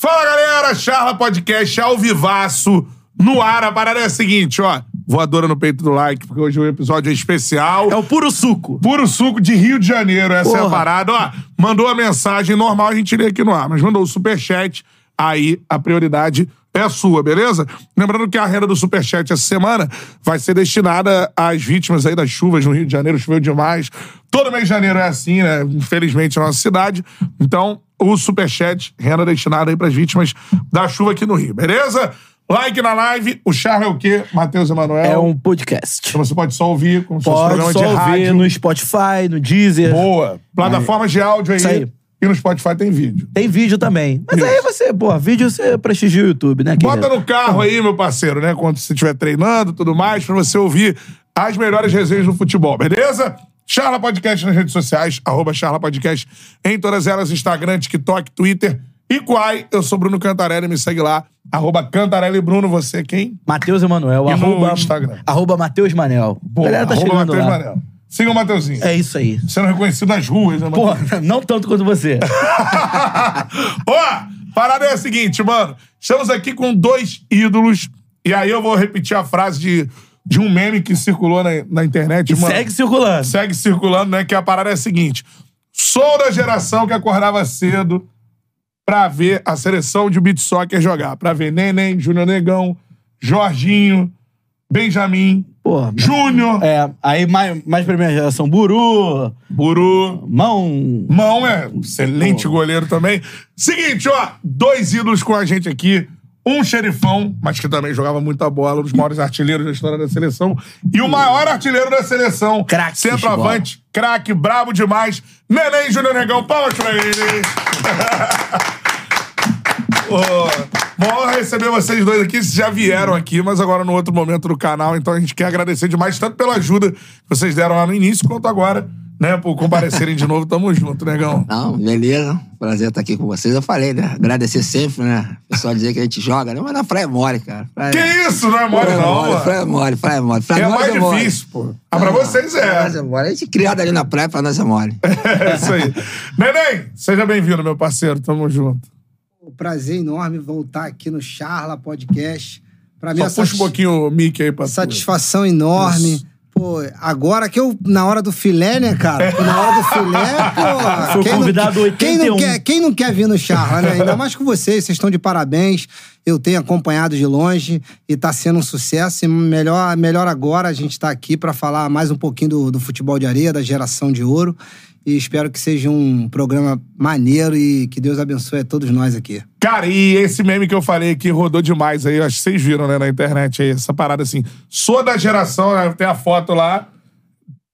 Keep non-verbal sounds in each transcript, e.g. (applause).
Fala galera, Charla Podcast ao vivaço, no ar. A parada é a seguinte, ó. Voadora no peito do like, porque hoje o episódio é especial. É o puro suco. Puro suco de Rio de Janeiro, essa é a Porra. parada. Ó, mandou a mensagem normal, a gente lê aqui no ar, mas mandou o superchat, aí a prioridade é sua, beleza? Lembrando que a renda do superchat essa semana vai ser destinada às vítimas aí das chuvas no Rio de Janeiro, choveu demais. Todo mês de janeiro é assim, né? Infelizmente, na nossa cidade. Então, o superchat, renda destinada aí pras vítimas da chuva aqui no Rio, beleza? Like na live. O Charla é o quê? Matheus Emanuel. É um podcast. Então você pode só ouvir, como se fosse programa só de ouvir rádio. no Spotify, no Deezer. Boa. Plataformas de áudio aí. Isso aí. E no Spotify tem vídeo. Tem vídeo também. Mas aí você, pô, vídeo você prestigia o YouTube, né? Bota no carro aí, meu parceiro, né? Quando você estiver treinando e tudo mais, pra você ouvir as melhores resenhas do futebol, beleza? Charla Podcast nas redes sociais, arroba Charla Podcast em todas elas, Instagram, TikTok, Twitter e Quai. Eu sou Bruno Cantarelli, me segue lá, arroba Cantarelli Bruno, você quem? Matheus Emanuel. E no arroba, Instagram? Arroba Matheus Manel. Boa, galera tá arroba chegando Matheus lá. Manel. Siga o Mateuzinho. É isso aí. Sendo reconhecido nas ruas, né, Pô, Matheus? (laughs) não tanto quanto você. (laughs) Ó, parada é a seguinte, mano. Estamos aqui com dois ídolos. E aí eu vou repetir a frase de, de um meme que circulou na, na internet, mano. Segue circulando. Segue circulando, né? Que a parada é a seguinte. Sou da geração que acordava cedo pra ver a seleção de beat soccer jogar. Pra ver Neném, Júnior Negão, Jorginho, Benjamin, Pô, Júnior, é, aí mais, mais pra minha geração, Buru, Buru, Mão. Mão é excelente goleiro também. Seguinte, ó, dois ídolos com a gente aqui. Um xerifão, mas que também jogava muita bola, um dos maiores artilheiros da história da seleção. E o maior artilheiro da seleção. Craque Centroavante, craque, brabo demais. Neném Júnior Negão, palmas pra eles. Uma honra receber vocês dois aqui. Vocês já vieram aqui, mas agora no outro momento do canal. Então a gente quer agradecer demais, tanto pela ajuda que vocês deram lá no início, quanto agora, né? Por comparecerem de novo. Tamo junto, negão. Não, beleza. Prazer estar aqui com vocês. Eu falei, né? Agradecer sempre, né? O pessoal dizer que a gente joga, né? Mas na praia é mole, cara. Praia... Que isso? Não é mole, Praia é não, mole, mano. praia é mole, praia é mole. Praia É nós mais mole. difícil, pô. Ah, pra vocês Pra nós é. é mole. A gente criado ali na praia, pra nós é mole. (laughs) É isso aí. Neném, seja bem-vindo, meu parceiro. Tamo junto. Um prazer enorme voltar aqui no Charla Podcast. Pra mim, Só é puxa um pouquinho o mic aí pra tu. satisfação enorme. Pô, agora que eu, na hora do filé, né, cara? Na hora do filé, pô. (laughs) Foi quem não- convidado quem não, 81. quer, quem não quer vir no Charla, né? Ainda mais com vocês, vocês estão de parabéns. Eu tenho acompanhado de longe e tá sendo um sucesso. E melhor, melhor agora a gente tá aqui pra falar mais um pouquinho do, do futebol de areia, da geração de ouro. E espero que seja um programa maneiro e que Deus abençoe a todos nós aqui. Cara, e esse meme que eu falei aqui rodou demais aí, acho que vocês viram, né, na internet aí, essa parada assim. Sou da geração, né, tem a foto lá.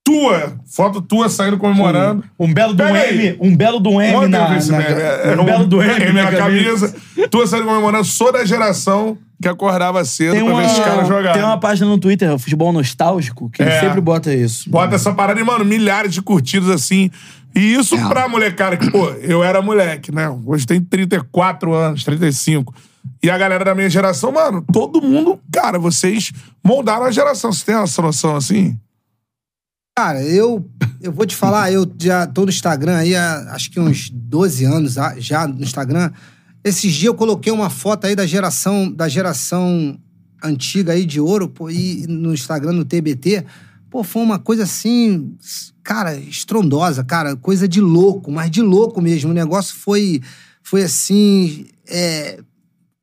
Tua, foto tua saindo comemorando. Um belo do. M, um belo do M na, meme. É, um belo do (laughs) M, na camisa. Tua saindo comemorando. Sou da geração que acordava cedo Tem pra uma, ver esses caras jogarem. tem uma página no Twitter, o Futebol Nostálgico, que É. sempre bota isso. Bota essa parada e, mano, milhares de curtidas assim. E isso É. pra molecada que, pô, eu era moleque, né? Hoje tem 34 anos, 35. E a galera da minha geração, mano, todo mundo, cara, vocês moldaram a geração. Você tem essa noção assim? Cara, eu, eu vou te falar, eu já tô no Instagram aí há acho que uns 12 anos ah, já no Instagram. Esses dias eu coloquei uma foto aí da geração da geração antiga aí de ouro, pô, e no Instagram, no TBT. Pô, foi uma coisa assim, cara, estrondosa, cara, coisa de louco, mas de louco mesmo. O negócio foi, foi assim, é,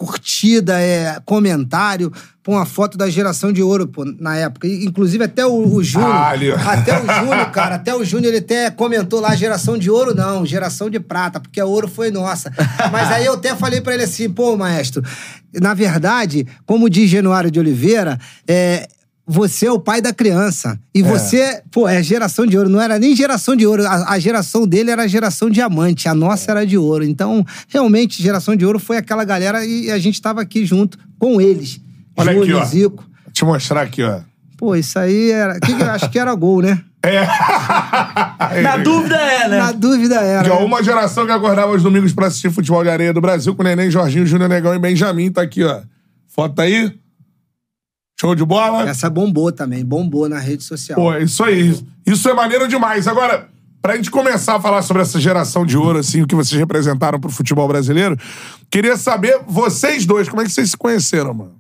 curtida, é, comentário, pô, uma foto da geração de ouro, pô, na época. Inclusive, até o, o Júnior. Até o Júnior, cara, até o Júnior, ele até comentou lá, geração de ouro, não, geração de prata, porque a ouro foi nossa. Mas aí eu até falei pra ele assim, pô, maestro, na verdade, como diz Januário de Oliveira, é. Você é o pai da criança. E você, pô, é geração de ouro. Não era nem geração de ouro. A, a geração dele era geração diamante. A nossa era de ouro. Então, realmente, geração de ouro foi aquela galera e a gente tava aqui junto com eles. Olha Júnior, aqui, ó. Zico. Vou te mostrar aqui, ó. Pô, isso aí era. que que- acho que era gol, né? (laughs) Na dúvida é, né? Na dúvida era. Que, ó, né? uma geração que acordava os domingos pra assistir futebol de areia do Brasil com Neném, Jorginho, Júnior Negão e Benjamin. Tá aqui, ó. Foto tá aí. Show de bola. Essa bombou também, bombou na rede social. Pô, isso aí. Isso é maneiro demais. Agora, pra gente começar a falar sobre essa geração de ouro, assim, o que vocês representaram pro futebol brasileiro, queria saber, vocês dois, como é que vocês se conheceram, mano?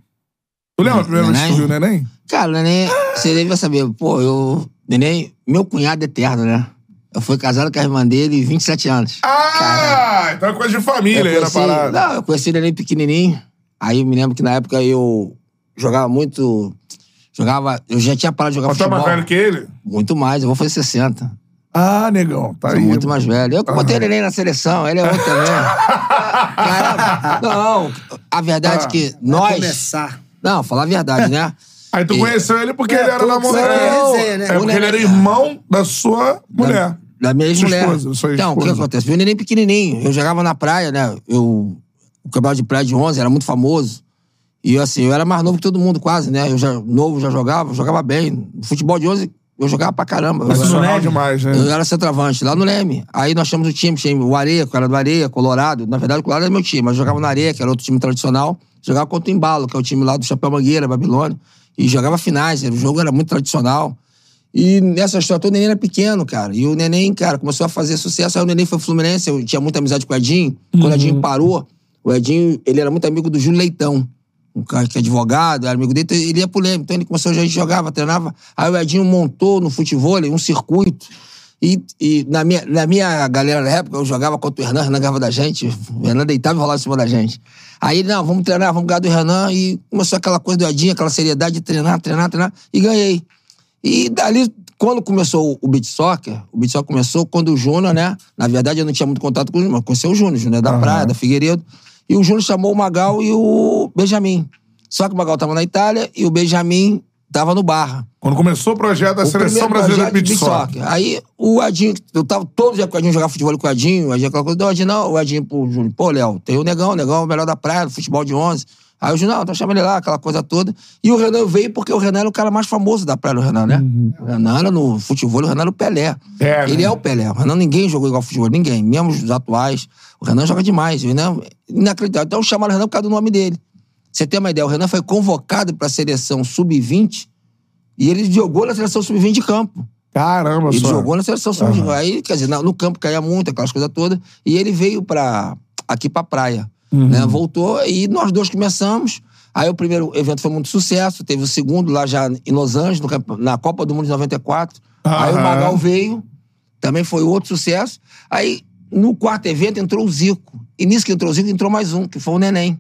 Tu lembra a primeira vez que tu viu o Neném? Cara, o neném, você deve saber, pô, eu. Neném, meu cunhado eterno, né? Eu fui casado com a irmã dele 27 anos. Ah, então é coisa de família Eu aí na conheci, parada. não, eu conheci o neném pequenininho. Aí eu me lembro que na época eu jogava muito. Jogava. Eu já tinha parado de jogar Mas é futebol. mais velho que ele? Muito mais, eu vou fazer 60. Ah, negão, tá Sou aí. muito mais velho. Eu que botei o neném na seleção, ele é outro também. (laughs) Caramba. Não, a verdade é que Vai nós. começar. Não, falar a verdade, né? (laughs) Aí tu E- conheceu ele porque É, ele era namorado. é né? É porque ele era neném- irmão da sua mulher. Da minha Sua ex-mulher. esposa, sua Então, o que acontece? Meu neném pequenininho. Eu jogava na praia, né? Eu, o campeonato de praia de 11 era muito famoso. E assim, eu era mais novo que todo mundo, quase, né? Eu já, novo, já jogava, jogava bem. Futebol de 11, eu jogava pra caramba. Profissional Leme? demais, né? eu era centroavante, lá no Leme. Aí nós tínhamos o time, tinha o Areia, que era do Areia, Colorado. Na verdade, o Colorado era meu time, mas jogava na Areia, que era outro time tradicional. Jogava contra o Embalo, que é o time lá do Chapéu Mangueira, Babilônia. E jogava finais, o jogo era muito tradicional. E nessa história toda, o Neném era pequeno, cara. E o Neném, cara, começou a fazer sucesso. Aí o Neném foi Fluminense, eu tinha muita amizade com o Edinho. Quando o Edinho parou, o Edinho, ele era muito amigo do Júlio Leitão. Um cara que é advogado, era amigo dele, então ele ia pro Leme. Então ele começou, a gente jogava, treinava. Aí o Edinho montou no futebol um circuito. E, e na, minha, na minha galera na época, eu jogava contra o Hernan, o Hernan ganhava da gente. O Hernan deitava e rolava em cima da gente. Aí ele, não, vamos treinar, vamos ganhar do Hernan. E começou aquela coisa do Edinho, aquela seriedade de treinar, treinar, treinar. E ganhei. E dali, quando começou o beat soccer, o beat soccer começou quando o Júnior, né? Na verdade, eu não tinha muito contato com o Júnior, mas conheci o Júnior, o Júnior da Praia, da Figueiredo. E o Júnior chamou o Magal e o Benjamin. Só que o Magal tava na Itália e o Benjamin tava no Barra. Quando começou o projeto da O Seleção Brasileira de Beach Soccer. Aí o Edinho, eu tava todo dia com o Edinho, jogava futebol com o Edinho, o Edinho aquela coisa, não, o Edinho não, o Edinho pro Júnior, pô, Léo, tem o Negão, o Negão é o melhor da praia, futebol de 11. Aí o Júnior, não, então chama ele lá, aquela coisa toda. E o Renan veio porque o Renan era o cara mais famoso da praia do Renan, né? O Renan era no futebol, o Renan era o Pelé. É, ele né? é o Pelé. O Renan ninguém jogou igual futebol, ninguém, mesmo os atuais. O Renan joga demais, o Renan, inacreditável. Então chamaram o Renan por causa do nome dele. Você tem uma ideia, o Renan foi convocado pra seleção sub-20 e ele jogou na seleção sub-20 de campo. Caramba, Ele só. jogou na seleção sub-20. Aí, quer dizer, no campo caía muito, aquelas coisas todas. E ele veio pra, aqui pra praia. Uhum. Né? Voltou e nós dois começamos. Aí o primeiro evento foi muito sucesso. Teve o segundo lá já em Los Angeles, no na Copa do Mundo de 94. Aí o. Magal veio, também foi outro sucesso. Aí no quarto evento entrou o Zico. E nisso que entrou o Zico, entrou mais um, que foi o Neném.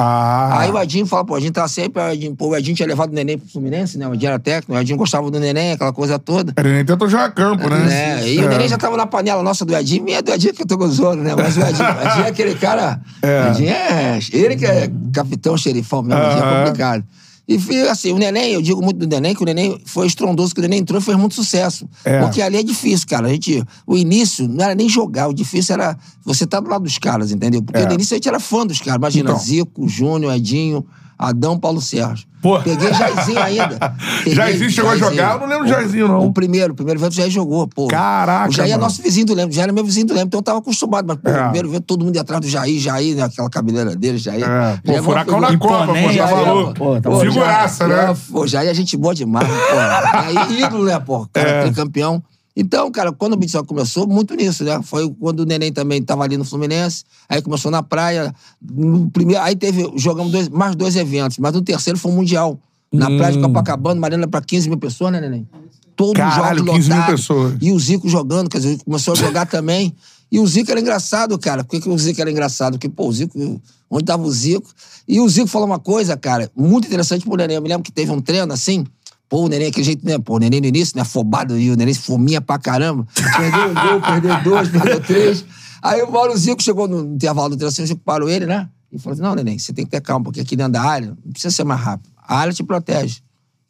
Ah. Aí o Edinho fala, pô, a gente tá sempre. O Edinho, pô, o Edinho tinha levado o Neném pro Fluminense, né? O Edinho era técnico, o Edinho gostava do Neném, aquela coisa toda. Ele nem tentou jogar campo, né? Né? E o Neném já tava na panela nossa do Edinho, e é do Edinho que eu tô gozando, né? Mas o Edinho, o Edinho é aquele cara. É. O Edinho é. Ele que é capitão xerifão mesmo, o Edinho é complicado. E assim, o Neném, eu digo muito do Neném, que o Neném foi estrondoso, que o Neném entrou e fez muito sucesso. É. Porque ali é difícil, cara. A gente, o início não era nem jogar, o difícil era você estar do lado dos caras, entendeu? Porque É. no início a gente era fã dos caras. Imagina, Então. Zico, Júnior, Edinho, Adão, Paulo Sérgio. Pô. Peguei Jairzinho ainda. (laughs) Peguei Jairzinho chegou a jogar? Eu não lembro do Jairzinho, não. O primeiro, o primeiro evento o Jair jogou, pô. Caraca, O Jair é mano. nosso vizinho do Leme, já era meu vizinho do Leme, então eu tava acostumado. Mas, pô, É. o primeiro evento, todo mundo ia atrás do Jair, Jair, né, aquela cabeleira dele, Jair. É, pô, Jair furacão uma da Copa, pô, tá Jair, maluco. pô, tá Pô, Figuraça, Jair, né? é, Pô, Jair é gente boa demais, pô. (laughs) Aí, ídolo, né, pô? Cara, É. tricampeão. Então, cara, quando o soccer começou, muito nisso, né? Foi quando o Neném também tava ali no Fluminense, aí começou na praia. No primeiro, aí teve, jogamos dois- mais dois eventos, mas no terceiro foi o Mundial. Na praia de Copacabana, Marina pra 15 mil pessoas, né, Neném? Todos os Caralho, jogos 15 mil pessoas. E o Zico jogando, quer dizer, começou a jogar (laughs) também. E o Zico era engraçado, cara. Por que, que o Zico era engraçado? Porque, pô, o Zico, onde tava o Zico? E o Zico falou uma coisa, cara, muito interessante pro Neném. Eu me lembro que teve um treino assim. Pô, o Neném, aquele jeito, né? Pô, o Neném no início, né? Afobado, e o Neném fominha pra caramba. Perdeu um gol, perdeu dois, perdeu três. Aí o Mauro Zico chegou no intervalo do assim, o Zico parou ele, né? E falou assim: não, Neném, você tem que ter calma, porque aqui dentro da área não precisa ser mais rápido. A área te protege.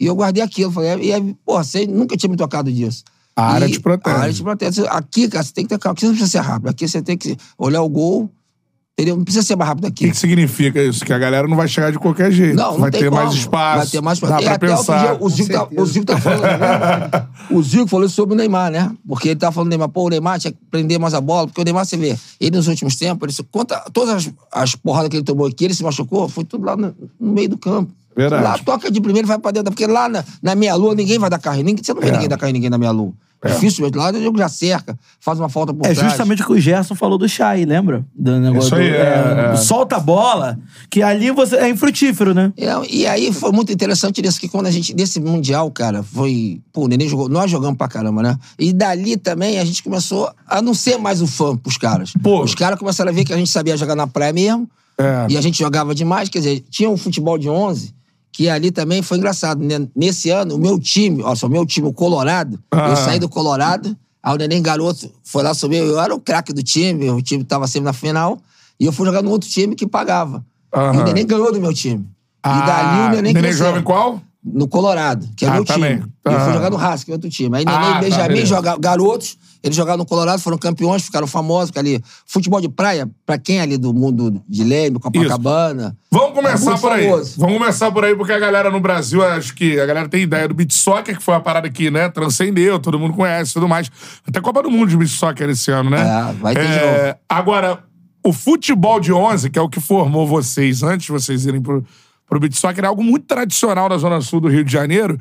E eu guardei aquilo. Falei, e aí, pô, você nunca tinha me tocado disso. A área E te protege. A área te protege. Aqui, cara, você tem que ter calma. Aqui você não precisa ser rápido. Aqui você tem que olhar o gol. Entendeu? Não precisa ser mais rápido O aqui. que, que significa isso? Que a galera não vai chegar de qualquer jeito. Não, não vai tem ter como. mais espaço. Vai ter mais Dá espaço. E pra pensar. dia, o Zico, tá, o Zico tá falando, né? (laughs) O Zico falou sobre o Neymar, né? Porque ele tá falando do Neymar, pô, o Neymar tinha que prender mais a bola, porque o Neymar, você vê, ele nos últimos tempos, ele se conta todas as, as porradas que ele tomou aqui, ele se machucou, foi tudo lá no, no meio do campo. Verdade. Lá toca de primeiro e vai pra dentro, porque lá na, na meia-lua ninguém vai dar carrinho. Ninguém, você não vê É. ninguém dar carrinho ninguém na meia-lua. Dificilmente. Lá o jogo já cerca, faz uma falta por É trás. justamente o que o Gerson falou do Chay, lembra? Do negócio Isso aí, do- é, é. Solta a bola, que ali você é infrutífero, né? É, E aí foi muito interessante isso, que quando a gente, nesse Mundial, cara, foi. Pô, o Nenê jogou. Nós jogamos pra caramba, né? E dali também a gente começou a não ser mais o fã pros caras. Pô. Os caras começaram a ver que a gente sabia jogar na praia mesmo. É. E a gente jogava demais. Quer dizer, tinha um futebol de 11, que ali também foi engraçado. né? Nesse ano, o meu time, só, o meu time, o Colorado, Ah. eu saí do Colorado, aí o Neném Garoto foi lá subir, eu era o craque do time, o time tava sempre na final, e eu fui jogar no outro time que pagava. E Aham. o Neném ganhou do meu time. Ah, e dali o Neném Neném cresceu. joga em qual? No Colorado, que é Ah, meu também. time. E eu Ah. fui jogar no Haas, que é outro time. Aí Neném Ah, tá, e Benjamin beleza. jogaram, garotos, eles jogaram no Colorado, foram campeões, ficaram famosos, porque ali, futebol de praia, pra quem é ali do mundo de Leme, Copacabana. Vamos começar É por aí. famoso. Vamos começar por aí, porque a galera no Brasil, acho que a galera tem ideia do beat soccer, que foi uma parada que, né, transcendeu, todo mundo conhece e tudo mais. Até Copa do Mundo de beat soccer esse ano, né? É, vai ter de novo. Agora, o futebol de 11, que é o que formou vocês antes de vocês irem pro, pro beat soccer, é algo muito tradicional na Zona Sul do Rio de Janeiro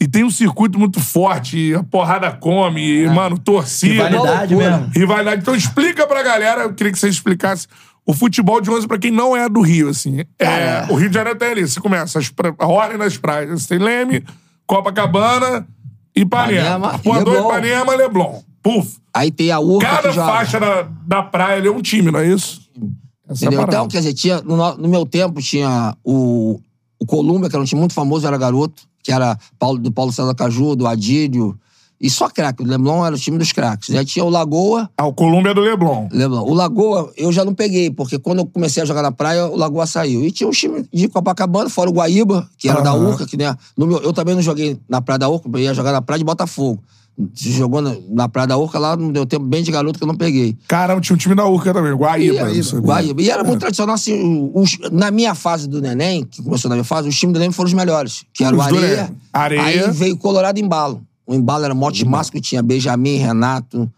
e tem um circuito muito forte, e a porrada come, e, mano, torcida. Rivalidade mesmo. Rivalidade. Então explica pra galera, eu queria que você explicasse o futebol de 11 pra quem não é do Rio, assim. É, o Rio de Janeiro tem ali, você começa as a ordem das praias. Você tem Leme, Copacabana, Ipanema. Ipanema, Arpoador. Ipanema, Leblon. Puf. Aí tem a Urca Cada faixa da, da praia ali é um time, não é isso? Essa Entendeu? Então, quer dizer, tinha, no, no- meu tempo tinha o, o Colômbia, que era um time muito famoso, era garoto, que era Paulo, do Paulo César Caju, do Adílio, e só craque. O Leblon era o time dos craques. Aí tinha o Lagoa, Ah, o Colômbia é do Leblon. Leblon. O Lagoa eu já não peguei, porque quando eu comecei a jogar na praia, o Lagoa saiu. E tinha um time de Copacabana, fora o Guaíba, que era da Aham. Urca, que né, meu, eu também não joguei na praia da Urca, eu ia jogar na praia de Botafogo. Se jogou na, na praia da Urca, lá não deu tempo bem de garoto que eu não peguei. Caramba, tinha um time da Urca também, Guaíba. E, sabia. Guaíba. E era muito tradicional, assim, os- na minha fase do Neném, que começou na minha fase, os times do Neném foram os melhores. Que era o Os do Areia. Areia. Aí veio o Colorado Embalo. O Embalo era mote massa que tinha Benjamin, Renato,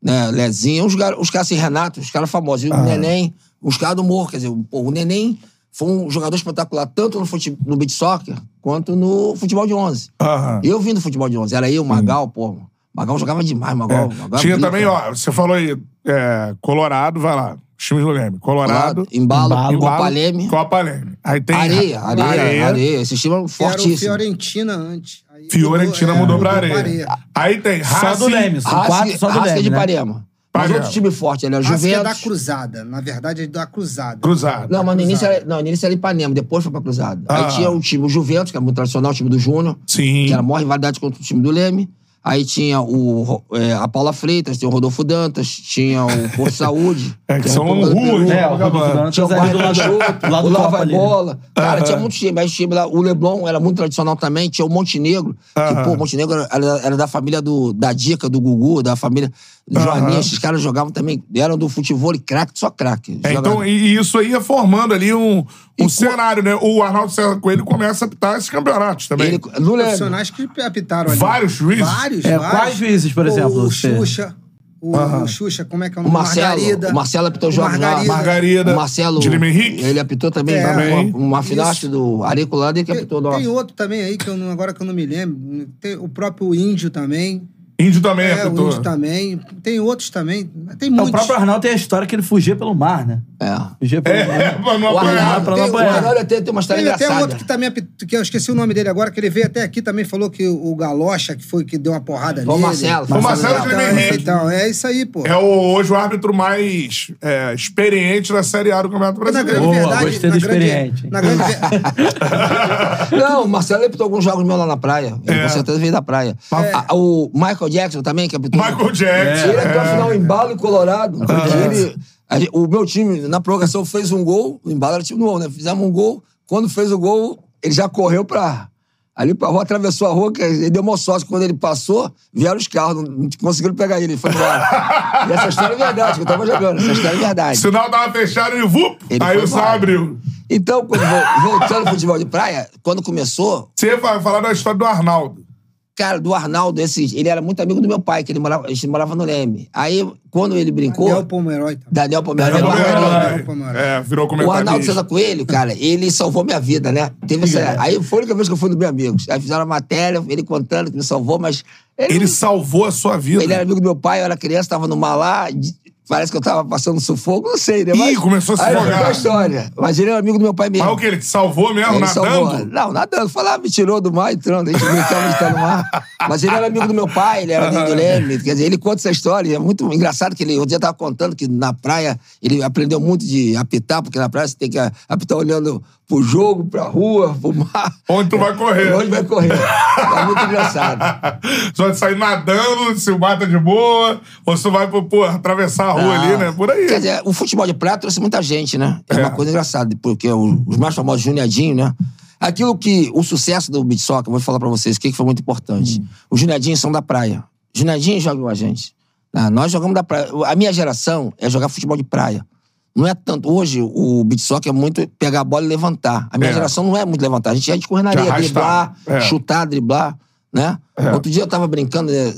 né, Lezinho. Os, os caras assim, Renato, os caras famosos. E o Neném, os caras do Morro. Quer dizer, pô, o Neném foi um jogador espetacular, tanto no, fute, no beat soccer, quanto no futebol de 11. Aham. Eu vim do futebol de 11. Era eu, o Magal, pô. Magal jogava demais, Magal. Magal É. Tinha também, ó, você falou aí, é, Colorado, vai lá. Os times do Leme. Colorado. Colorado, Embalo, Embalo, Copa Leme. Copa Leme. Aí tem. Areia, areia, areia, Esse time é Que era o fortíssimo. Fiorentina antes. Aí Fiorentina é, mudou pra areia. Aí tem Só Racing. do Leme, são quatro só do Racing Leme, de né? Parema. Mas outro time forte, ele é Racing é da Juventus. Cruzada. Na verdade, é da Cruzada. Cruzado. Não, mas no início, Cruzada. era, não, no início era Ipanema, depois foi pra Cruzada. Ah. Aí tinha o time o Juventus, que é muito tradicional, o time do Júnior, Sim. que era a maior rivalidade contra o time do Leme. Aí tinha o, é, a Paula Freitas, tinha o Rodolfo Dantas, tinha o Porto Saúde. (laughs) É, que é são ruas, né? É, o Rodolfo Dantas Tinha o é Bairro do do lado, Chope, do lado o Lá Copa Vai ali, né? Bola. Cara, tinha muitos times. Mas time lá, o Leblon era muito tradicional também. Tinha o Montenegro, que, Aham. pô, o Montenegro era, era da família do, da Dica, do Gugu, da família do Aham. Joaninha. Esses caras jogavam também, eram do futebol e craque, só craque. É, então, e isso aí ia formando ali um, um E cenário, né? O Arnaldo César Coelho começa a apitar esses campeonatos também. Ele. Profissionais que apitaram ali. Vários juízes? Vários, É, vários. quais juízes, por exemplo, O você- Xuxa. O, o Xuxa, como é que é o O nome? Marcelo, Margarida. o Marcelo apitou O jogos lá. Margarida. Margarida. O Marcelo. De Lima Henrique? Ele apitou também. É. uma, uma acho que do Areco lá, ele que Tem, apitou. tem nossa. outro também aí, que eu não- agora que eu não me lembro. Tem o próprio Índio também. Índio também É, o apitou. Índio também. Tem outros também. Tem É, muitos. O próprio Arnaldo tem a história que ele fugia pelo mar, né? É. Pelo É, pra não O apanhar. Pra não tem, o apanhar. Arnaldo até tem uma história Tem até engraçada. outro que também apitou, que eu esqueci o nome dele agora, que ele veio até aqui também falou que o Galocha, que foi que deu uma porrada Foi o nele. Marcelo. Foi o Marcelo Marcelo. de Então, é, então, é isso aí, pô. É o, hoje o árbitro mais é, experiente da Série A do Campeonato Porque na Brasileiro. grande Boa, verdade. gostei na do grande- experiente. Na grande, (laughs) Não, o Marcelo apitou alguns jogos meus lá na praia. Ele É. com certeza veio da praia. A- o Michael Jackson também, que apitou. Michael Jackson. Ele é. final em embalo em Colorado. Ele- gente- o meu time, na prorrogação, fez um gol. O embalo era time novo, né? Fizemos um gol. Quando fez o gol, ele já correu pra. Ali pra rua, atravessou a rua, ele deu uma sorte. Quando ele passou, vieram os carros, não, não conseguiram pegar ele, ele foi embora. (laughs) e essa história é verdade, que eu tava jogando. Essa história é O verdade. sinal tava fechado e vup, Ele aí o embora. abriu. Então, quando, vo- voltando ao futebol de praia, quando começou, Você vai falar da história do Arnaldo. Cara, do Arnaldo, esse, ele era muito amigo do meu pai, que ele morava, a gente morava no Leme. Aí, quando ele brincou. Daniel Pomeroy também. Daniel Pomeroy. Daniel o Pomeroy. Pomeroy. É, virou O comentarista. Arnaldo César Coelho, cara, ele salvou minha vida, né? Teve essa, aí foi a única vez que eu fui no Bem Amigos. Aí fizeram a matéria, ele contando que me salvou, mas. Ele, Ele salvou a sua vida. ele era amigo do meu pai, eu era criança, tava numa lá, de- parece que eu tava passando sufoco, não sei, né? Ih, começou a se aí afogar. ficou a história. Mas ele era amigo do meu pai mesmo. Mas o que? Ele te salvou mesmo, Ele nadando? salvou. Não, nadando. Lá, me tirou do mar, entrando. A gente brincava de estar no mar. Mas ele era amigo do meu pai, ele era amigo do Leme. Quer dizer, ele conta essa história. É muito engraçado que ele... Um dia tava contando que na praia ele aprendeu muito de apitar, porque na praia você tem que apitar olhando pro jogo, pra rua, pro mar. Onde tu vai correr? Onde vai correr. É muito engraçado. (laughs) Só de sair nadando, se o mar tá de boa, ou se tu vai, pô, atravessar a rua ali, né? Por aí. Quer dizer, o futebol de praia trouxe muita gente, né? É, É. uma coisa engraçada, porque os mais famosos Juniadinho, né? Aquilo que. O sucesso do beat soccer, eu vou falar pra vocês, o que foi muito importante. Os Juniadinhos são da praia. Juniadinhos jogam com a gente. Ah, nós jogamos da praia. A minha geração é jogar futebol de praia. Não é tanto. Hoje, o beat soccer é muito pegar a bola e levantar. A minha É. geração não é muito levantar. A gente é de correr na De areia, arrastar. driblar, É. chutar, driblar, né? Outro dia eu tava brincando, né,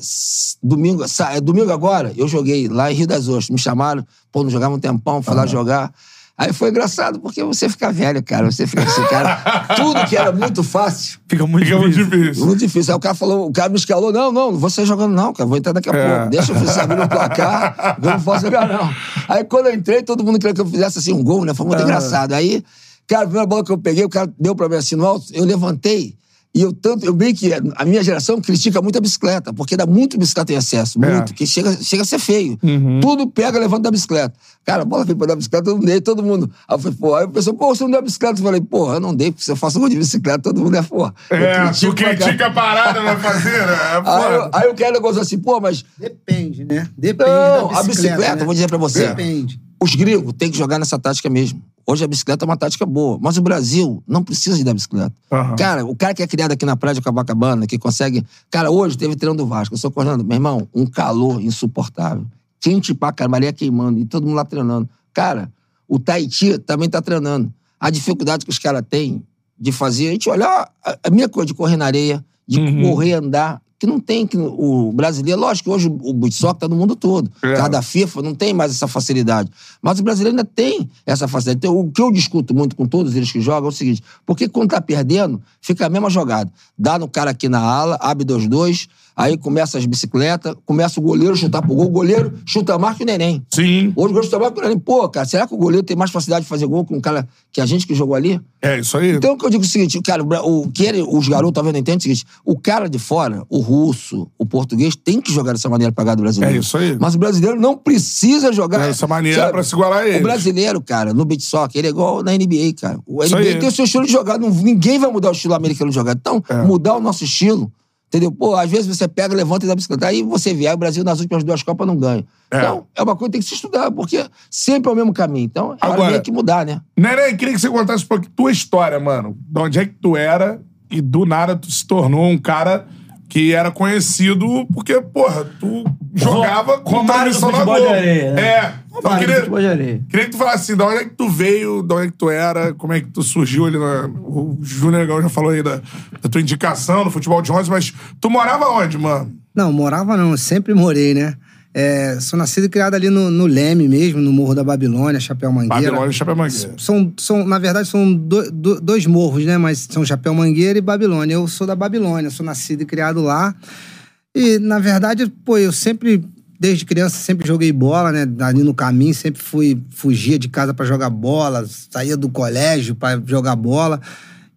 domingo, sa- é domingo agora, eu joguei lá em Rio das Ostras. Me chamaram, pô, não jogava um tempão, fui lá jogar. Aí foi engraçado, porque você fica velho, cara. Você fica assim, cara. (laughs) Tudo que era muito fácil, Fica muito Fica muito difícil. difícil. muito difícil. Aí o cara falou, o cara me escalou, não, não, não vou sair jogando, não, cara. Vou entrar daqui a É. pouco. Deixa eu abrir o placar, eu não posso jogar, não. (laughs) Aí quando eu entrei, todo mundo queria que eu fizesse assim um gol, né? Foi muito engraçado. Aí, cara, a primeira bola que eu peguei, o cara deu pra mim assim no alto, eu levantei. E eu tanto, eu bem que a minha geração critica muito a bicicleta, porque dá muito bicicleta em excesso, É. muito, que chega, chega a ser feio. Uhum. Tudo pega, levanta da bicicleta. Cara, a bola veio pra dar bicicleta, eu não dei, todo mundo. Aí eu falei, pô, aí o pessoal, pô, você não deu a bicicleta? Eu falei, pô, eu não dei, porque se eu faço gol de bicicleta, todo mundo é, pô. eu É, tu critica a parada, vai fazer, né? É (laughs) Aí, eu- aí o cara gozou assim, pô, mas Depende, né? Depende Não, da a bicicleta, né? vou dizer pra você. Depende. Os gringos têm que jogar nessa tática mesmo. Hoje a bicicleta é uma tática boa, mas o Brasil não precisa de dar bicicleta. Aham. Cara, o cara que é criado aqui na praia de Copacabana, que consegue. Cara, hoje teve treino do Vasco. Eu sou correndo, meu irmão, um calor insuportável. Quente pra caramba, Maria queimando, e todo mundo lá treinando. Cara, o Tahiti também tá treinando. A dificuldade que os caras têm de fazer. A gente olha a, a minha coisa de correr na areia, de Uhum. correr, andar. Que não tem que o brasileiro, lógico que hoje o beat soccer tá no mundo todo. É. Cada FIFA não tem mais essa facilidade. Mas o brasileiro ainda tem essa facilidade. Então, o que eu discuto muito com todos eles que jogam é o seguinte: porque quando tá perdendo, fica a mesma jogada. Dá no cara aqui na ala, abre 2-2, aí começa as bicicletas, começa o goleiro chutar pro gol, o goleiro chuta mais que o neném. Sim. Hoje o goleiro chuta mais que o neném. Pô, cara, será que o goleiro tem mais facilidade de fazer gol que um cara que a gente que jogou ali? É isso aí. Então, o que eu digo é o seguinte, cara, o, que ele- os garotos talvez não entendem é o seguinte: o cara de fora, o russo, o português, tem que jogar dessa maneira pra ganhar do brasileiro. É isso aí. Mas o brasileiro não precisa jogar. Dessa maneira sabe? pra se igualar a eles. O brasileiro, cara, no beat soccer, ele é igual na NBA, cara. O NBA tem o seu estilo de jogar. não- ninguém vai mudar o estilo americano de jogar. Então, É. mudar o nosso estilo. Entendeu? Pô, às vezes você pega, levanta e dá bicicleta. Aí você vê, aí o Brasil nas últimas duas Copas não ganha. É. Então, é uma coisa que tem que se estudar, porque sempre é o mesmo caminho. Então, é Agora- meio que mudar, né? Neném, queria que você contasse um pouquinho tua história, mano. De onde é que tu era e do nada tu se tornou um cara que era conhecido porque, porra, tu jogava com transmissão na Globo. de areia, né? É. Então, queria, futebol de areia. queria que tu falasse assim, de onde é que tu veio, de onde é que tu era, como é que tu surgiu ali na... O Júnior Negão já falou aí da, da tua indicação no futebol de 11, mas tu morava onde, mano? Não, morava não, sempre morei, né? É, sou nascido e criado ali no, no Leme mesmo, no Morro da Babilônia, Chapéu Mangueira. Babilônia e Chapéu Mangueira. São, são, na verdade, são do- do- dois morros, né? Mas são Chapéu Mangueira e Babilônia. Eu sou da Babilônia, sou nascido e criado lá. E, na verdade, pô, eu sempre, desde criança, sempre joguei bola, né? Ali no caminho, sempre fui, fugia de casa pra jogar bola, saía do colégio pra jogar bola.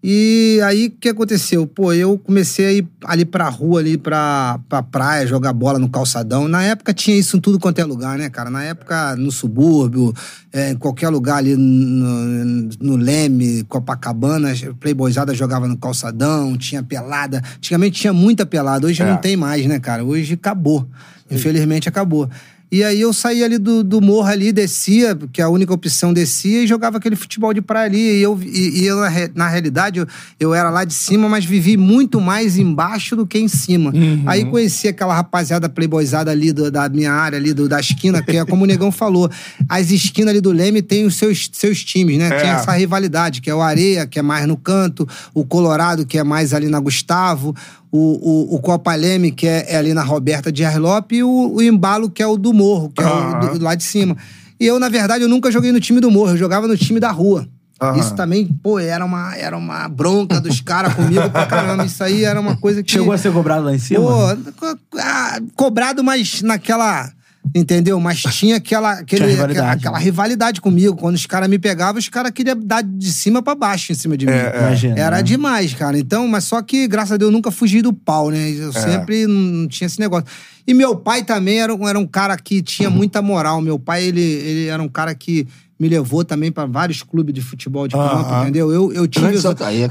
E aí, o que aconteceu? Pô, eu comecei a ir ali pra rua, ali pra, pra praia, jogar bola no calçadão. Na época tinha isso em tudo quanto é lugar, né, cara? Na época, no subúrbio, é, em qualquer lugar ali no, no Leme, Copacabana, Playboyzada jogava no calçadão, tinha pelada. Antigamente tinha muita pelada, hoje É. não tem mais, né, cara? Hoje acabou. Infelizmente acabou. E aí eu saía ali do, do morro ali, descia, que a única opção descia, e jogava aquele futebol de praia ali. E eu, e, e eu na, re- na realidade, eu, eu era lá de cima, mas vivi muito mais embaixo do que em cima. Aí conheci aquela rapaziada playboyzada ali do- da minha área, ali do- da esquina, que é como o Negão falou. As esquinas ali do Leme tem os seus, seus times, né? É. Tem essa rivalidade, que é o Areia, que é mais no canto, o Colorado, que é mais ali na Gustavo, o, o, o que é, é ali na Roberta de Arlop, e o, o Embalo, que é o do Morro, que é o do, lá de cima. E eu, na verdade, eu nunca joguei no time do Morro, eu jogava no time da rua. Aham. Isso também, pô, era uma, era uma bronca dos caras comigo pra caramba. Isso aí era uma coisa que. Chegou a ser cobrado lá em cima? Pô, co- ah, cobrado, mas naquela. Entendeu? Mas tinha aquela, aquele, Tinha rivalidade, aquela, aquela né? rivalidade comigo. Quando os caras me pegavam, os caras queriam dar de cima pra baixo em cima de mim. Imagina. Era né? demais, cara. Então, mas só que, graças a Deus, eu nunca fugi do pau, né? Eu sempre não tinha esse negócio. E meu pai também era, um- era um cara que tinha muita moral. Meu pai, ele, ele era um cara que me levou também pra vários clubes de futebol de campo, entendeu? Eu, eu tive.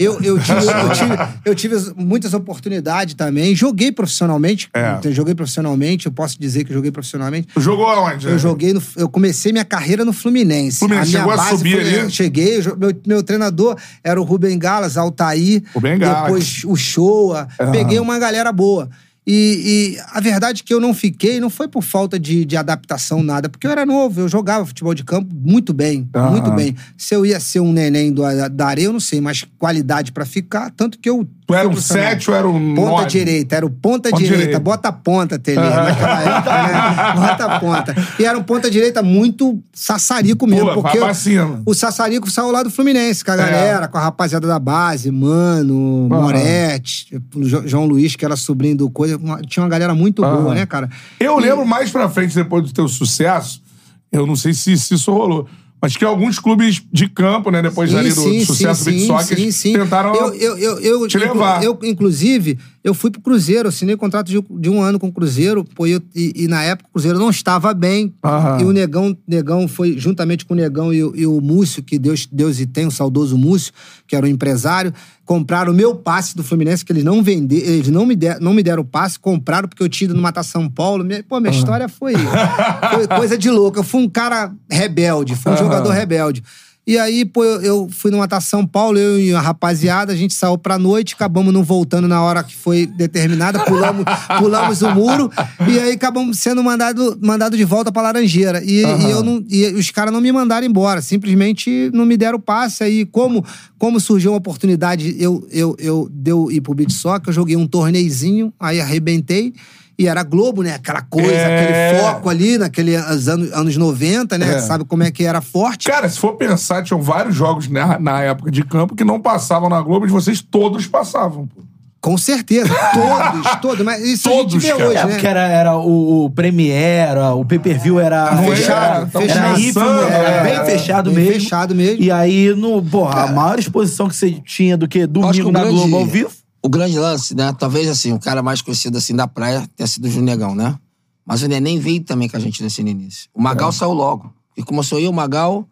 Eu, eu, tive, eu, (laughs) tive, eu tive muitas oportunidades também. Joguei profissionalmente. É. Joguei profissionalmente. Eu posso dizer que joguei profissionalmente. Tu jogou aonde? Eu joguei no, eu comecei minha carreira no Fluminense. Fluminense, minha chegou a subir ali? Cheguei, meu, meu treinador era o Rubem Galas, Altair. Rubem Galas. Depois o Showa. Aham. Peguei uma galera boa. E, e a verdade é que eu não fiquei, não foi por falta de, de adaptação, nada, porque eu era novo, eu jogava futebol de campo muito bem, muito bem. Se eu ia ser um neném do, da areia, eu não sei, mas qualidade pra ficar, tanto que eu. Tu era um profissional. 7 ou era um Ponta nove? direita, era o ponta, Ponta direita. direita. Bota a ponta, Tele, naquela época, né? (laughs) Bota a ponta. E era um ponta direita muito sassarico mesmo, Pula, porque cima. o sassarico saiu lá do Fluminense, com a É. galera, com a rapaziada da base, Mano, Aham. Moretti, o Jo- João Luiz, que era sobrinho do Coisa. Tinha uma galera muito boa, Aham. né, cara? Eu lembro mais pra frente, depois do teu sucesso, eu não sei se, se isso rolou, mas que alguns clubes de campo, né, depois Sim, ali do, sim, sucesso do sim, Soccer, tentaram eu, eu, eu, te levar. Eu, inclusive, eu fui pro Cruzeiro, assinei contrato de, de um ano com o Cruzeiro, pô, eu- e, e na época o Cruzeiro não estava bem. Aham. E o Negão, Negão foi, juntamente com o Negão e, o- e o Múcio, que Deus, Deus e tem, o saudoso Múcio, que era o empresário, compraram o meu passe do Fluminense, que eles não venderam, eles não me, der, não me deram o passe, compraram porque eu tinha ido no Matar São Paulo. Minha- pô, minha história foi, foi coisa de louco. Eu fui um cara rebelde, fui um Aham. jogador rebelde. E aí, pô, eu, fui no Matar São Paulo, eu e a rapaziada, a gente saiu pra noite, acabamos não voltando na hora que foi determinada, pulamos, (laughs) pulamos o muro, e aí acabamos sendo mandado, mandado de volta pra Laranjeira. E, Aham. e eu não, e os caras não me mandaram embora, simplesmente não me deram passe. Aí, como, como surgiu uma oportunidade, eu, eu, eu deu ir pro Beat Soccer, eu joguei um torneizinho, aí arrebentei. E era Globo, né? Aquela coisa, É. aquele foco ali, naqueles anos, anos 90, né? É. Sabe como é que era forte? Cara, se for pensar, tinham vários jogos na, na época de campo que não passavam na Globo, e vocês todos passavam, pô. Com certeza. (laughs) Todos, todos. Mas isso a Todos, gente vê cara. hoje, É, né? porque era, era o, o Premiere, o pay-per-view era Fechado, é, tão fechado. Era era é. bem fechado Bem mesmo. fechado mesmo. E aí, no, porra, a maior exposição que você tinha do que que domingo o na grande- Globo ao vivo. O grande lance, né? Talvez assim, o cara mais conhecido assim da praia tenha sido o Junegão, né? Mas o Neném veio também com a gente nesse início. O Magal saiu logo. E começou eu, o Magal,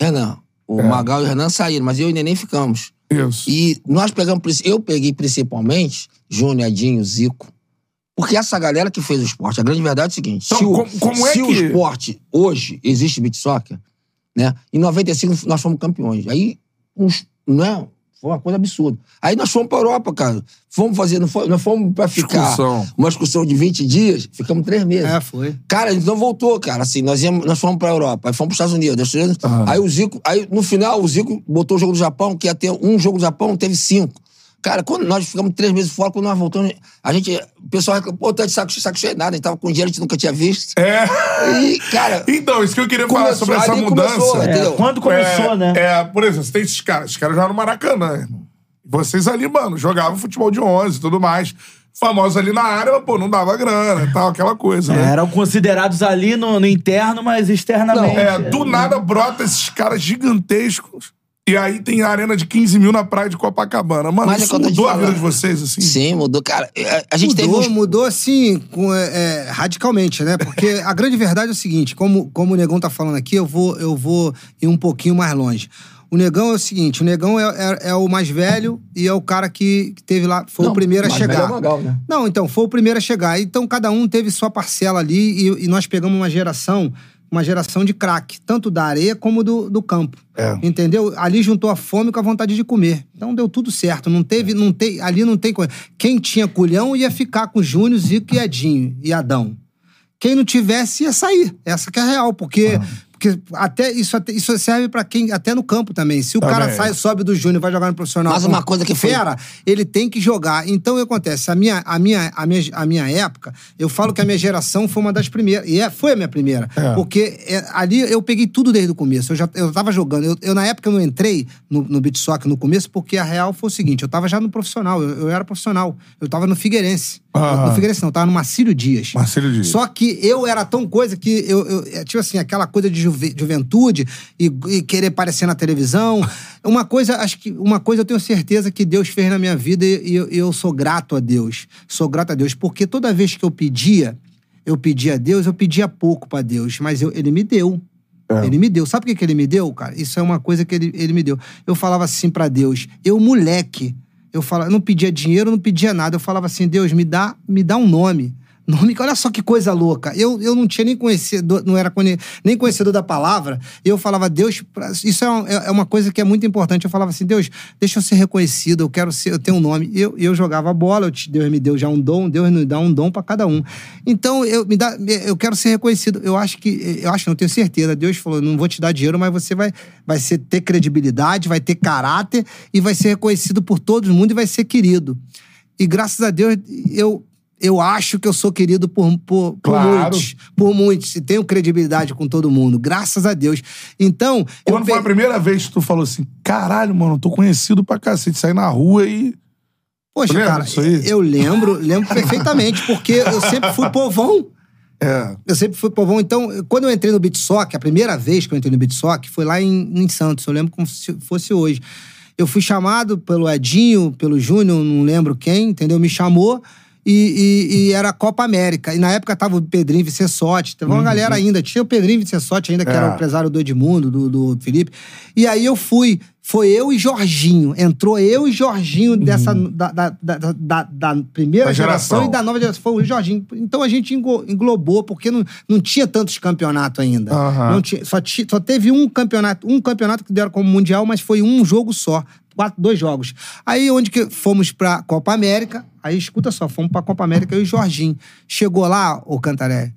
Renan. O É. Magal e o Renan saíram, mas eu e o Neném ficamos. Isso. E nós pegamos, eu peguei principalmente Júnior, Edinho, Zico. Porque essa galera que fez o esporte, a grande verdade é o seguinte: Então, se, o, como- é se o que- esporte hoje existe beat soccer, né? Em 95 nós fomos campeões. Aí, uns, né? Foi uma coisa absurda. Aí nós fomos pra Europa, cara. Fomos fazer, não foi, nós fomos pra ficar Excursão. uma excursão de 20 dias, ficamos três meses. É, foi. Cara, a gente não voltou, cara. Assim, nós, íamos, nós fomos pra Europa, aí fomos pros Estados Unidos. Estados Unidos. Aham. Aí o Zico, aí no final, o Zico botou o jogo do Japão, que ia ter um jogo do Japão, teve cinco. Cara, quando nós ficamos três meses fora, quando nós voltamos, a gente. O pessoal reclamou, pô, tá de saco, saco cheio nada. A gente tava com dinheiro que a gente nunca tinha visto. É. E, cara. (laughs) Então, isso que eu queria falar Começou, sobre essa mudança. começou, É, quando começou, é, né? É, por exemplo, você tem esses caras. Esses caras jogaram no Maracanã, irmão. Vocês ali, mano, jogavam futebol de 11 e tudo mais. Famosos ali na área, mas, pô, não dava grana e tal, aquela coisa, né? Eram considerados ali no, no interno, mas externamente. É, do nada brota esses caras gigantescos. E aí tem a arena de 15 mil na praia de Copacabana. Mano, Mas é isso te mudou a vida de vocês, assim? Sim, mudou. Cara, a, a gente mudou, teve uns. mudou assim, com, é, é, radicalmente, né? Porque a grande verdade é o seguinte: como, como o Negão tá falando aqui, eu vou, eu vou ir um pouquinho mais longe. O Negão é o seguinte: o Negão é, é- é o mais velho e é o cara que, que teve lá, foi Não, o primeiro a chegar. é Magal, né? Não, então, foi o primeiro a chegar. Então, cada um teve sua parcela ali e, e nós pegamos uma geração, uma geração de craque, tanto da areia como do, do campo. É. Entendeu? Ali juntou a fome com a vontade de comer. Então deu tudo certo. Não teve, não tem, ali não tem coisa. Quem tinha culhão ia ficar com Júnior, Zico e Edinho e Adão. Quem não tivesse ia sair. Essa que é a real, porque, porque porque até isso, até, isso serve pra quem, até no campo também. Se o Também. cara sai, sobe do júnior e vai jogar no profissional. Mas uma coisa que foi- Fera, ele tem que jogar. Então, o que acontece? A minha, a, minha, a, minha, a minha época, eu falo que a minha geração foi uma das primeiras. E é, foi a minha primeira. É. Porque é, ali eu peguei tudo desde o começo. Eu já eu tava jogando. Eu, eu, na época, eu não entrei no, no beat soccer no começo, porque a real foi o seguinte: eu tava já no profissional. Eu, eu era profissional. Eu tava no Figueirense. Aham. No Figueirense não, tava no Marcílio Dias. Marcelo Dias. Só que eu era tão coisa que eu, eu é, tipo assim, aquela coisa de juve- juventude e, e querer aparecer na televisão. (laughs) Uma coisa, acho que uma coisa eu tenho certeza que Deus fez na minha vida e, eu, eu sou grato a Deus. Sou grato a Deus, porque toda vez que eu pedia, eu pedia a Deus, eu pedia pouco pra Deus, mas eu- ele me deu. É. Ele me deu. Sabe o que, que ele me deu, cara? Isso é uma coisa que ele, ele me deu. Eu falava assim pra Deus, eu moleque, eu falava, eu não pedia dinheiro, não pedia nada. Eu falava assim, Deus, me dá, me dá um nome. Nome, olha só que coisa louca. Eu, eu não tinha nem conhecido, não era nem conhecedor da palavra. E eu falava, Deus, isso é uma, é uma coisa que é muito importante. Eu falava assim, Deus, deixa eu ser reconhecido, eu quero ser, eu tenho um nome. Eu, eu jogava bola, eu te- Deus me deu já um dom, Deus nos dá um dom pra cada um. Então, eu, me dá, eu quero ser reconhecido. Eu acho que, eu acho, não tenho certeza. Deus falou, não vou te dar dinheiro, mas você vai, vai ser, ter credibilidade, vai ter caráter e vai ser reconhecido por todo mundo e vai ser querido. E graças a Deus, eu, eu acho que eu sou querido por, por, por Claro. muitos. Por muitos. E tenho credibilidade com todo mundo. Graças a Deus. Então. eu Quando foi pe- a primeira vez que tu falou assim, caralho, mano, eu tô conhecido pra cacete, sair na rua e... Poxa, cara, eu lembro, lembro perfeitamente, porque eu sempre fui povão. É, Eu sempre fui povão. Então, eu- quando eu entrei no Bitsock, a primeira vez que eu entrei no Bitsock foi lá em, em Santos. Eu lembro como se fosse hoje. Eu fui chamado pelo Edinho, pelo Júnior, não lembro quem, entendeu? Me chamou e, e- e era a Copa América. E na época tava o Pedrinho Vicessotti, teve uma galera ainda. Tinha o Pedrinho Vicessotti ainda, que É. era o empresário do Edmundo, do, do Felipe. E aí eu fui. Foi eu e Jorginho. Entrou eu e Jorginho dessa, da, da, da, da- da primeira geração. geração. e da nova geração. Foi o Jorginho. Então a gente englobou, porque não, não tinha tantos campeonatos ainda. Aham. Não tinha, só, só teve um campeonato, um campeonato que deram como mundial, mas foi um jogo só. Quatro, dois jogos. Aí onde que fomos pra Copa América, aí escuta só, fomos pra Copa América e o Jorginho. Chegou lá, ô Cantaré.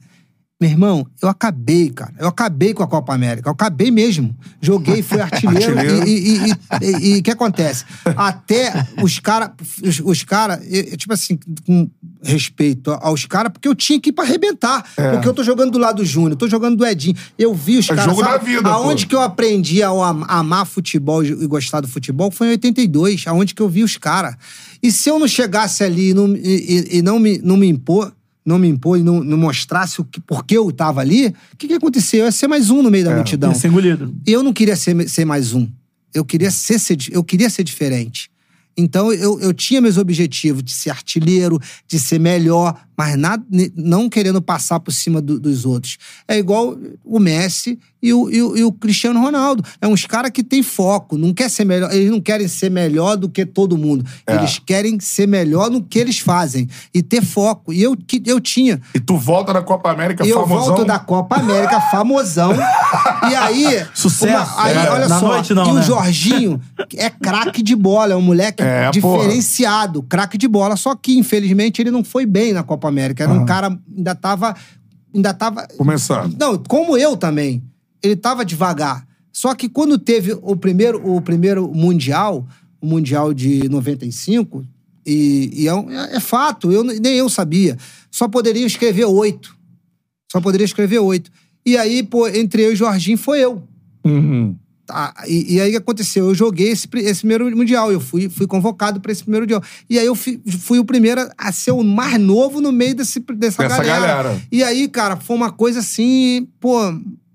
Meu irmão, eu acabei, cara. Eu acabei com a Copa América. Eu acabei mesmo. Joguei, fui (laughs) artilheiro. Artilheiro. e- o que acontece? Até os caras, os, os cara, eu- tipo assim, com respeito aos caras, porque eu tinha que ir pra arrebentar. Porque eu tô jogando do lado do Júnior, tô jogando do Edinho. Eu vi os É caras. jogo sabe, da vida, Aonde pô. que eu aprendi a am- amar futebol e gostar do futebol foi em 82, aonde que eu vi os caras. E se eu não chegasse ali e não, e- e não, me, não me impor, não me impor e não, não mostrasse o que, por que eu tava ali, o que, que aconteceu? Eu ia ser mais um no meio da multidão. Ia ser engolido. E eu não queria ser, ser mais um. Eu queria ser, ser eu queria ser diferente. Então eu, eu tinha meus objetivos de ser artilheiro, de ser melhor, mas nada, não querendo passar por cima do- dos outros. É igual o Messi e o, e o- e o Cristiano Ronaldo. É uns caras que têm foco, não quer ser melhor, eles não querem ser melhor do que todo mundo. É. Eles querem ser melhor no que eles fazem e ter foco. E eu, que- eu tinha. E tu volta da Copa América E eu famosão. volto da Copa América, famosão. e aí. (laughs) Sucesso. aí, É, olha na só. noite não, e né? o Jorginho (laughs) é craque de bola, é um moleque É, diferenciado, craque de bola. Só que, infelizmente, ele não foi bem na Copa América. Era um cara. Ainda tava. Ainda tava. Começando. Não, como eu também. Ele tava devagar. Só que quando teve o primeiro, o primeiro Mundial, o Mundial de 95, e, e é, um- é- é fato, eu, nem eu sabia. Só poderia escrever oito. Só poderia escrever oito. E aí, pô, entre eu e o Jorginho foi eu. Uhum. Tá, e, e aí o que aconteceu? Eu joguei esse, esse primeiro Mundial, eu fui, fui convocado para esse primeiro Mundial. E aí eu fui, fui o primeiro a ser o mais novo no meio desse, dessa, galera. galera. E aí, cara, foi uma coisa assim, pô.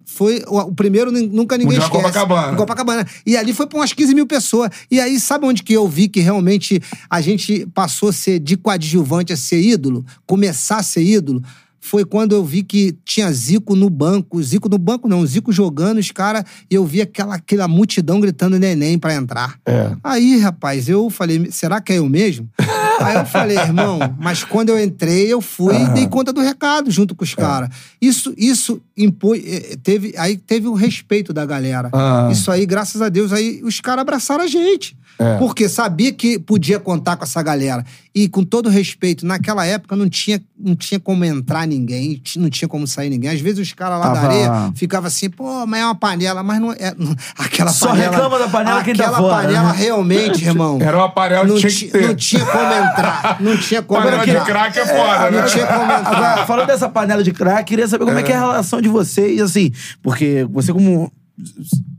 Foi o, primeiro, nunca ninguém Mundial esquece. Copacabana. Copacabana. E ali foi pra umas 15 mil pessoas. E aí, sabe onde que eu vi que realmente a gente passou a ser de coadjuvante a ser ídolo? Começar a ser ídolo? Foi quando eu vi que tinha Zico no banco. Zico no banco não, Zico jogando, os caras, e eu vi aquela, aquela multidão gritando neném pra entrar. É. Aí, rapaz, eu falei, será que é eu mesmo? (laughs) Aí eu falei, irmão, mas quando eu entrei, eu fui e dei conta do recado junto com os caras. Isso, isso impôs, eh, teve, aí teve o respeito da galera. Ah. Isso aí, graças a Deus, aí os caras abraçaram a gente. É. Porque sabia que podia contar com essa galera. E com todo respeito, naquela época não tinha, não tinha como entrar ninguém, não tinha como sair ninguém. Às vezes os caras lá da Tava- areia ficavam assim, pô, mas é uma panela, mas não é. não- (laughs) aquela Só panela. reclama da panela quem tá Aquela fora, panela né? realmente, (laughs) irmão. Era uma panela que não, tinha ti- que ter. não tinha como entrar. Não tinha como Panela de entrar. crack é foda, né? Não tinha como (laughs) entrar. Agora, falando dessa panela de crack, queria saber como é. que é a relação de vocês, assim, porque você como...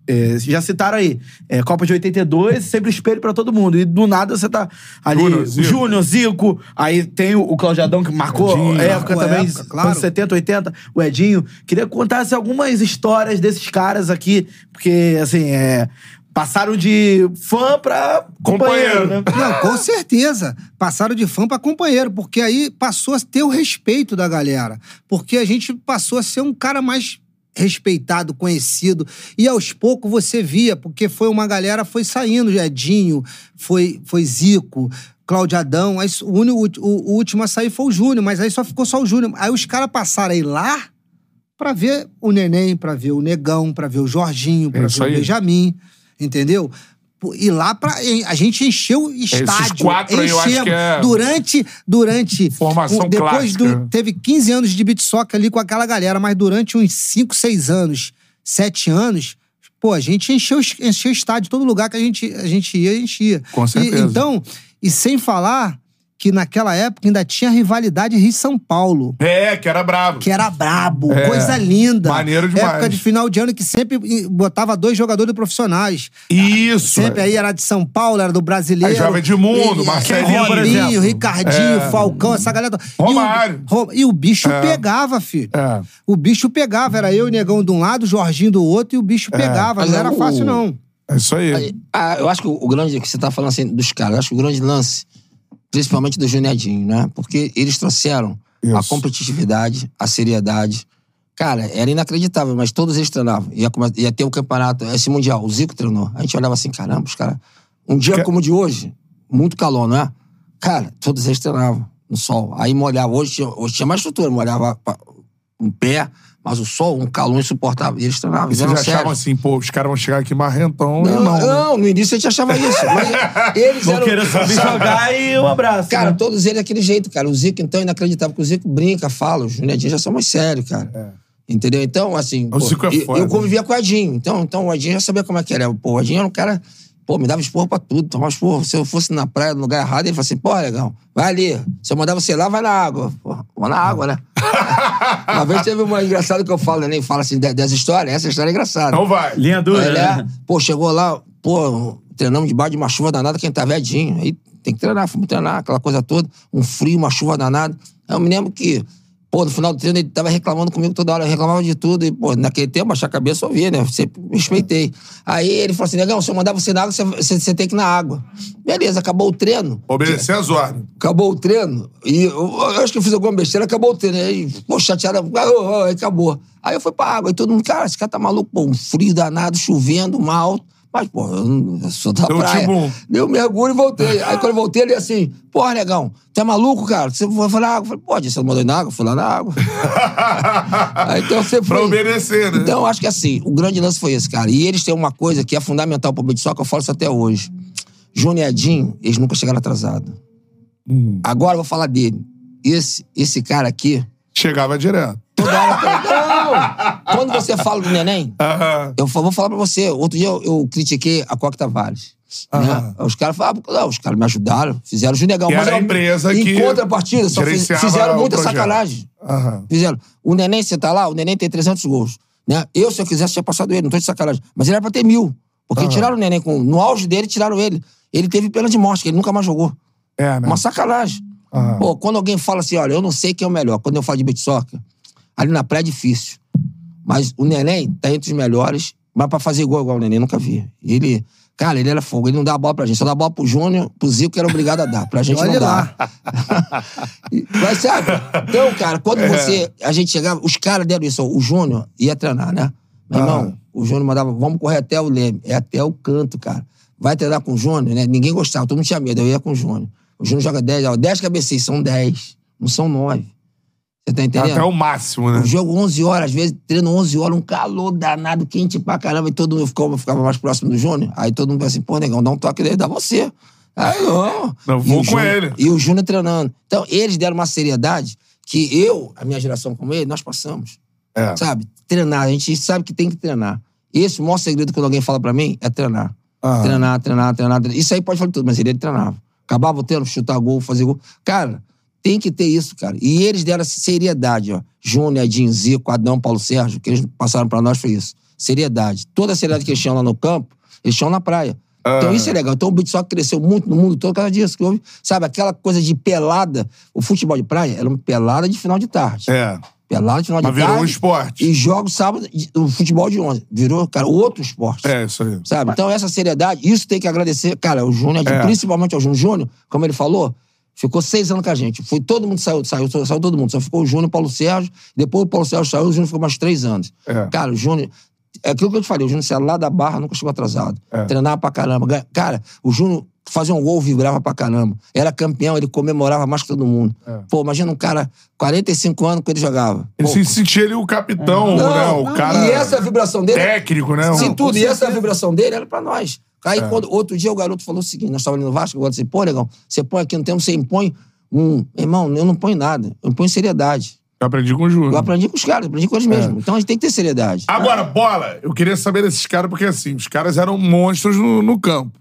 é, já citaram aí, é, Copa de 82, sempre espelho pra todo mundo. E do nada você tá ali, Júnior, Zico. Júnior, Zico, aí tem o, o Claudiadão que marcou Edinho, a época marcou a também, época, claro. anos 70, 80, o Edinho. Queria que contasse algumas histórias desses caras aqui, porque, assim, é, passaram de fã pra companheiro, Companheiro. né? Não, com certeza. Passaram de fã pra companheiro, porque aí passou a ter o respeito da galera. Porque a gente passou a ser um cara mais respeitado, conhecido. E aos poucos você via, porque foi uma galera foi saindo, Edinho, foi, foi Zico, Claudiadão. Aí, o, único- o- o último a sair foi o Júnior, mas aí só ficou só o Júnior. Aí os caras passaram aí lá pra ver o Neném, pra ver o Negão, pra ver o Jorginho, pra É ver o. Benjamin, entendeu? E lá pra, a gente encheu o estádio. quatro aí eu acho enchemos. que é- Durante, durante... Formação o- depois do, Teve 15 anos de beat soccer ali com aquela galera, mas durante uns 5, 6 anos, 7 anos, pô, a gente encheu, encheu o estádio, todo lugar que a gente, a gente ia, enchia. Com E- certeza. então, e sem falar que naquela época ainda tinha rivalidade Rio-São Paulo É, que era brabo. que era brabo, É. coisa linda. Maneiro demais. Época de final de ano que sempre botava dois jogadores profissionais. Isso. Sempre aí era de São Paulo, era do brasileiro. Aí jogava Edmundo, Marcelinho, por Robinho, exemplo. Ricardinho, É. Falcão, essa galera. Romário. E o, e o bicho É. pegava, filho. É. O bicho pegava. Era eu e o Negão de um lado, o Jorginho do outro, e o bicho pegava. Mas Não é era o- fácil, não. É isso aí. Aí, ah, eu acho que o, o grande que você tá falando assim dos caras, eu acho que o grande lance, principalmente do Juniadinho, né? Porque eles trouxeram a Isso. competitividade, a seriedade. Cara, era inacreditável, mas todos eles treinavam. Ia, ia ter o campeonato, esse Mundial, o Zico treinou. A gente olhava assim, caramba, os caras. Um dia Que- como o de hoje, muito calor, não é? Cara, todos eles treinavam no sol. Aí molhava. Hoje tinha, hoje tinha mais estrutura, molhava um pé, mas o sol, um calor insuportável. E eles treinavam. E eles vocês achavam sérios. assim, pô, os caras vão chegar aqui marrentão. Não, não, não, né? no início a gente achava isso. Mas (laughs) eles Vão eram. querer subir jogar e um abraço. Cara, né? todos eles daquele jeito, cara. O Zico, então, é inacreditável, porque o Zico brinca, fala, os Junedinhos já são mais sérios, cara. Entendeu? Então, assim. O Zico é eu- foda. Eu convivia com o Adinho. Então, então, o Adinho já sabia como é que era. Pô, o Adinho era um cara. Pô, me dava esporro pra tudo, tomava esporro. Se eu fosse na praia, no lugar errado, ele falava assim, pô, legal, vai ali. Se eu mandar você lá, vai na água. Pô, vou na água, né? (laughs) uma vez teve uma engraçada que eu falo, né? Nem fala assim de- dessa história. Essa história é engraçada. Então vai. Linha dura, Ele né? é, pô, chegou lá, pô, treinamos debaixo de uma chuva danada, quem tá vedinho. Aí tem que treinar, fomos treinar, aquela coisa toda, um frio, uma chuva danada. Eu me lembro que, pô, no final do treino ele tava reclamando comigo toda hora, eu reclamava de tudo. E, pô, naquele tempo, baixar a cabeça eu ouvia, né? Sempre respeitei. Aí ele falou assim: negão, se eu mandar você na água, você, você, você tem que ir na água. Beleza, acabou o treino. Obedecer as ordens. Acabou o treino. E eu, eu acho que eu fiz alguma besteira, acabou o treino. Aí, pô, chateada, aí acabou. Aí eu fui pra água, e todo mundo, cara, esse cara tá maluco, pô, um frio danado, chovendo, mal. Mas, pô, eu, eu sou da Deu praia. tibum. Deu mergulho e voltei. Aí quando eu voltei, ele assim, porra, negão, tu é maluco, cara? Você foi na água? Eu falei, pode, você não mandou ir na água? Eu fui lá na água. (laughs) Aí então você pra foi. obedecer, né? Então, eu acho que assim, o grande lance foi esse, cara. E eles têm uma coisa que é fundamental pro soccer, eu falo isso até hoje. Júnior e Edinho, eles nunca chegaram atrasados. Hum. Agora eu vou falar dele. Esse, esse cara aqui, Chegava direto. toda hora. Quando você fala do neném, eu vou falar pra você. Outro dia eu, eu critiquei a Coque Tavares. Né? Os caras falavam, não, os caras me ajudaram, fizeram o Junegão. Que mas era a empresa em que contrapartida, só fiz- fizeram muita projeto. sacanagem. Fizeram. O neném, você tá lá, o neném tem 300 gols. Né? Eu, se eu quisesse, tinha passado ele, não tô de sacanagem. Mas ele era pra ter mil. Porque tiraram o neném com. No auge dele, tiraram ele. Ele teve pena de morte, que ele nunca mais jogou. É, né? Uma sacanagem. Aham. Pô, quando alguém fala assim, olha, eu não sei quem é o melhor. Quando eu falo de beat soccer, ali na praia é difícil. Mas o neném tá entre os melhores, mas pra fazer gol igual o neném, nunca vi. Ele, cara, ele era fogo, ele não dá bola pra gente, só dá bola pro Júnior, pro Zico, que era obrigado a dar. Pra gente Olha não dá. lá. (laughs) E- Mas sabe? Então, cara, quando É. você. A gente chegava, os caras deram isso, o Júnior ia treinar, né? Meu Aham. irmão, o Júnior mandava, vamos correr até o Leme. É até o canto, cara. Vai treinar com o Júnior, né? Ninguém gostava, todo mundo tinha medo, eu ia com o Júnior. O Júnior joga 10, ó, 10 cabeceiros, são 10, não são 9. Você tá entendendo? Até o máximo, né? O jogo 11 horas, às vezes treino 11 horas, um calor danado, quente pra caramba, e todo mundo ficava, ficava mais próximo do Júnior. Aí todo mundo falou assim, pô, negão, dá um toque dele, dá você. Aí não. Não, vou com Júnior- ele. E o Júnior treinando. Então, eles deram uma seriedade que eu, a minha geração como ele, nós passamos. É. Sabe? Treinar. A gente sabe que tem que treinar. Esse o maior segredo quando alguém fala pra mim é treinar. Ah. Treinar, treinar, treinar, treinar. Isso aí pode falar tudo, mas ele, ele treinava. Acabava o treino, chutar gol, fazer gol. Cara, tem que ter isso, cara. E eles deram seriedade, ó. Júnior, Edinho, Zico, Adão, Paulo Sérgio, que eles passaram pra nós foi isso. Seriedade. Toda a seriedade que eles tinham lá no campo, eles tinham na praia. Então isso é legal. Então o beat soccer cresceu muito no mundo todo por causa disso. Que houve, sabe, aquela coisa de pelada. O futebol de praia era uma pelada de final de tarde. É. Pelada de final de Mas virou tarde. um esporte. E jogos sábado, o futebol de 11. Virou, cara, outro esporte. É, isso aí. Sabe? Então, essa seriedade, isso tem que agradecer, cara, o Júnior, É. principalmente ao Júnior. Júnior, como ele falou, ficou seis anos com a gente. Foi, todo mundo saiu, saiu, saiu todo mundo. Só ficou o Júnior e o Paulo Sérgio. Depois o Paulo Sérgio saiu, o Júnior ficou mais três anos. É. Cara, o Júnior. É aquilo que eu te falei, o Júnior saiu lá da barra, nunca chegou atrasado. É. Treinava pra caramba. Cara, o Júnior fazia um gol, vibrava pra caramba. Era campeão, ele comemorava mais que todo mundo. Pô, imagina um cara, 45 anos que ele jogava. Ele Pô, se sentia ele o capitão, né? O não, cara E essa vibração dele. técnico, né? Sim, tudo. E essa vibração dele era pra nós. Aí, É. quando, outro dia, o garoto falou o seguinte: nós estávamos ali no Vasco, eu disse, pô, negão, você põe aqui no tempo, você impõe um. Irmão, eu não ponho nada. Eu imponho seriedade. Eu aprendi com o Júnior. Eu aprendi com os caras, aprendi com eles É. mesmos. Então a gente tem que ter seriedade. Agora, bola, eu queria saber desses caras, porque assim, os caras eram monstros no, no campo.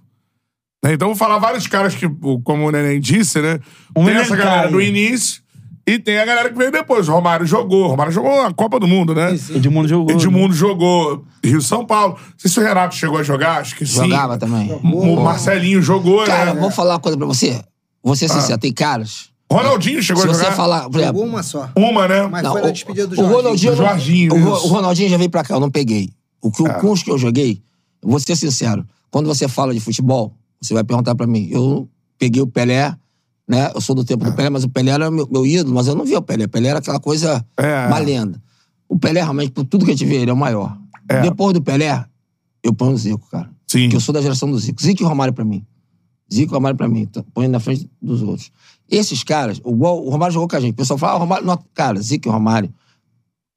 Né? Então, eu vou falar vários caras que, como o Neném disse, né? Um tem essa galera do início e tem a galera que veio depois. O Romário jogou. O Romário jogou a Copa do Mundo, né? Edmundo jogou. Edmundo jogou Rio-São Paulo. Não sei se o Renato chegou a jogar, acho que sim. Jogava também. O Marcelinho jogou, Cara, né? vou falar uma coisa pra você. Vou ser sincero, tem caras. Ronaldinho chegou Se a você jogar. falar. por exemplo, Jogou uma só. Uma, né? Mas Não, foi na o- despedida do o Jorginho. Ronaldinho, Do Jorginho, o, o Ronaldinho já veio pra cá, eu não peguei. O que o curso que eu joguei, vou ser sincero, quando você fala de futebol, você vai perguntar pra mim, eu peguei o Pelé, né? Eu sou do tempo do Pelé, mas o Pelé era meu, meu ídolo, mas eu não via o Pelé. O Pelé era aquela coisa, É. uma lenda. O Pelé, realmente, por tudo que a gente vê, ele é o maior. É. Depois do Pelé, eu ponho o Zico, cara. Sim. Porque eu sou da geração do Zico. Zico e Romário pra mim. Zico e Romário pra mim. Põe na frente dos outros. Esses caras, igual o Romário jogou com a gente. O pessoal fala, ah, Romário. Não, cara, Zico e Romário.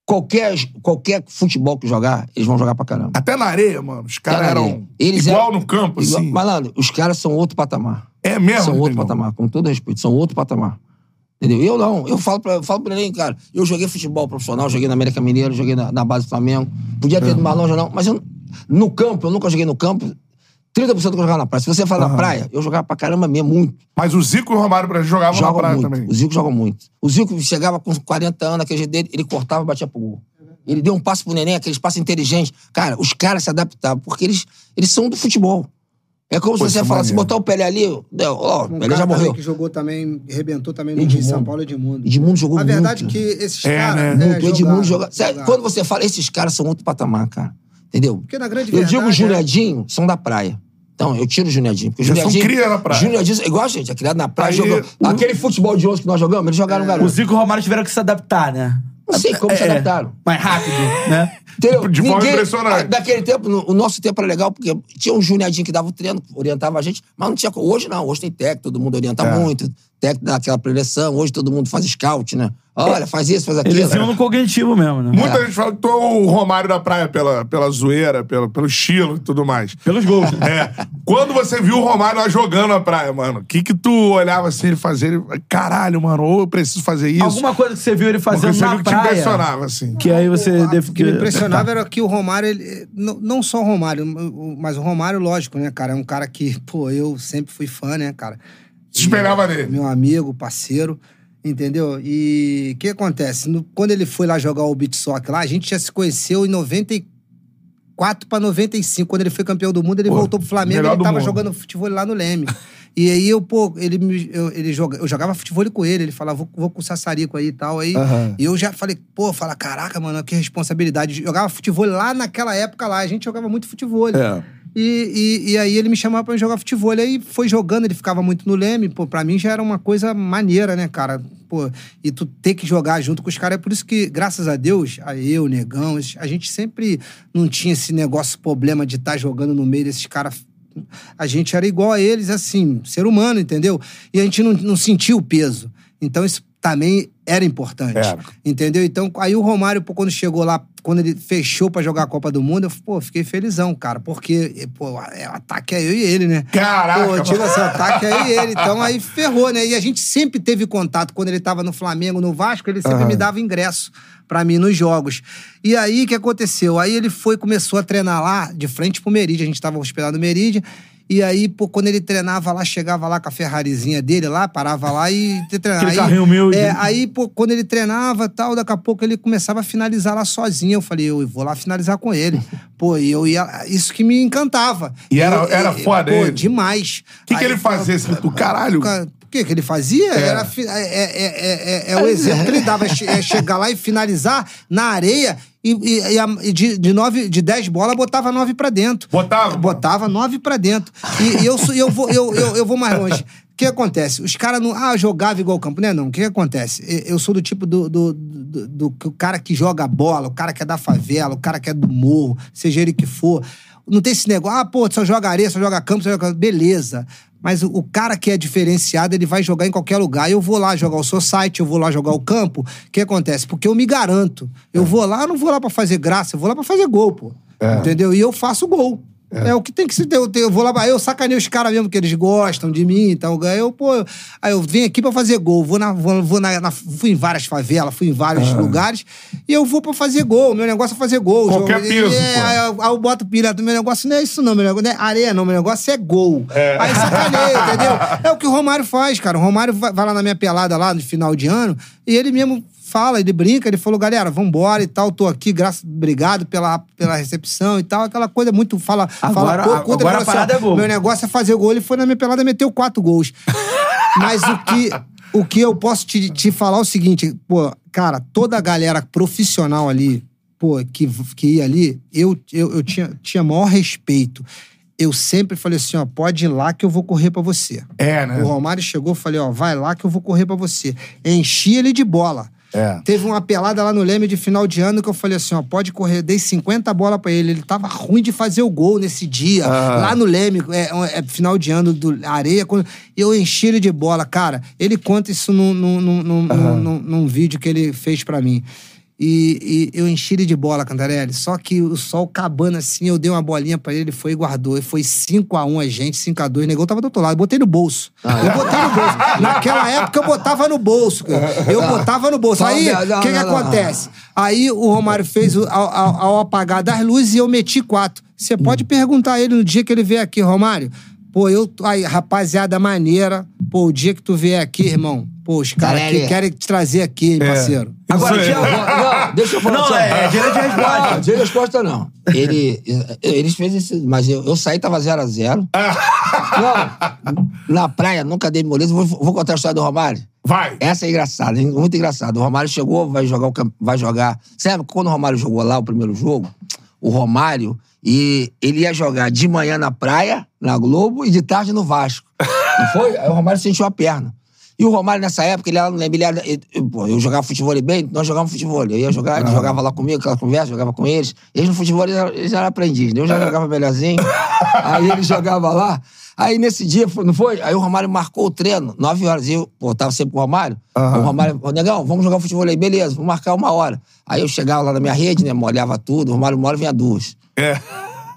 Qualquer, qualquer futebol que jogar, eles vão jogar pra caramba. Até na areia, mano. Os caras eram. Eles igual eram- no campo, Igual- assim. Malandro, os caras são outro patamar. É mesmo? são outro patamar, com todo respeito, são outro patamar. Entendeu? Eu não. Eu falo pra, eu falo pra ele, cara, eu joguei futebol profissional, joguei na América Mineiro, joguei na, na base do Flamengo. Podia ter ido mais longe, não. Mas eu, no campo, eu nunca joguei no campo. 30% que eu jogava na praia. Se você falar na praia, eu jogava pra caramba mesmo, muito. Mas o Zico e o Romário pra gente jogavam na Joga praia muito. também. O Zico joga muito. O Zico chegava com 40 anos, aquele jeito dele, ele cortava e batia pro gol. Ele deu um passo pro neném, aqueles passos inteligentes. Cara, os caras se adaptavam, porque eles, eles são do futebol. É como Pô, se você é falar, se maneiro. botar o Pelé ali, ó, ó, o Um Pelé cara já morreu. que jogou também, arrebentou também no Edmundo. Rio São Paulo, Edmundo. Edmundo jogou A verdade muito. é que esses É, caras... né? é, Muito. O Edmundo joga. Quando você fala, esses caras são outro patamar, cara. Entendeu? Porque na grande Eu verdade... digo é- Juniadinho, são da praia. Então, eu tiro o Juniadinho. Porque o Eles são Juniadinho. cria na praia. Juniadinho, igual a gente, é criado na praia. Aí, jogou- o- Aquele futebol de 11 que nós jogamos, eles jogaram no O garoto. Zico e o Romário tiveram que se adaptar, né? Não sei como se É, adaptaram. Mais rápido, (laughs) né? Entendeu? De forma impressionante. Naquele tempo, no- o nosso tempo era legal, porque tinha um Juniadinho que dava o treino, orientava a gente, mas não tinha. Hoje não, hoje tem técnico, todo mundo orienta É. muito, técnico dá aquela preleção, hoje todo mundo faz scout, né? Olha, faz isso, faz aquilo. Eles iam no cognitivo mesmo, né? Muita gente fala que tu é o Romário da praia pela, pela zoeira, pelo, pelo estilo e tudo mais. Pelos gols. né? É. Quando você viu o Romário lá jogando na praia, mano, o que que tu olhava assim, ele fazia? Ele, Caralho, mano, ou eu preciso fazer isso. Alguma coisa que você viu ele fazendo você na viu que te praia. impressionava, assim. Que aí você O- deve que me impressionava era que o Romário, ele, não, não só o Romário, mas o Romário, lógico, né, cara? É um cara que, pô, eu sempre fui fã, né, cara? Se espelhava nele. Meu amigo, parceiro, entendeu? E o que acontece? No- quando ele foi lá jogar o beat soccer lá, a gente já se conheceu em 94 pra 95. Quando ele foi campeão do mundo, ele Pô, voltou pro Flamengo melhor ele tava mundo. jogando futebol lá no Leme. E aí eu, pô, ele, me- eu, ele joga, eu jogava futebol com ele, ele falava, vou, vou com o Sassarico aí e tal. Aí Aham. e eu já falei, pô, fala, caraca, mano, que responsabilidade. Jogava futebol lá naquela época lá, a gente jogava muito futebol. É. E, e, e aí ele me chamava pra jogar futebol. Aí foi jogando, ele ficava muito no Leme. Pô, pra mim já era uma coisa maneira, né, cara? Pô, e tu ter que jogar junto com os caras. É por isso que, graças a Deus, a eu, Negão, a gente sempre não tinha esse negócio, problema de estar jogando no meio desses caras. A gente era igual a eles, assim, ser humano, entendeu? E a gente não, não sentia o peso. Então isso também era importante. Era. Entendeu? Então, aí o Romário, pô, quando chegou lá, quando ele fechou pra jogar a Copa do Mundo, eu pô, fiquei felizão, cara. Porque, pô, é, o ataque é eu e ele, né? Caraca, Pô, tipo assim, o ataque é eu e ele. Então aí (laughs) ferrou, né? E a gente sempre teve contato. Quando ele tava no Flamengo, no Vasco, ele sempre me dava ingresso pra mim nos jogos. E aí, o que aconteceu? Aí ele foi, começou a treinar lá, de frente pro Meridian. A gente tava hospedado no Meridian. E aí, pô, quando ele treinava lá, chegava lá com a Ferrarizinha dele lá, parava lá e (laughs) treinava. Aí, carrinho humilde. É, aí, pô, quando ele treinava tal, daqui a pouco ele começava a finalizar lá sozinho. Eu falei, eu vou lá finalizar com ele. (laughs) Pô, e eu ia. Isso que me encantava. E era- Eu- era eu- foda Pô, ele? demais. O que, que Aí, ele fazia? Do caralho? Que, que ele fazia? Era fi- é, é, é, é- é o exemplo que ele dava. é che- É chegar lá e finalizar na areia e, e- e a- e de, de, nove, de dez bolas botava nove pra dentro. Botava? Botava nove pra dentro. E, e eu, sou- eu, vou, eu, eu, eu vou mais longe. O que acontece? Os caras não. Ah, jogava igual campo. Não é não. O que acontece? E- Eu sou do tipo do, do, do, do- do cara que joga bola, o cara que é da favela, o cara que é do morro, seja ele que for. Não tem esse negócio, ah, pô, só joga areia, só joga campo, só joga... Beleza. Mas o, cara que é diferenciado, ele vai jogar em qualquer lugar. Eu vou lá jogar o society, eu vou lá jogar o campo. O que acontece? Porque eu me garanto. Eu vou lá, eu não vou lá pra fazer graça, eu vou lá pra fazer gol, pô. Entendeu? E eu faço gol. É. o que tem que se ter. Eu, vou lá, eu sacaneio os caras mesmo, que eles gostam de mim e tal. Aí eu, pô, aí eu venho aqui pra fazer gol. Vou na, vou, vou na, na- fui em várias favelas, fui em vários lugares. E eu vou pra fazer gol. Meu negócio é fazer gol. Qualquer Jogo- piso, É, aí eu, aí eu boto pilha. Meu negócio não é isso, não. Meu negócio não é areia, não. Meu negócio é gol. Aí sacaneio, entendeu? É o que o Romário faz, cara. O Romário vai, vai lá na minha pelada lá no final de ano e ele mesmo fala, ele brinca, ele falou, galera, vambora e tal, tô aqui, graças, obrigado pela, pela recepção e tal, aquela coisa muito, fala, Agora- fala pouco. Agora a parada ó, é gol. Meu negócio é fazer gol, ele foi na minha pelada e meteu quatro gols. (laughs) Mas o que, o que eu posso te, te falar é o seguinte, pô, cara, toda a galera profissional ali, pô, que, que ia ali, eu, eu, eu tinha, tinha maior respeito. Eu sempre falei assim, ó, pode ir lá que eu vou correr pra você. É, né? O Romário chegou, falei, ó, vai lá que eu vou correr pra você. Enchi ele de bola. É. Teve uma pelada lá no Leme de final de ano que eu falei assim, ó, pode correr, dei 50 bolas pra ele. Ele tava ruim de fazer o gol nesse dia. Lá no Leme, é, é final de ano do Areia, quando eu enchi ele de bola. Cara, ele conta isso num, num, num, num, num- num- num vídeo que ele fez pra mim. E, e eu enchi ele de bola, Cantarelli. Só que o sol acabando assim, eu dei uma bolinha pra ele, ele foi e guardou. E foi 5x1 a gente, 5x2. O negão tava do outro lado. Eu botei no bolso. eu botei no bolso. (laughs) Naquela época eu botava no bolso. cara. Eu botava no bolso. Aí, o que, que acontece? Aí o Romário fez ao, ao- ao apagar das luzes e eu meti quatro. Você pode perguntar a ele no dia que ele vier aqui, Romário. Pô, eu. Aí, rapaziada maneira. Pô, o dia que tu vier aqui, irmão. Pô, os caras que querem te trazer aqui, hein, parceiro. Agora. Tiago, Não, deixa eu falar Não, só. é, é direito de resposta. Não, direito de resposta não. Ele, eles fez esse. Mas eu, eu saí, tava 0x0. Não, na praia, nunca dei moleza. Vou, vou contar a história do Romário. Vai. Essa é engraçada, hein? muito engraçada. O Romário chegou, vai jogar vai jogar. Sabe quando o Romário jogou lá o primeiro jogo? O Romário e ele ia jogar de manhã na praia, na Globo, e de tarde no Vasco. Não foi? Aí o Romário sentiu a perna. E o Romário, nessa época, ele era, era, ele- eu, pô, eu jogava futebol bem, nós jogávamos futebol. Eu ia jogar, ele jogava lá comigo, aquela conversa, jogava com eles. Eles no futebol, eles eram, eles eram aprendiz, né? Eu já jogava melhorzinho. aí ele jogava lá. Aí nesse dia, não foi? Aí o Romário marcou o treino, nove horas. E eu, pô, tava sempre com o Romário. O Romário, ô, negão, vamos jogar futebol aí, beleza, vamos marcar uma hora. Aí eu chegava lá na minha rede, né? Molhava tudo, o Romário uma hora vinha duas. É.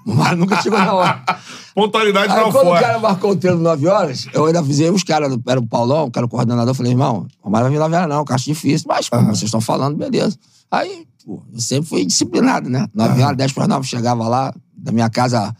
O Romário nunca chegou na hora. (laughs) Pontualidade Aí não quando o cara marcou o treino 9 horas, eu ainda avisei os caras, era o Paulão, que era o coordenador, eu falei, irmão, o Romário vai vir 9 horas não, acho difícil, mas pô, vocês estão falando, beleza. Aí, pô, eu sempre fui disciplinado, né? 9 horas, 10 para 9, chegava lá, da minha casa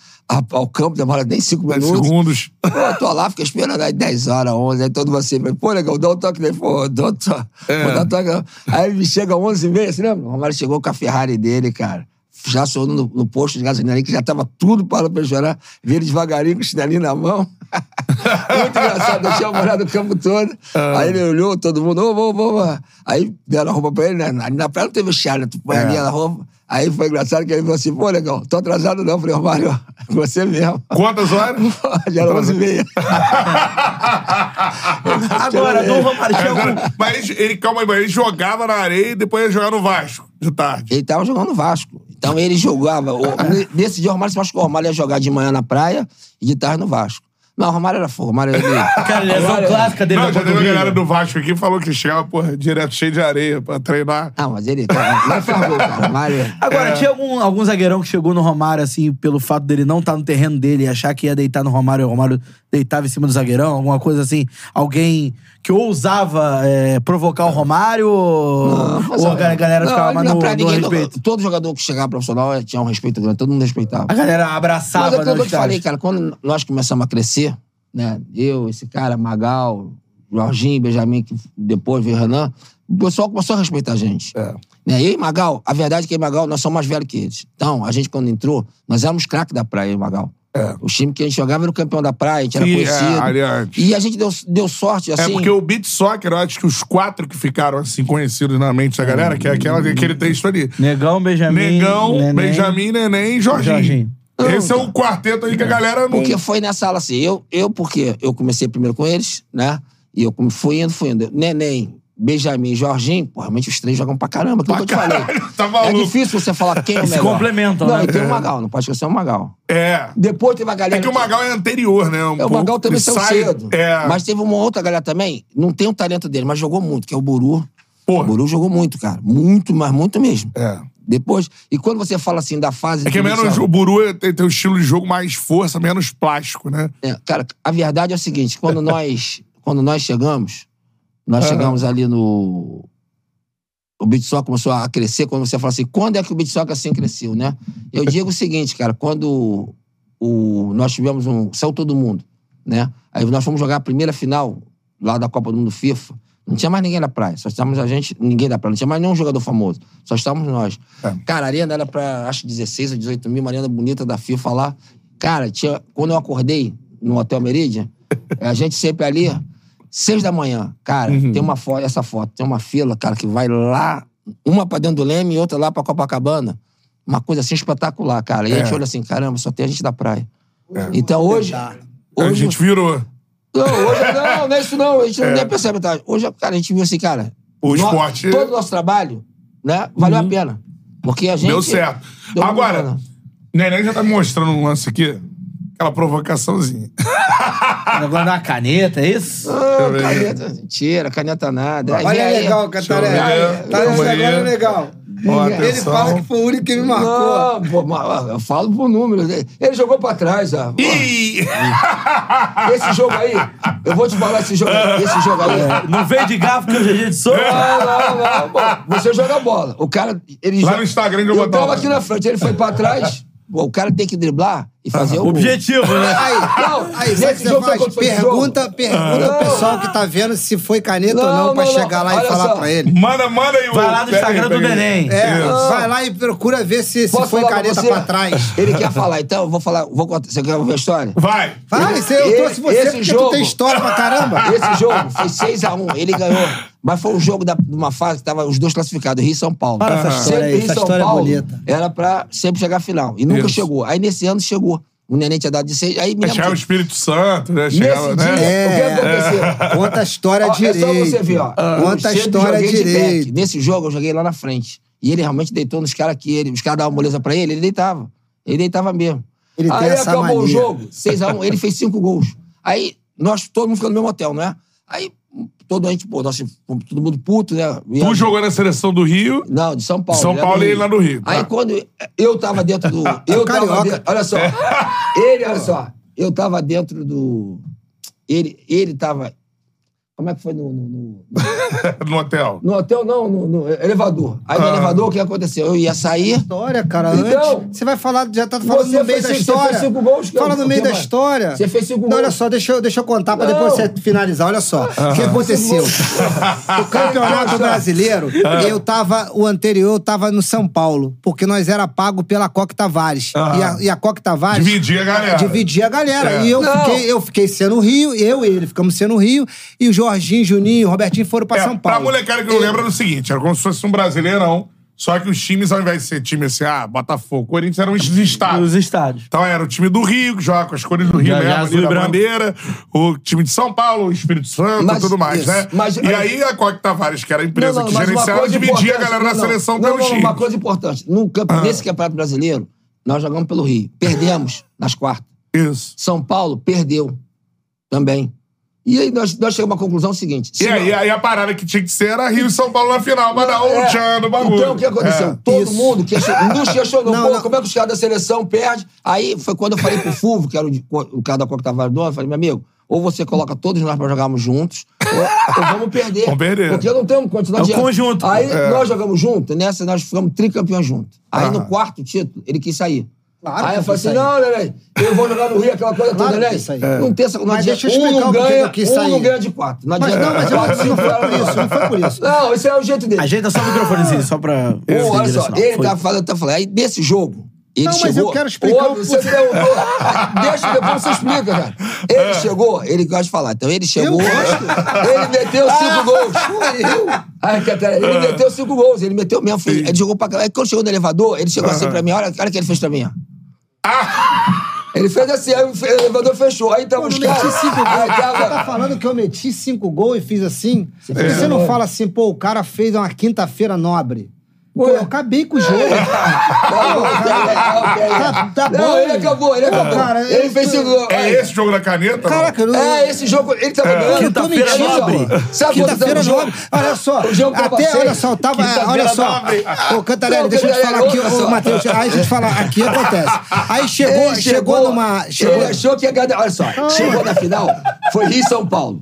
ao campo, demora nem 5 10 minutos. segundos. Pô, eu tô lá, fica esperando aí 10 horas, 11, aí todo mundo assim, pô, legal, dá um toque nele, pô, dá um toque, pô, dá um toque. Aí me chega 11 e meia, você lembra? O Romário chegou com a Ferrari dele, cara. Já sou no, no posto de gasolina ali, que já tava tudo para pra chorar. Vi ele devagarinho com o chinelinho na mão. (laughs) Muito engraçado, eu tinha morado o campo todo. Aí ele olhou, todo mundo, ô, vamos, vamos. Aí deram a roupa pra ele, né? Ali na praia não teve chá, né? Tu põe ali a roupa. Aí foi engraçado que ele falou assim, pô, legal, tô atrasado não. Eu falei, Romário, (laughs) você mesmo. Quantas horas? (laughs) Já era 11 e meia. Agora, do Romário, tinha algum... Mas ele, calma aí, mas ele jogava na areia e depois ia jogar no Vasco, de tarde. Ele tava jogando no Vasco. Então ele jogava. o- (laughs) Nesse dia o Romário se machucou. O Romário ia jogar de manhã na praia e de tarde no Vasco. Não, o Romário era fogo. O Romário era Aquela (laughs) lesão Romário- clássica dele Não, na já teve a panturrilha. galera do Vasco aqui que falou que chegava, porra, direto cheio de areia pra treinar. Não, mas ele, cara, não faz gol, cara. O Romário... Agora, tinha algum, algum zagueirão que chegou no Romário, assim, pelo fato dele não estar no terreno dele e achar que ia deitar no Romário e o Romário deitava em cima do zagueirão? Alguma coisa assim? Alguém que ousava é, provocar o Romário? ou mas, ou a ga- galera não, ficava mais não, no, pra no ninguém, respeito? Todo jogador que chegava profissional tinha um respeito grande, todo mundo respeitava. A galera Mas abraçava, é aquilo né, que eu te falei, cara, quando nós começamos a crescer, né? Eu, esse cara, Magal, Jorginho, Benjamin, que depois veio Renan, o pessoal começou a respeitar a gente. É. Né? Eu e Magal, a verdade é que eu e Magal, nós somos mais velhos que eles. Então, a gente, quando entrou, nós éramos craque da praia, eu e Magal. É. O time que a gente jogava era o campeão da praia, a gente era Sim, conhecido. é. E a gente deu, deu sorte, assim. É porque o beat soccer, eu acho que os quatro que ficaram assim conhecidos na mente da galera, que é aquela, aquele texto ali. Negão, Benjamin. Negão, Neném. Benjamin, Neném e Jorginho. Jorginho. Esse é o quarteto aí que a galera não. Porque foi nessa aula assim, eu, eu porque eu comecei primeiro com eles, né? E eu fui indo, fui indo. Neném, Benjamin, Jorginho, pô, realmente os três jogam pra caramba, aquilo que eu te falei. tá é difícil você falar quem é o (laughs) Se melhor. complementam, não, né? e tem o Magal, não pode esquecer o Magal. É. Depois teve a galera... É que o Magal é anterior, né? Um É, o Magal também saiu sai- cedo. É. Mas teve uma outra galera também, não tem o talento dele, mas jogou muito, que é o Buru. Porra. O Buru jogou muito, cara. Muito, mas muito mesmo. É. Depois, e quando você fala assim da fase... É que é menos. inicial- O Buru tem, tem um estilo de jogo mais força, menos plástico, né? É, cara, a verdade é o seguinte: quando nós, (laughs) quando nós chegamos, nós chegamos ali no. O beat soccer começou a crescer. Quando você fala assim, quando é que o beat soccer assim cresceu, né? Eu (laughs) digo o seguinte, cara, quando o, nós tivemos um. Saiu todo mundo, né? Aí nós fomos jogar a primeira final lá da Copa do Mundo FIFA. Não tinha mais ninguém na praia, só estávamos a gente, ninguém da praia, não tinha mais nenhum jogador famoso, só estávamos nós. É. Cara, a arena era pra, acho, 16 ou 18 mil, uma arena bonita da FIFA lá. Cara, tinha, quando eu acordei no Hotel Meridian, (laughs) a gente sempre ali, seis da manhã. Cara, tem uma foto, essa foto, tem uma fila, cara, que vai lá, uma pra dentro do Leme e outra lá pra Copacabana. Uma coisa assim espetacular, cara. E a gente É. olha assim, caramba, só tem a gente da praia. Então hoje. A Hoje, gente virou. Não, hoje não, não é isso não. A gente não nem percebe. Tá? Hoje, cara, a gente viu assim, cara. O no- esporte- Todo o nosso trabalho, né? Valeu a pena. Porque a gente. Deu certo. Deu Agora. Neném já tá me mostrando um lance aqui. Aquela provocaçãozinha. Negócio da caneta, é isso? Ah, caneta, mentira, caneta nada. Olha aí. legal, ver. Tá negócio legal. Ele fala que foi o único que me marcou. Não, pô, eu falo por número. Ele jogou pra trás, ó. Ih! Esse jogo aí, eu vou te falar esse jogo aí. Esse jogo aí. Não veio de garfo que hoje é dia de soco? Não, não, não. Pô, você joga bola. O cara. Ele Lá joga- no Instagram que eu Eu tava aqui na frente, ele foi pra trás. O cara tem que driblar e fazer o. gol. Objetivo, né? Aí, Não, aí nesse o você jogo faz? Pergunta, pergunta Não. ao pessoal que tá vendo se foi caneta ou Não, não, pra não, não. chegar lá e Olha falar só. pra ele. Manda, manda aí o. Vai lá no Instagram do. Neném. É, vai lá e procura ver se, se foi pra caneta pra trás. Ele quer falar, então eu vou falar. Vou contar. Você quer ouvir a história? Vai. Vai, eu Esse- trouxe você esse porque jogo- tu tem história pra caramba. Esse jogo foi 6x1, ele ganhou. Mas foi um jogo da, de uma fase que tava os dois classificados, Rio e São Paulo. Fala essa Sempre história aí, Rio essa São história é Paulo bonita. Era pra sempre chegar à final. E nunca Isso. chegou. Aí nesse ano chegou. O Neném tinha dado de seis. Aí me chegava o. Espírito Santo, né? Nesse Chegava, dia, né? o que aconteceu? Conta a história Ó, direito. É só você ver, ó. Conta a história direito. back. Nesse jogo eu joguei lá na frente. E ele realmente deitou nos caras que ele. Os caras davam moleza pra ele, ele deitava. Ele deitava mesmo. Ele Aí essa acabou o mania. jogo, 6x1, ele fez cinco gols. Aí, nós, todo mundo ficou no mesmo hotel, não é? Aí, todo a gente, pô, nós, todo mundo puto, né? E Tu a- jogou na seleção do Rio. Não, de São Paulo. São Paulo e ele lá do Rio, Aí tá. quando eu tava dentro do. (laughs) Eu tava Carioca. dentro. Olha só. Ele, olha só. Eu tava dentro do. Ele, ele tava. Como é que foi no- no- no, (laughs) no hotel. no hotel, não, no, no elevador. Aí no Ah. elevador, o que aconteceu? Eu ia sair. História, cara. Então, antes, você vai falar, já tá falando você no meio fez da você história. fez cinco gols, Fala no meio da mais? história. Você fez cinco Não, olha gols. só, deixa eu, deixa eu contar pra Não. depois você finalizar. Olha só. O que aconteceu? O campeonato brasileiro, eu tava, o anterior, eu tava no São Paulo, porque nós era pago pela Coque Tavares. Aham. E, a, e a Coque Tavares. Dividia a galera. Dividia a galera. É. E eu Não. fiquei, eu fiquei sendo o Rio, eu e ele ficamos sendo o Rio, e o Jorginho, Juninho, o Robertinho foram pra É, São pra Paulo. molecada que não lembra, era o seguinte: era como se fosse um brasileirão. Só que os times, ao invés de ser time assim, ah, Botafogo, Corinthians, eram os estados. Os estádios. Então era o time do Rio, que joga com as cores do Rio Já- já mesmo, azul e da branco. bandeira, o time de São Paulo, o Espírito Santo Mas- e tudo mais, isso. né? Mas- e aí a Coque Tavares, que era a empresa que mas uma gerenciava, coisa dividia a importante- galera na não, não. seleção não, pelos não, times. Uma coisa importante. No campo, Nesse Campeonato Brasileiro, nós jogamos pelo Rio. Perdemos nas quartas. Isso. São Paulo perdeu. Também. E aí nós, nós chegamos à conclusão seguinte. se E aí, não- aí a parada que tinha que ser era Rio e São Paulo na final, mas não, É. o Tchan no bagulho. Então, o que aconteceu? É. Todo Isso. mundo questionou, Não, pô, não. como é que os caras da seleção perdem? Aí foi quando eu falei pro Fulvio, que era o, de- o cara da Copa Tavares eu falei, meu amigo, ou você coloca todos nós pra jogarmos juntos, ou, ou vamos perder. Vamos perder. Porque não temos continuar É o adiante. conjunto. Aí É. nós jogamos juntos, nessa nós ficamos tricampeões juntos. Aí Aham. no quarto título, ele quis sair. Claro aí que eu falei assim: não, Neném, eu vou jogar no Rio, aquela coisa Claro toda, que Neném. sair. Não tem essa. Não Mas adianta, deixa eu um explicar não ganha, que um não ganha de quatro. Não Mas adianta. não, mas eu- Quatro, não foi por não. isso, não foi por isso. Não, esse é o jeito dele. Ajeita só o microfonezinho, só pra. Pô, olha só, ele Foi. tá falando, tá falando. Aí, desse jogo, ele Não, chegou... mas eu quero explicar Óbvio, o- Você perguntou. (laughs) Deixa, depois você explica, cara. Ele chegou, ele gosta de falar. Então, ele chegou... Ele meteu cinco gols. (laughs) Ai, ele meteu cinco gols. Ele meteu mesmo. Foi, ele jogou pra caralho. Aí, quando chegou no elevador, ele chegou assim pra mim. Olha, olha o que ele fez pra mim, ó. Ele fez assim, aí o elevador fechou. Aí tava Pô, os caras... cinco gols. Aí Você tá tava... falando que eu meti cinco gols e fiz assim? Por que fez você não fala assim, pô, o cara fez uma quinta-feira nobre? Pô, Ué. eu acabei com o jogo. (laughs) Tá. Tá- tá Não, bom. ele acabou, ele acabou. cara, ele eu fez gols. É esse jogo da caneta? Caraca, não... É, esse jogo, ele tava ganhando. Quinta-feira nobre. Quinta-feira o nobre. jogo? Olha só. O Até, olha só, tava. Olha só. Ô, Cantarelli, deixa eu te falar aqui, ô. Matheus. Aí a gente fala, aqui acontece. Aí chegou, chegou, numa. Chegou, Ele achou que ia ganhar. Olha só, chegou na final, foi Rio e São Paulo.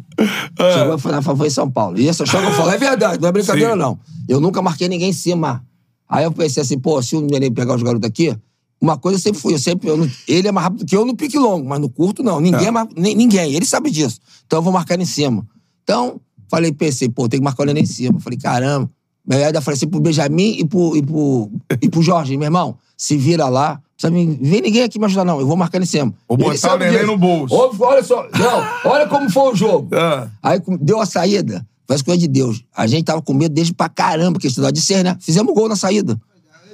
Chegou na final, foi em São Paulo. E essa jogo eu falo, é verdade, não é brincadeira, Sim. não. Eu nunca marquei ninguém em cima. Aí eu pensei assim, pô, se o Neném pegar os garotos aqui, uma coisa eu sempre fui, eu sempre. eu não- ele é mais rápido que eu no pique longo, mas no curto, não. Ninguém é, mais. ni- Ninguém, ele sabe disso. Então eu vou marcar ele em cima. Então, falei, pensei, pô, tem que marcar o Neném em cima. Falei, caramba. Aí ainda falei assim pro Benjamin e pro, e pro, e pro Jorge, meu irmão, se vira lá. Precisa me- vem ninguém aqui me ajudar, não. Eu vou marcar ele em cima. Vou Ele botar sabe o neném no bolso. Olha só. Não, olha como foi o jogo. Ah. Aí deu a saída. Faz coisa de Deus. A gente tava com medo desde pra caramba, que estudar de ser, né? Fizemos gol na saída.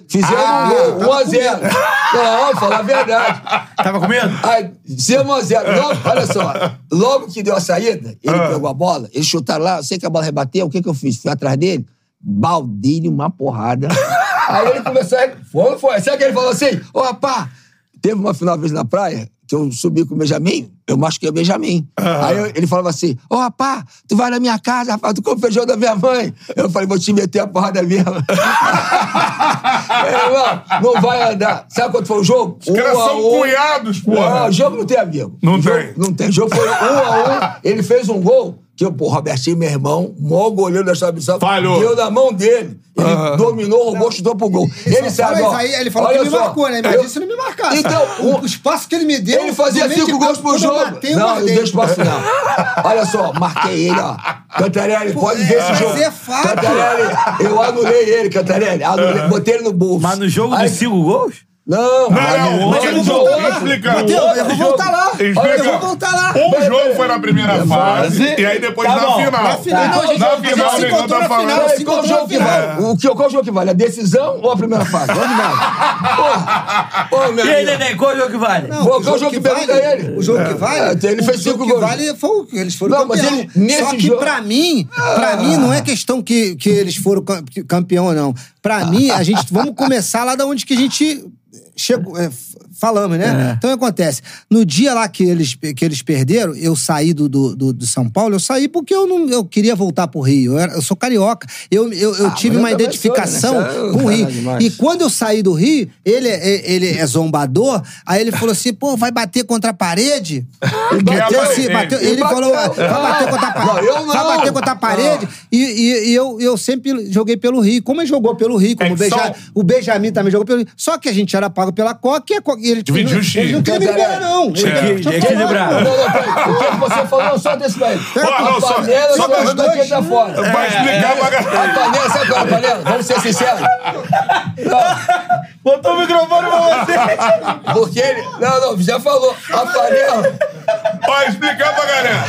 Fizemos Ah, um gol, 1x0. Não, falar a verdade. Tava com medo? Aí, fizemos 1x0. Logo, olha só. Logo que deu a saída, ele Ah. pegou a bola, eles chutaram lá, eu sei que a bola rebateu, o que que eu fiz? Fui atrás dele, baldei uma porrada. (laughs) Aí ele começou a... Foi, foi. Sabe que ele falou assim? Ô, rapá, teve uma final vez na praia, que eu subi com o Benjamin, eu machuquei o Benjamin. Aí eu- ele falava assim, ô, rapá, tu vai na minha casa, rapaz, tu come feijão da minha mãe. Eu falei, vou te meter a porrada mesmo. (laughs) É, irmão, não vai andar. Sabe quanto foi o jogo? Os caras Um a são um. cunhados, Não, porra. o jogo não tem amigo. Não jogo- tem. Não tem. O jogo foi um a um. Ele fez um gol. Que, pô, Robertinho, meu irmão, o maior goleiro da história do Falhou. Deu na mão dele. Ele Aham. dominou, roubou, chutou pro gol. Ele sabe, Mas ó. aí ele falou olha que me só, marcou, né? Mas eu- isso não me marcasse. Então, o, o- o espaço que ele me deu. ele fazia cinco de gols eu jogo. matei, eu não, não deu espaço, não. Olha só, marquei ele, ó. Cantarelli, pode ver esse mas jogo. é fato. Cantarelli, eu anulei ele, Cantarelli. Anulei, botei ele no bolso. Mas no jogo Aí- dos cinco gols? Não, Não, não, mas ele jogo. voltou lá, explica. Outro eu vou jogo. voltar lá. Explica. Eu vou voltar lá. Um jogo foi na primeira fase e aí depois Tá na bom. final. Na final, não, a gente- na gente final, se o encontrou tá na final, se qual encontrou jogo que na vale? final. O que, qual jogo que vale? A decisão ou a primeira fase? Onde vale? (laughs) Porra, meu E aí. Neném, qual jogo que vale? Não, Qual- qual jogo que pergunta vale, ele? O jogo que vale? É, ele o fez jogo cinco que gols. vale foi o que eles foram Não, mas campeão. ele- nesse Só que jogo- pra mim, pra mim não é questão que, que eles foram cam- campeão ou não. Pra (laughs) mim, a gente vamos começar lá da onde que a gente chegou, é, falamos, né? Então o que acontece? No dia lá que eles, que eles perderam, eu saí do, do, do- do São Paulo, eu saí porque eu não eu queria voltar pro Rio. Eu, era- eu sou carioca. Eu, eu, eu Ah, tive uma identificação sou, né? É com o Rio. E quando eu saí do Rio, ele, é- ele é zombador, aí ele falou assim, pô, vai bater contra a parede? bateu Bateu assim, ele. bateu, ele bateu. falou, vai bater contra a parede. Vai bater contra a parede. E, e- e eu, eu sempre joguei pelo Rio. Como ele jogou pelo Rio, como É o, Beja, o Benjamin também jogou pelo Rio. Só que a gente era pago pela Coca e, a Coca, e ele Dividiu o ele, X. ele não queria me embora, não. Ele. Não, não, peraí. O que você falou? Não, só desse. Ó, não, a só- panela só só dos daqui dois. tá fora. Vai explicar pra A galera. panela, sabe qual é a panela? Vamos ser sinceros. Não, Botou o microfone pra você. porque ele... Não, não, já falou. A panela... Ó, explicar pra galera.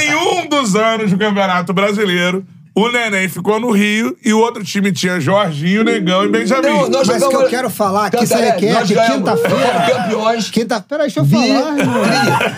Em um dos anos do Campeonato Brasileiro, O Neném ficou no Rio e o outro time tinha Jorginho, Negão e Benjamin. Não, nós Mas que eu quero falar, que isso Cantarelli, aí que é que ganhamos. quinta-feira. Campeões. Quinta... Peraí, deixa eu Vi, falar, irmão.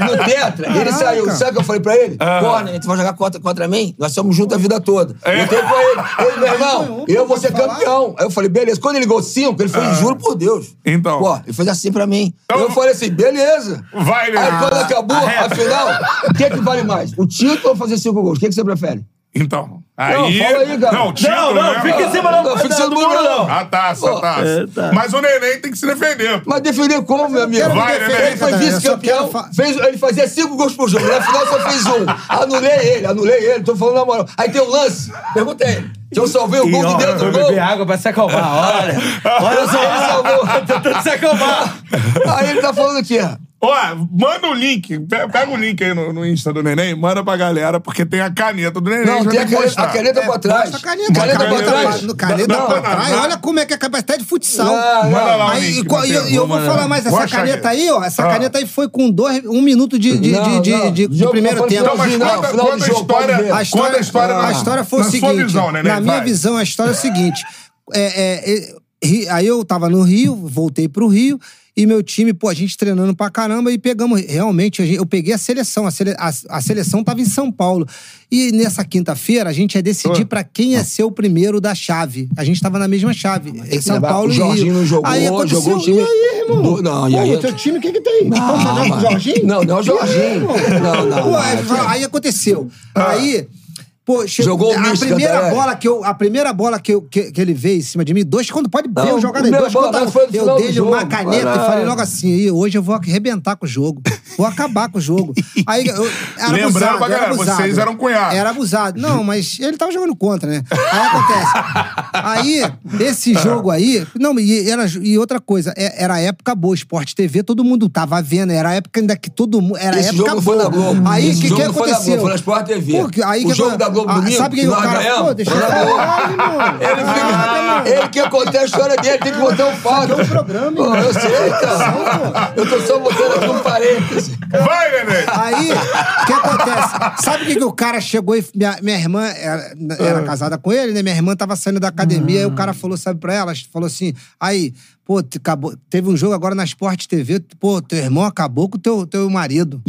no Tetra, ele saiu. Sabe o que eu falei pra ele? Ah. Pô, né, tu vai jogar contra, contra mim? Nós somos juntos a vida toda. É. Eu tenho pra ele. Ele, meu irmão, ganhou, eu vou ser falar? campeão. Aí eu falei, beleza. Quando ele ligou cinco, ele foi, juro por Deus. Então. Pô, ele fez assim pra mim. Então- eu falei assim, beleza. Vai, né? Aí quando acabou, afinal, o que é que vale mais? O título ou fazer cinco gols? O que, é que você prefere? Então, aí... Não, fala aí, cara. Não, título, Não, não, né? fica em cima não, Não, fica em cima do muro, não. A taça, a taça. é, tá. Mas o Neném tem que se defender. Mas defender como, meu amigo? Vai, defender, né? Ele foi vice-campeão, fa- fez, ele fazia cinco gols por jogo. Na final só fez um. Anulei ele, anulei ele, tô falando na moral. Aí tem o lance, pergunta aí. Se eu salvei o gol de dentro do gol. beber água pra se acalmar, olha. (laughs) Olha só, Ele salvou. (laughs) tentando se acalmar. Aí ele tá falando aqui, ó. Ó, manda o link, pe- pega o link aí no, no Insta do Neném, manda pra galera, porque tem a caneta do Neném. Não, tem a caneta, a caneta pra trás. A caneta, Caneta pra caneta trás. pra- no caneta Não, pra trás. não. Olha como é que é a capacidade de futsal. Não, não. Manda lá o Aí, link, e, e- e eu vou falar mais, essa caneta aqui. aí, ó, essa Ah. caneta aí foi com dois, um minuto de, de, Não, de, não. de- de Jogo primeiro tempo. Então, mas conta, conta a história. A história, a história a na- história foi o seguinte. né, na minha visão, a história é o seguinte. É, é, é, aí eu tava no Rio, voltei pro Rio. E meu time, pô, a gente treinando pra caramba e pegamos. Realmente, eu peguei a seleção. A, sele- a- a seleção tava em São Paulo. E nessa quinta-feira, a gente ia decidir pra quem ia ser o primeiro da chave. A gente tava na mesma chave. Em São Paulo o e Jorginho Rio. não jogou, aí aconteceu, jogou o time- E aí, irmão? Do- não, e Pô, aí- o teu time, o que que tem? Não, Vamos jogar com o mano. Jorginho? Não, não é o Jorginho. Não, não, Pô, não, aí aconteceu. Aí... Pô, chegou, Jogou o a primeira bola que eu a primeira bola que, eu, que, que ele veio em cima de mim, dois quando pode ver o jogador primeira dois bola contra foi no eu dei-lhe uma jogo, caneta e caralho. falei logo assim, "Ih, hoje eu vou arrebentar com o jogo. Vou acabar com o jogo. (laughs) Aí eu, era Lembrando abusado, pra era galera, abusado. vocês eram cunhados. Era abusado. Não, mas ele tava jogando contra, né? Aí acontece. (laughs) Aí, esse jogo aí. Não, e, era, e outra coisa, é- era a época boa, Sport TV, todo mundo tava vendo. Era a época ainda que todo mundo. Era a Esse época jogo não foi boa. na Globo. Aí, o Esse que, jogo que não foi na aconteceu? Globo, foi na Sport TV. Pô, que- aí O que jogo da Globo ah, domingo, Sabe o que, que o cara. ganhamos, Pô, deixa eu falar. Ele, Ah, ele quer contar a história dele, tem que botar um fato. Isso aqui é um programa, Pô, eu sei, cara. Eu tô só botando aqui um parêntese. Vai, Neném! Aí, o que acontece? Sabe o que, que o cara chegou e. Minha, minha irmã era, era Ah. casada com ele, né? Minha irmã tava saindo da academia, aí o cara falou, sabe pra ela? Falou assim: aí, pô, te- acabou, teve um jogo agora na Sport TV, pô, teu irmão acabou com teu, teu marido.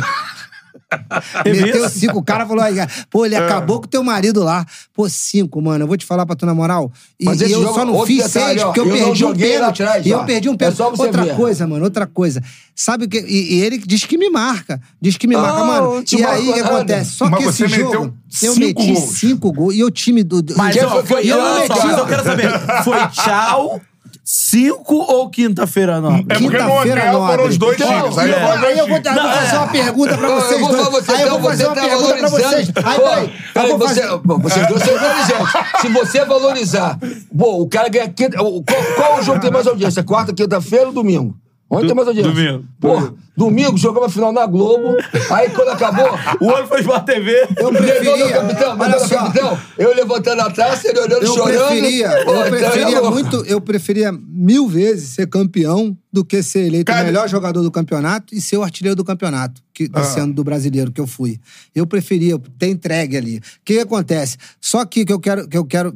Meteu cinco. O cara falou, aí, pô, É. ele acabou com teu marido lá. Pô, cinco, mano. Eu vou te falar pra tu na moral. E, Mas e esse eu jogo- só não fiz detalhe, seis, ó, porque eu, eu perdi um pênalti. E eu perdi um É pênalti. você outra ver. coisa, mano, outra coisa. Sabe o que. E, e ele diz que me marca. Diz que me Não, marca, mano. não te E aí o que acontece? Só Mas que esse jogo. Eu cinco meti gols. cinco gols. E o time do. Mas, eu eu quero saber, foi tchau, cinco ou quinta-feira nobre? É porque no Quinta-feira hotel foram nobre. os dois Então, times. Aí é. eu vou Aí eu vou, admitir. eu vou Não, fazer é. uma pergunta pra Não, vocês eu vou dois. falar você, Aí eu então, vou fazer você uma tá pergunta pra vocês. valorizando. Aí, Pô, peraí. Eu peraí, vou você, fazer... vocês dois são valorizantes. Se você valorizar, pô, o cara ganha quinta. o- Qual, qual o jogo que tem mais audiência? Quarta, quinta-feira ou domingo? Onde tem mais audiência? domingo. Pô, domingo jogamos a final na Globo. Aí quando acabou. (laughs) O outro foi Sport TV. Eu Mandou meu preferia. capitão, meu só. capitão. Eu levantando a taça, ele olhando, Eu chorando. preferia, eu então preferia muito, eu preferia mil vezes ser campeão do que ser eleito Cara- o melhor jogador do campeonato e ser o artilheiro do campeonato, que, desse ano do brasileiro que eu fui. Eu preferia ter entregue ali. O que, que acontece? Só que, que eu quero, que eu quero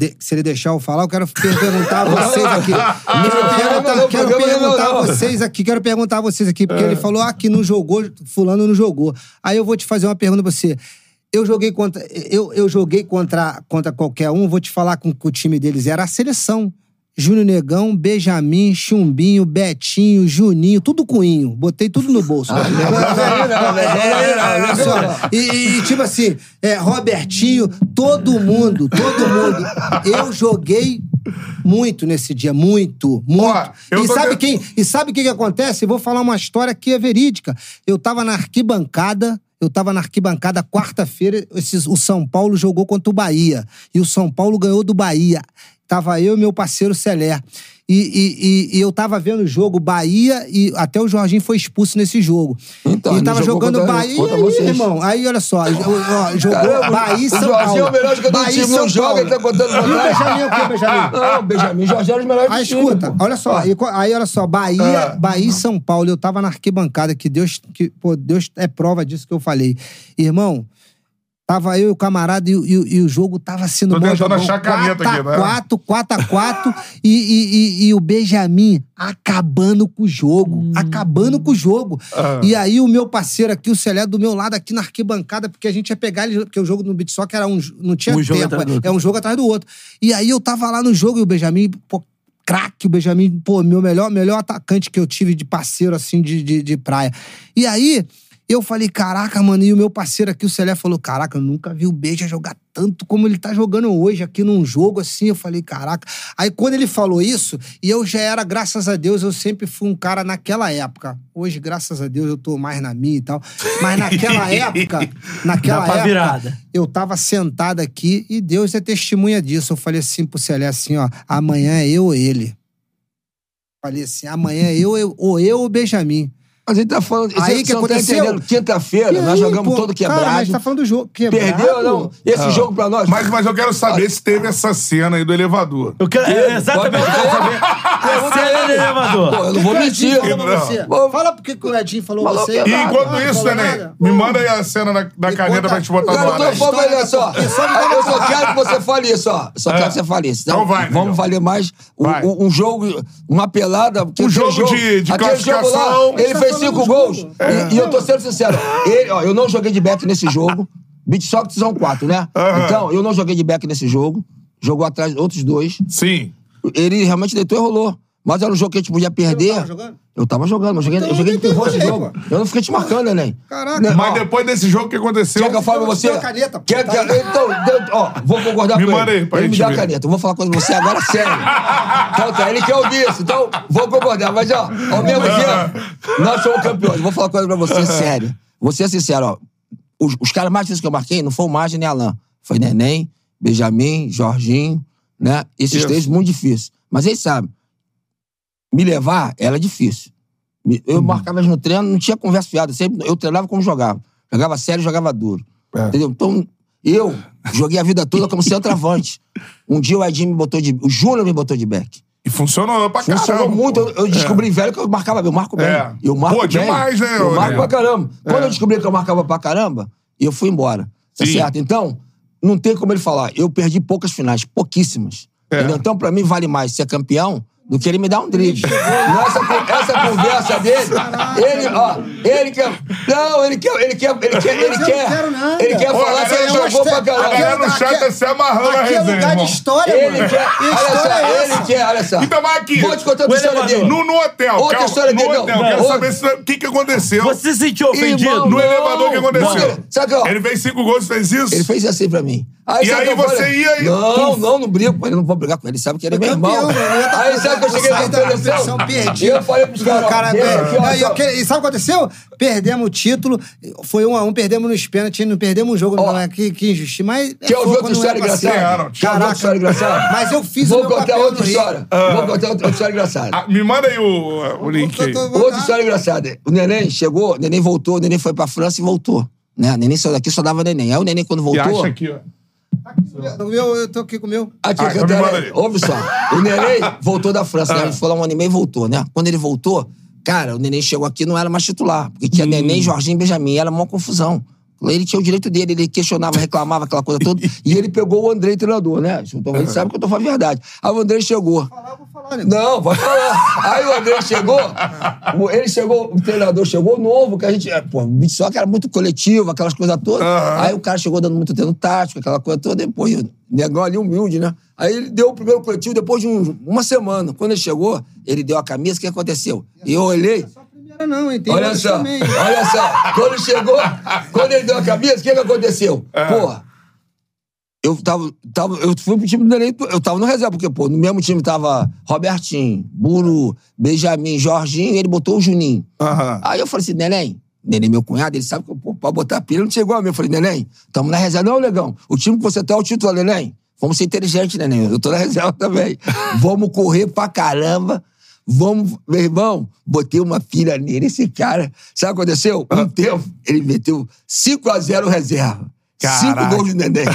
de- se ele deixar eu falar, eu quero per- perguntar a vocês aqui. (laughs) Quero perguntar, quero perguntar a vocês aqui, quero perguntar a vocês aqui, porque ele falou ah, que não jogou, fulano não jogou. Aí eu vou te fazer uma pergunta pra você. Eu joguei contra, eu, eu joguei contra, contra qualquer um, vou te falar com que o time deles era a seleção. Júnior Negão, Benjamin, Chumbinho, Betinho, Juninho, tudo coinho. Botei tudo no bolso. não, não, não, E, e, tipo assim, é, Robertinho, todo mundo, todo mundo. Eu joguei muito nesse dia, muito, muito. Ó, e, sabe quem, e sabe o que, que acontece? Eu vou falar uma história que é verídica. Eu tava na arquibancada, eu tava na arquibancada quarta-feira, o São Paulo jogou contra o Bahia. E o São Paulo ganhou do Bahia. Tava eu e meu parceiro Celé. E, e- e- e eu tava vendo o jogo Bahia e até o Jorginho foi expulso nesse jogo. Então, e tava jogando contra- Bahia. contra e aí, irmão, aí olha só, ó, jogou Caramba, Bahia e o São Jorginho Paulo. é o melhor jogador do Bahia e time, não joga, ele tá contando E o. Benjamin é o quê, Benjamin? Não, Benjamin Jorge era os melhores Aí do time, escuta, pô. olha só, aí, co- aí olha só, Bahia, Ah. Bahia e São Paulo, eu tava na arquibancada, que Deus, que, pô, Deus é prova disso que eu falei. Irmão, Tava eu e o camarada e, o- e e o jogo tava sendo Tô tentando jogão. achar a caneta aqui, né? 4 4 a 4 (laughs) e, e, e, e o Benjamin acabando com o jogo. Acabando com o jogo. Ah. E aí o meu parceiro aqui, o Celé, do meu lado aqui na arquibancada, porque a gente ia pegar ele, porque o jogo no beat soccer era um, não tinha Um jogo tempo, outro. é um jogo atrás do outro. E aí eu tava lá no jogo e o Benjamin, pô, craque, o Benjamin, pô, meu melhor, melhor atacante que eu tive de parceiro, assim, de, de, de praia. E aí, eu falei, caraca, mano, e o meu parceiro aqui, o Celé, falou, caraca, eu nunca vi o Beija jogar tanto como ele tá jogando hoje aqui num jogo, assim, eu falei, caraca. Aí, quando ele falou isso, e eu já era, graças a Deus, eu sempre fui um cara naquela época. Hoje, graças a Deus, eu tô mais na minha e tal. Mas naquela (laughs) época, naquela época, virada. eu tava sentado aqui e Deus é testemunha disso. Eu falei assim pro Celé assim, ó, amanhã é eu ou ele. Falei assim, amanhã é eu, eu ou eu ou o Benjamin. Mas ele tá falando. Aí você que tá aconteceu? entendendo. Quinta-feira, nós jogamos pô, todo Cara, quebrado. mas tá falando do jogo quebrado. Perdeu ou não? Esse jogo pra nós. Mas, mas eu quero saber se teve essa cena aí do elevador. Eu quero, é, exatamente, eu quero saber. A cena do elevador. Pô, eu não vou mentir. Falou pra Não. Fala porque que o Edinho falou falou você. E enquanto Ah, isso, Neném, me manda aí a cena da, da caneta pra gente botar no ar. eu tô falando, só. Eu só quero que você fale isso, ó. Só quero que você fale isso. Então vai, Vamos valer mais um, jogo, uma pelada. Um jogo de- classificação. ele Tá fez cinco gols. E, e eu tô sendo sincero. Ele, ó, eu não joguei de back nesse jogo. Beat Soccer são quatro, né? Aham. Então, eu não joguei de back nesse jogo. Jogou atrás de outros dois. Sim. Ele realmente deitou e rolou. Mas era um jogo que a gente podia perder. tava jogando? Eu tava jogando, mas eu joguei, Então eu joguei de pivô esse jogo. Eu não fiquei te marcando, neném. Caraca. Né, Mas ó, depois desse jogo que aconteceu. Quer que eu fale pra você? caneta, pô. Quer, Tá quer, então, deu- ó, vou concordar Me com manda ele. aí, pra ele me dá a caneta. Eu vou falar com você agora sério. (laughs) então, tá, ele quer ouvir isso. Então, vou concordar. Mas, ó, ao mesmo tempo, nós somos campeões. Vou falar uma coisa pra você (laughs) sério. Vou ser sincero, ó. Os, os caras mais difíceis que eu marquei não foi o Margem nem Alain. Foi Neném, Benjamin, Jorginho, né? Esses Isso. três muito difíceis. Mas eles sabem. Me levar era difícil. Me- Uhum. Eu marcava no treino, não tinha conversa fiada. Sempre, eu treinava como jogava. Jogava sério, jogava duro. É. Entendeu? Então, eu joguei a vida toda como centroavante. (laughs) Um dia o Edinho me botou de... O Júnior me botou de back. E funcionou pra Funcionou caramba. muito. pô. Eu, eu descobri velho que eu marcava bem. Eu marco bem. É. Eu marco Pô, bem. demais, né, Eu marco Nego? pra caramba. Quando É. eu descobri que eu marcava pra caramba, eu fui embora. Tá Sim. certo? Então, não tem como ele falar. Eu perdi poucas finais, pouquíssimas. É. Então, pra mim, vale mais ser campeão do que ele me dar um drible. Nessa, co- essa conversa dele, ele, ó, ele quer. Não, ele quer. Ele quer. Ele quer. Ele eu não quer, quero ele quer falar que ele eu jogou pra A galera no chat tá se amarrando na Aqui é resenha, lugar de história, Ele mano. quer. Que Olha só, é ele quer, olha só. Então vai aqui. Vou te contar outra história elevador. dele. No, no hotel. Outra calma, história no dele, não. hotel. Quero Outra- saber o que, que aconteceu. Você se sentiu ofendido? Irmão, No não, elevador, o que aconteceu? não. Sabe que, ó, Ele fez cinco gols, fez isso? Ele fez assim pra mim. E aí que eu você falei? ia e- Não, não, não brigo com ele, não vou brigar com ele. Ele sabe que ele é meu Campeão, irmão. Aí sabe que eu cheguei na perdi. E eu falei pros caras, cara Não, e, que- e sabe o que aconteceu? Perdemos o título, foi um a um, perdemos nos pênaltis, não perdemos um jogo, Ó. não é que, que injustiça. Mas Quer ouvir outra história é engraçada? Quer ouvir outra Caraca. história engraçada? Mas eu fiz Vou o meu contar papel outra no Rio. história. Vou contar outra história engraçada. Ah, me manda aí o, o link aí. Outra história engraçada. O neném chegou, o neném voltou, o neném foi pra França e voltou. Né? O neném saiu daqui, só dava neném. Aí o neném, quando E voltou. acha aqui, ó. O meu, eu tô aqui com o meu. Aqui, Ah, então manda aí. Ouve só. O neném (laughs) voltou da França, né? A gente foi lá um ano e meio e voltou, né? Quando ele voltou, cara, o neném chegou aqui não era mais titular. Porque tinha neném, Jorginho e Benjamin. Era uma confusão. Ele tinha o direito dele, ele questionava, reclamava, aquela coisa toda. (laughs) E ele pegou o Andrei, treinador, né? Então, ele sabe que eu tô falando a verdade. Aí o Andrei chegou. Falar, eu vou falar, nego. Não, pode falar. Aí o André chegou, o- ele chegou, o treinador chegou novo, que a gente, é, pô, o beat soccer era muito coletivo, aquelas coisas todas. Aham. Aí o cara chegou dando muito treino tático, aquela coisa toda, depois o negão ali humilde, né? Aí ele deu o primeiro coletivo depois de um- uma semana. Quando ele chegou, ele deu a camisa, o que aconteceu? E eu olhei, Só não, hein? Tem olha só, também. olha só, quando chegou, quando ele deu a camisa, o que que aconteceu? Porra, eu tava, tava. Eu fui pro time do Neném, eu tava no reserva, porque, pô, no mesmo time tava Robertinho, Buru, Benjamin, Jorginho, e ele botou o Juninho. Aham. Aí eu falei assim, Neném, Neném, meu cunhado, ele sabe que, pô, pra botar pilha não chegou a mim. Eu falei, Neném, tamo na reserva. Não, Legão, o time que você tá é o título, Neném. Vamos ser inteligentes, Neném. Eu tô na reserva também. (laughs) Vamos correr pra caramba. Vamos, meu irmão, botei uma pilha nele. Esse cara, sabe o que aconteceu? Um tempo, ele meteu 5x0 reserva. Caraca. Cinco gols do Neném. (laughs)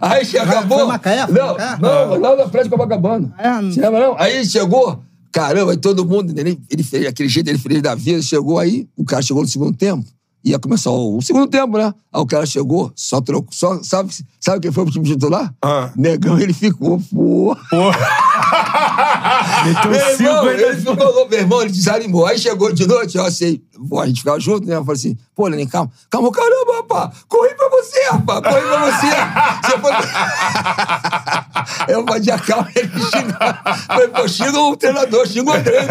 aí, aí che- acabou. foi Macaé? Foi Não, Macaé? não, lá na frente de Copacabana. É, não- Você lembra, não? Aí chegou, caramba, aí todo mundo, ele, ele fez aquele jeito, ele fez da vida, chegou aí, o cara chegou no segundo tempo, Ia começar o, o segundo tempo, né? Aí o cara chegou, só trocou. Só, sabe, sabe quem foi pro time titular? Ah. Negão, ele ficou, pô. (laughs) Meteu Meu irmão, ele ficou meu irmão, ele desanimou. Aí chegou de noite, eu assim, pô, a gente ficava junto, né? Eu falei assim, pô, Lenin, calma. Calma, caramba, rapaz. Corri pra você, rapaz. Corri pra você. Você foi... (laughs) eu fazia calma, ele me xingava. Falei, pô, xinga o treinador, xinga o André.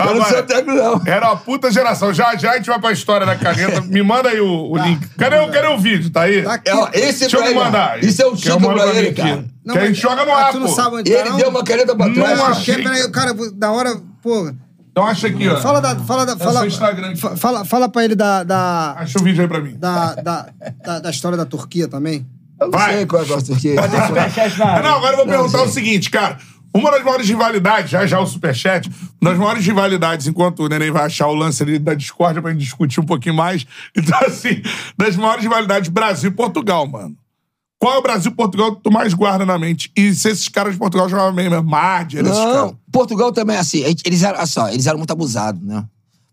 Eu não sou técnico, não. Era uma puta geração. Já já a gente vai pra história da caneta. Me manda aí o, o link. Cadê, o- cadê o vídeo? Tá aí? Tá aqui. É, ó, esse Deixa eu pra ele, mandar. Isso é um título mando pra ele, aqui. cara. que a gente joga no ah, ar, Tu não pô. sabe onde Ele tá, não? deu uma caneta pra Não trás. achei. Porque, peraí, cara, da hora, pô... Então acha aqui, ó. Fala da... Fala da É o fala, seu Instagram. fa- fala, fala pra ele da... da, Acha o vídeo aí pra mim. da, da, da, da história da Turquia também. Eu não Vai. sei qual é o negócio aqui. Superchat na Ah, área. Não, agora eu vou perguntar o seguinte, cara. Uma das maiores rivalidades, já já o Superchat, uma das maiores rivalidades, enquanto o Neném vai achar o lance ali da discórdia pra gente discutir um pouquinho mais. (laughs) Então, assim, das maiores rivalidades Brasil e Portugal, mano. Qual é o Brasil e Portugal que tu mais guarda na mente? E se esses caras de Portugal jogavam mesmo? Marder, esses caras. Não, Portugal também, assim, eles eram, só, eles eram muito abusados, né?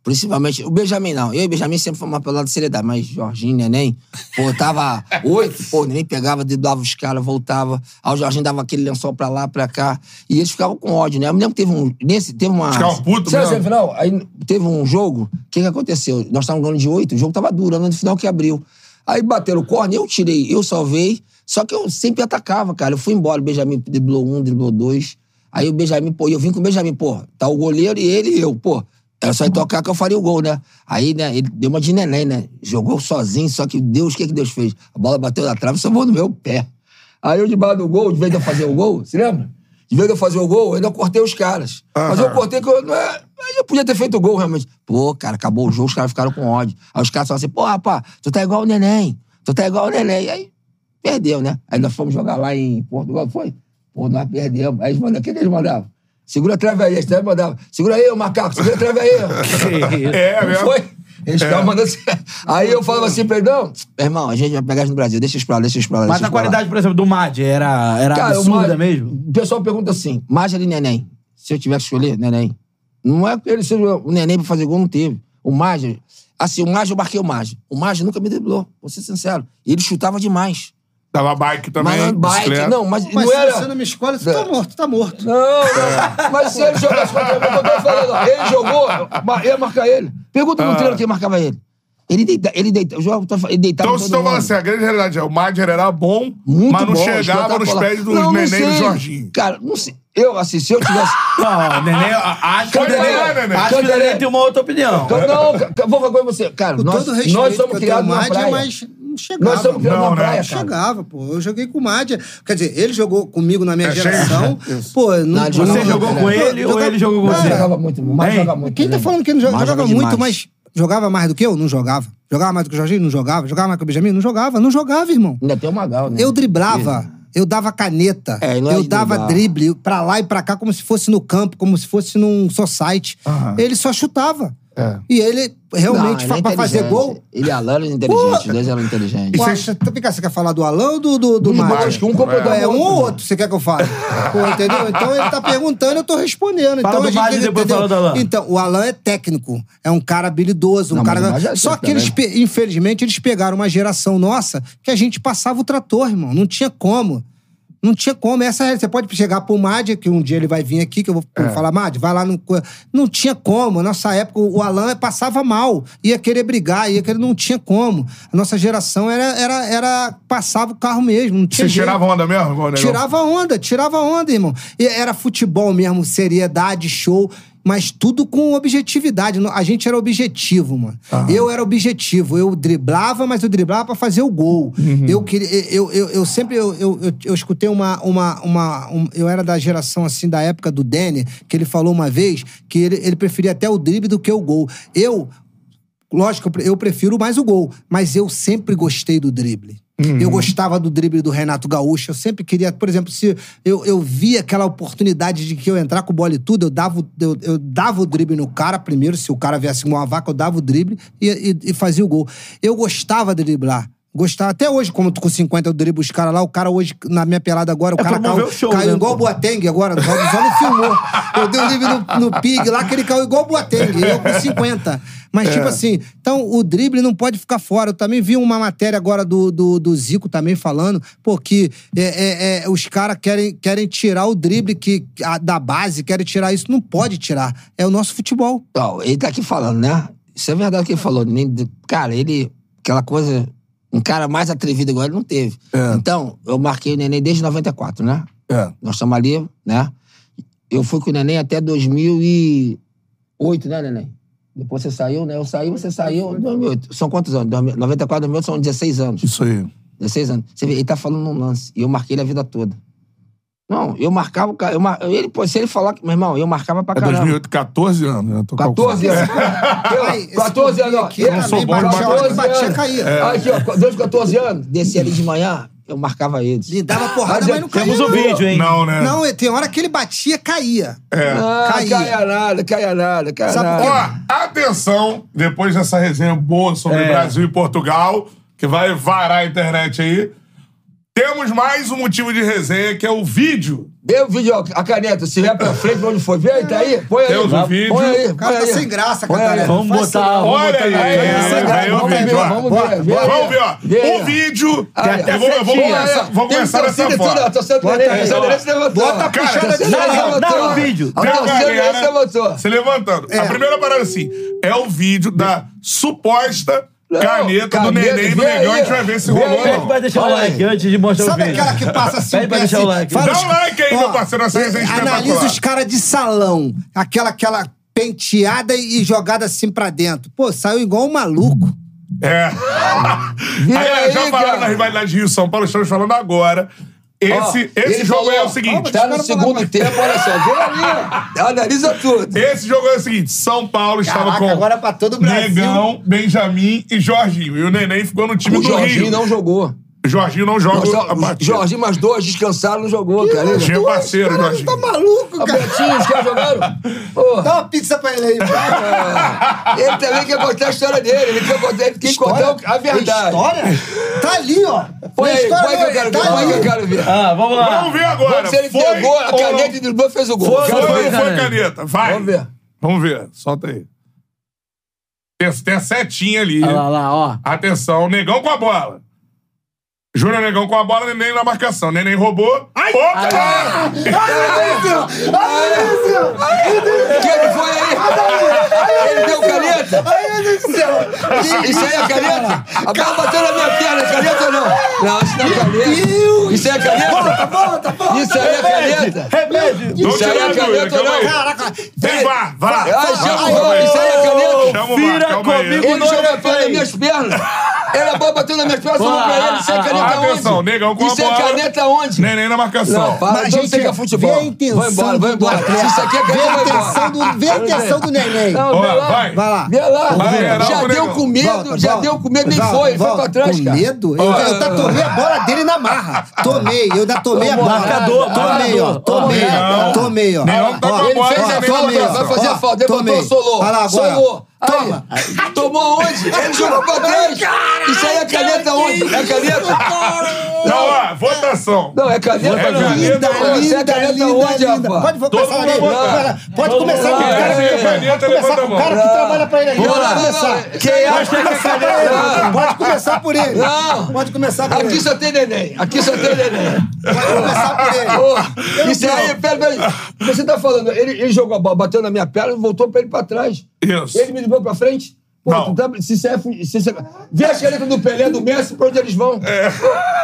Principalmente, o Benjamin não. Eu e o Benjamin sempre fomos pelo lado de seriedade, mas Jorginho, Neném, pô, tava (laughs) oito, pô, Neném pegava, driblava os caras, voltava. Aí o Jorginho dava aquele lençol pra lá, pra cá. E eles ficavam com ódio, né? Eu me lembro que teve um. Nesse, teve uma. Ficavam putos no final, aí teve um jogo, o que que aconteceu? Nós estávamos ganhando de oito, o jogo tava durando no final que abriu. Aí bateram o corne, eu tirei, eu salvei, só que eu sempre atacava, cara. Eu fui embora, o Benjamin driblou um, driblou dois. Aí o Benjamin, pô, eu vim com o Benjamin, pô, tá o goleiro e ele e eu, pô. Era só ir tocar que eu faria o gol, né? Aí, né, ele deu uma de neném, né? Jogou sozinho, só que Deus, o que que Deus fez? A bola bateu na trave e salvou no meu pé. Aí eu, debaixo do gol, de vez de eu fazer o gol, se lembra? De vez de eu fazer o gol, eu ainda cortei os caras. Mas eu cortei que eu, não é, mas eu podia ter feito o gol, realmente. Pô, cara, acabou o jogo, os caras ficaram com ódio. Aí os caras falaram assim, pô, rapaz, tu tá igual o neném. Tu tá igual o neném. Aí perdeu, né? Aí nós fomos jogar lá em Portugal, foi? Pô, nós perdemos. Aí eles mandavam, o que que eles mandavam? Segura a trave aí, eles trave mandavam. Segura aí, ô macaco, segura a trave aí. (laughs) (laughs) É, mesmo. foi? Eles ficavam mandando assim. Aí eu falava assim, perdão, meu irmão, a gente vai pegar isso no Brasil, deixa isso pra lá, deixa isso pra lá. Mas a pra lá." qualidade, por exemplo, do Mad era, era Cara, absurda Mágico- mesmo? O pessoal pergunta assim, Mágico e Neném. Se eu tivesse que escolher, Neném. Não é porque ele seja o Neném pra fazer gol, não teve. O Mágico... Assim, o Mágico eu marquei o Mágico. O Mágico nunca me driblou, vou ser sincero. Ele chutava demais. Dava bike também. Mas bike, bicicleta. não, mas, Mas não se era... você não me escolhe, você tá morto, tá morto. Não, não. Mas se ele jogasse contra mim, eu tô falando, ele jogou, eu ia marcar ele. Pergunta no Ah. treino quem marcava ele. Ele deita, ele deita, o jogo, ele deitava Então, vocês todo estão falando assim, a grande realidade é o Madger era bom, Muito mas não bom, chegava nos pés dos Não, Neném e do. Jorginho. Cara, não sei. Eu, assim, se eu tivesse... (laughs) Não, o Neném, acho que o Neném. acho que o Neném tem uma outra opinião. Não, vou falar com você. Cara, nós, nós somos criados na praia. mas chegava. Nós somos Não, na né? praia, Não cara. chegava, pô. Eu joguei com o Mádia. Quer dizer, ele jogou comigo na minha É, geração. (laughs) Pô, não, Não, Você Não, jogou não, com ele ou Jogava- ele jogou com você? jogava muito, mas jogava muito. Quem tá né? falando que ele jogava joga muito, mas jogava mais do que eu? Não jogava. Jogava mais do que o Jorginho? Não jogava. Jogava mais que o Benjamin? Não jogava. Não jogava, irmão. Ainda tem o Magal, né? Eu driblava. Eu dava caneta. É, é eu dava driblar. drible pra lá e pra cá, como se fosse no campo, como se fosse num society. Aham. Ele só chutava. É. E ele realmente, Não, fa- ele é pra fazer inteligente. gol. Ele e Alan eram inteligentes, os dois eram inteligentes. Ué, você, vem cá, você quer falar do Alão ou do, do, do Mário? dois, que um completou É um ou outro, você quer que eu fale? Pô, entendeu? Então ele tá perguntando, eu tô respondendo. Fala então, do a gente, Mário e depois entendeu? fala do Alão. Então, o Alan é técnico, é um cara habilidoso, um Não, cara. é Só que eles, infelizmente, eles pegaram uma geração nossa que a gente passava o trator, irmão. Não tinha como. Não tinha como. Essa é, você pode chegar pro Mádia, que um dia ele vai vir aqui, que eu vou É. falar, Mádia, vai lá no. co-". Não tinha como. Nossa época, o Alan passava mal. Ia querer brigar, ia querer. Não tinha como. A nossa geração era. era, era passava o carro mesmo. Não tinha Vocês jeito. tiravam onda mesmo? Tirava onda, tirava onda, irmão. E era futebol mesmo, seriedade, show, mas tudo com objetividade. A gente era objetivo, mano. Eu era objetivo. Eu driblava, mas eu driblava pra fazer o gol. Eu queria. Eu, eu, eu sempre. Eu, eu, eu, eu escutei uma. uma, uma um- eu era da geração, assim, da época do Denner, que ele falou uma vez que ele, ele preferia até o drible do que o gol. Eu. Lógico, eu prefiro mais o gol, mas eu sempre gostei do drible. Eu gostava do drible do Renato Gaúcho. Eu sempre queria, por exemplo, se eu, eu via aquela oportunidade de que eu entrar com bola e tudo, eu dava, eu, eu dava o drible no cara primeiro. Se o cara viesse com uma vaca, eu dava o drible e, e- e fazia o gol. Eu gostava de driblar. Gostar. Até hoje, como tu com 50 eu driblo os caras lá, o cara hoje, na minha pelada agora, o É cara caiu, o show, caiu né, igual o Boateng agora, só, só não filmou. Eu dei um livre no, no Pig lá que ele caiu igual o Boateng, eu com 50. Mas, É. tipo assim, então o drible não pode ficar fora. Eu também vi uma matéria agora do, do, do Zico também falando, porque é, é, é, os caras querem, querem tirar o drible que, a- da base, querem tirar isso. Não pode tirar. É o nosso futebol. Então, ele tá aqui falando, né? Isso é verdade o que ele falou. Nem- Cara, ele. Aquela coisa. Um cara mais atrevido igual ele não teve. É. Então, eu marquei o neném desde 94, né? É. Nós estamos ali, né? Eu fui com o neném até 2008, né, neném? Depois você saiu, né? Eu saí, você saiu em 2008. São quantos anos? 2000 94, 2008 são 16 anos. Isso aí. 16 anos. Você vê, ele tá falando num lance. E eu marquei ele a vida toda. Não, eu marcava o cara. Mar... ele, pô, se ele falar que. Meu irmão, eu marcava pra É caramba. 2008, 14 anos, né? Tô 14 calculando. anos. Esse 14 anos. ó. aqui eu não sou bom batia, matemática. batia, caía. Aqui, ó, desde 14 anos, descia ali de manhã, eu marcava eles. Ele dava porrada, mas não caía. Temos o não. vídeo, hein? Não, né? Não, tem hora que ele batia, caía. É. Ah, Caía. caia nada, caia nada, caia Sabe por nada. Ó, atenção, depois dessa resenha boa sobre É. Brasil e Portugal, que vai varar a internet aí, temos mais um motivo de resenha, que é o vídeo. Vê o vídeo, ó, a caneta, se vier pra frente, onde foi? Vê aí, tá aí? Põe aí. Temos o vídeo. Põe aí, O cara põe tá sem graça. Catarina. Vamos botar- Olha aí, vamos ver, ó. vamos ver. Vamos ver, ó. O vídeo. Aí, eu vou, começar, vou começar dessa tudo, forma. Torcida do Bota Neném, aí, a torcida ó. do Neném se levantou. Bota a puxada de não, o vídeo. A torcida se galera levantou. se levantando. É. A primeira parada assim, é o vídeo da suposta Não, caneta, do Neném do Negão. A gente vai ver se rolou Pede pra deixar o like antes de mostrar Sabe o vídeo. aquela que passa assim? Pede pra deixar o assim, like. fala Dá os- um like aí, Ó, meu parceiro, essa resenha é, espetacular. Analisa os caras de salão. Aquela, aquela penteada e jogada assim pra dentro. Pô, saiu igual um maluco. É. Aí, aí, já falaram cara. na rivalidade Rio São Paulo, estamos falando agora. Esse, Ó, esse jogo falou, é o seguinte. Tá no segundo tempo, olha só. Vê ali. (laughs) Analisa tudo. Esse jogo é o seguinte: São Paulo estava Caraca, com agora pra todo o Brasil. Negão, Benjamin e Jorginho. E o Neném ficou no time O do Jorginho Rio. não jogou. Jorginho não joga Nós a partida. Jorginho, mais dois descansaram, não jogou, cara. Jorginho é parceiro, Caralho, Jorginho. tá maluco, A cara. Betinho, os caras jogaram? (laughs) Pô, Dá uma pizza pra ele aí. ele também quer contar a história dele. Ele quer contar, ele quer contar a verdade. História? Tá ali, ó. Põe aí, história põe que eu quero ver. tá Põe que eu quero ver. Ah, vamos lá. Vamos ver agora. Vamos se ele Foi pegou a caneta e driblou, fez o gol. Foi, Foi ver. foi caneta. caneta? Vai. Vamos ver. Vamos ver. Solta aí. Tem, tem a setinha ali. Olha lá, lá, ó. Atenção, Negão com a bola. Júnior Negão com a bola, Neném na marcação. Neném roubou. Opa! O que que foi aí? Ele deu caneta? Isso- Isso aí é caneta? A bola bateu na minha perna, é caneta ou não? Não, isso não é caneta. Isso aí é caneta? Isso aí é caneta? Remédio. Não Isso aí é caneta ou não? Caraca. Vem, vá, vá. Isso aí é caneta? Chama o Vira comigo. Ele no jogou a minhas pernas. Ele a bola bateu nas minhas pernas, Vamos falou pra ele. Isso é caneta ah, atenção, onde? negão com a Isso é caneta onde? Neném na marcação. Não, para, Mas, então gente, futebol. Vê a intenção Vai embora, vai do embora. Se isso aqui é caneta, a vai embora. do, vê a intenção do neném. Não, Ó, vê lá. vai. Vai lá. Vê lá. Vai, já deu com medo, Volta, já volta. deu com medo, nem Volta, foi. Foi volta. pra trás, com cara. medo? Eu, eu ainda tomei a bola dele na marra. Tomei, eu ainda tomei a bola. Marcador, tomei, ó. Tomei, tomei, ó. Não, tá Ó, com a Ele fez a falta, vai fazer a falta. Levantou, solou. Solou. Aí, Toma. Tomou onde? Ele jogou pra trás. Isso aí é caneta onde? É caneta? (laughs) Não, ó, votação. Não, é caneta É não. caneta, Pô, Você é linda, caneta linda, onde, linda. rapaz? Pode Todo começar mundo. Pode começar com o Vamos lá. cara que caneta, Começar a com o cara que trabalha pra ele Pode não, começar. Quem acha Pode que é começar por caneta? ele. Pode começar por ele. Não. Pode começar por Aqui ele. só tem neném. Aqui só tem neném. Pode começar por ele. Isso aí, pera, pera. Você tá falando, ele, ele jogou a bola, bateu na minha perna e voltou pra ele pra trás. Isso. Ele me ligou pra frente. Pô, tá, se você é, se você, vê a caneta do Pelé, do Messi, pra onde eles vão. É.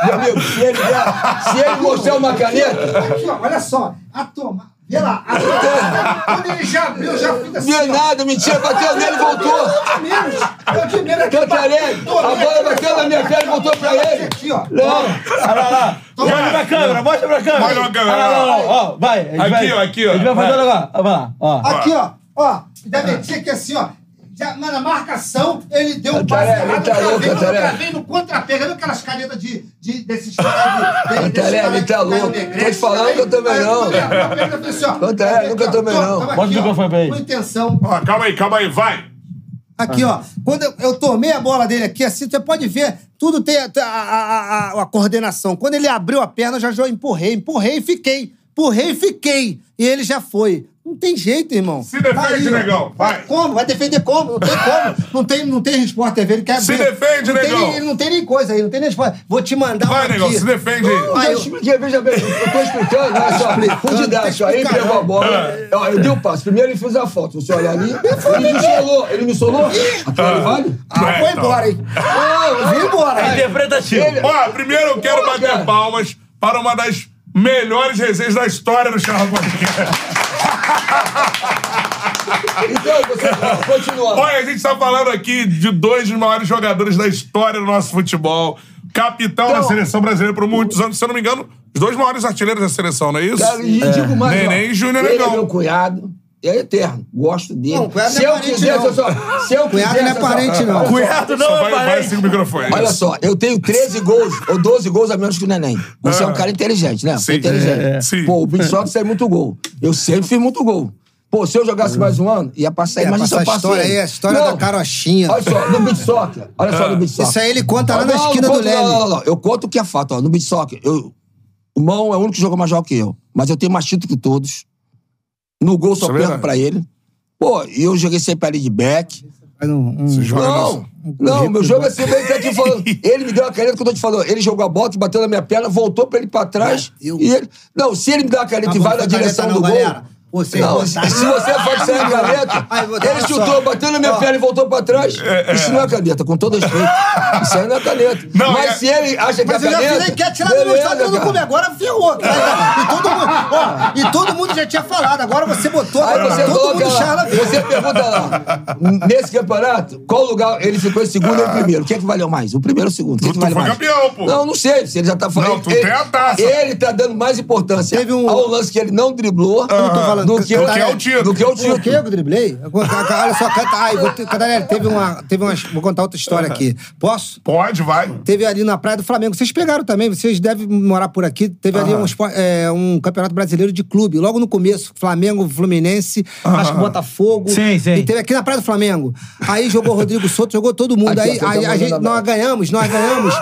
Meu amigo, se ele, der- se ele mostrar uma caneta, Aqui, ó, olha só. A toma. Vê lá. A toma. Quando ele já abriu, já fica assim. não é nada, mentira, bateu nele e voltou. Eu de menos. Eu de menos. aqui, Cantarelli, a bola bateu na minha perna e voltou pra ele. Aqui, ó. Não, Olha lá, lá. Mostra pra câmera, mostra pra câmera. Mostra pra câmera. Olha lá, lá, ó, vai. Aqui, ó, aqui, ó. A gente vai fazer agora. Vai lá, ó. Aqui, ó. Ó. Já meti aqui assim, ó. Mas na marcação, ele deu um passe errado. tá travei no contrapé. Já viu aquelas canetas de, de, desses caras de... (laughs) que tá louco. Negrete, Tô te falando que eu também aí não. assim. Cantarelli, nunca tomei não. Bota o microfone pra ele. Com intenção. Calma aí, calma aí, vai. Aqui, ó. Quando eu, eu tomei a bola dele aqui, assim, você pode ver, tudo tem a, a- a- a- a coordenação. Quando ele abriu a perna, eu já, já empurrei, empurrei e fiquei. Empurrei e fiquei. E ele já foi. Não tem jeito, irmão. Se defende, ó. negão. Vai. Como? Vai defender como? Não tem como. Não tem, não tem Sport TV, ele quer Se ver. defende, não tem negão. Ele não tem nem coisa aí, não tem nem Sport. Vou te mandar Vai, um negão, aqui. se defende aí. Eu Aí eu- expliquei, veja bem, eu tô explicando, olha só, tem que Aí explicar, pegou a bola, ó, eu dei o passo. Primeiro ele fez a foto, você olha ali, ele me solou, ele me solou. Aquilo vale? Ah, É, foi então. embora, hein? Vim embora. Interpretativo. Ele- Ó, primeiro eu quero Pô, bater cara. palmas para uma das melhores resenhas da história do Charla Podcast. Então, você continua. Olha, a gente tá falando aqui de dois dos maiores jogadores da história do nosso futebol. Capitão da Então- seleção brasileira por muitos anos, se eu não me engano, os dois maiores artilheiros da seleção, não é isso? Cara, e digo mais, ó, Neném e Júnior ele Negão. é meu cunhado, é eterno, gosto dele. Não, cunhado se não é eu parente, quisesse, não. só, se eu Cunhado não é quisesse, olha só, parente, não. Cunhado não Só é vai, vai parente. microfone. Olha só, eu tenho 13 gols, ou 12 gols a menos que o Neném. Você é um Ah. cara inteligente, né? É Sim. inteligente. É, é. Sim. Pô, o Soccer sai muito gol. Eu sempre fiz muito gol. Pô, se eu jogasse mais um ano, ia passar. É, Imagina se passar eu a passei. história aí, a história da carochinha. Olha só, no Beat Soccer. Olha só, no Beat Soccer. Isso aí ele conta lá Ah, na não, esquina não do Leme. Não, não, não. Eu conto o que é fato. Ó. No Beat Soccer, eu, o Mão é o único que jogou mais jogos que eu. Mas eu tenho mais título que todos. No gol só é perco verdade. pra ele. Pô, e eu joguei sempre ali de back. Faz um- um- Não, não, meu jogo é assim, ele tá aqui falando. (laughs) Ele me deu uma caneta que eu tô te falando. Ele jogou a bola, que bateu na minha perna, voltou pra ele pra trás. Eu- E ele. Não, se ele me dá uma caneta Ah, e vai na direção do gol. galera. Vocês não, botaram- se você pode sair a caneta, Aí, vou- ele chutou, bateu na minha Ó. perna e voltou pra trás. Isso não é caneta, com todo respeito. Isso aí não é caneta. Não, Mas é- se ele acha que Mas é eu já caneta. fiz a enquete lá no meu Instagram do clube, agora ferrou. cara. E todo, mundo, ó, e todo mundo já tinha falado, agora você botou, Aí agora você todo coloca mundo lá, você pergunta lá, nesse campeonato, qual lugar ele ficou em segundo ou em primeiro? O que é que valeu mais? O primeiro ou o segundo? O que, é que Tu vale foi mais? campeão, pô. Não, não sei, se ele já tá falando. Não, tu ele, tem a taça. Ele tá dando mais importância Teve um- ao lance que ele não driblou falando do que- que, do que é o título. do que é o título. que eu driblei? Eu Olha só, canta. Ai, vou teve uma. Teve umas, vou contar outra história aqui. Posso? Pode, vai. Teve ali na Praia do Flamengo. Vocês pegaram também, vocês devem morar por aqui. Teve ali um, é, um campeonato brasileiro de clube. Logo no começo, Flamengo, Fluminense, acho que Botafogo. Sim, sim. E teve aqui na Praia do Flamengo. Aí jogou o Rodrigo Souto, jogou todo mundo. Aqui, aí aí tá a gente, nós ganhamos, nós ganhamos.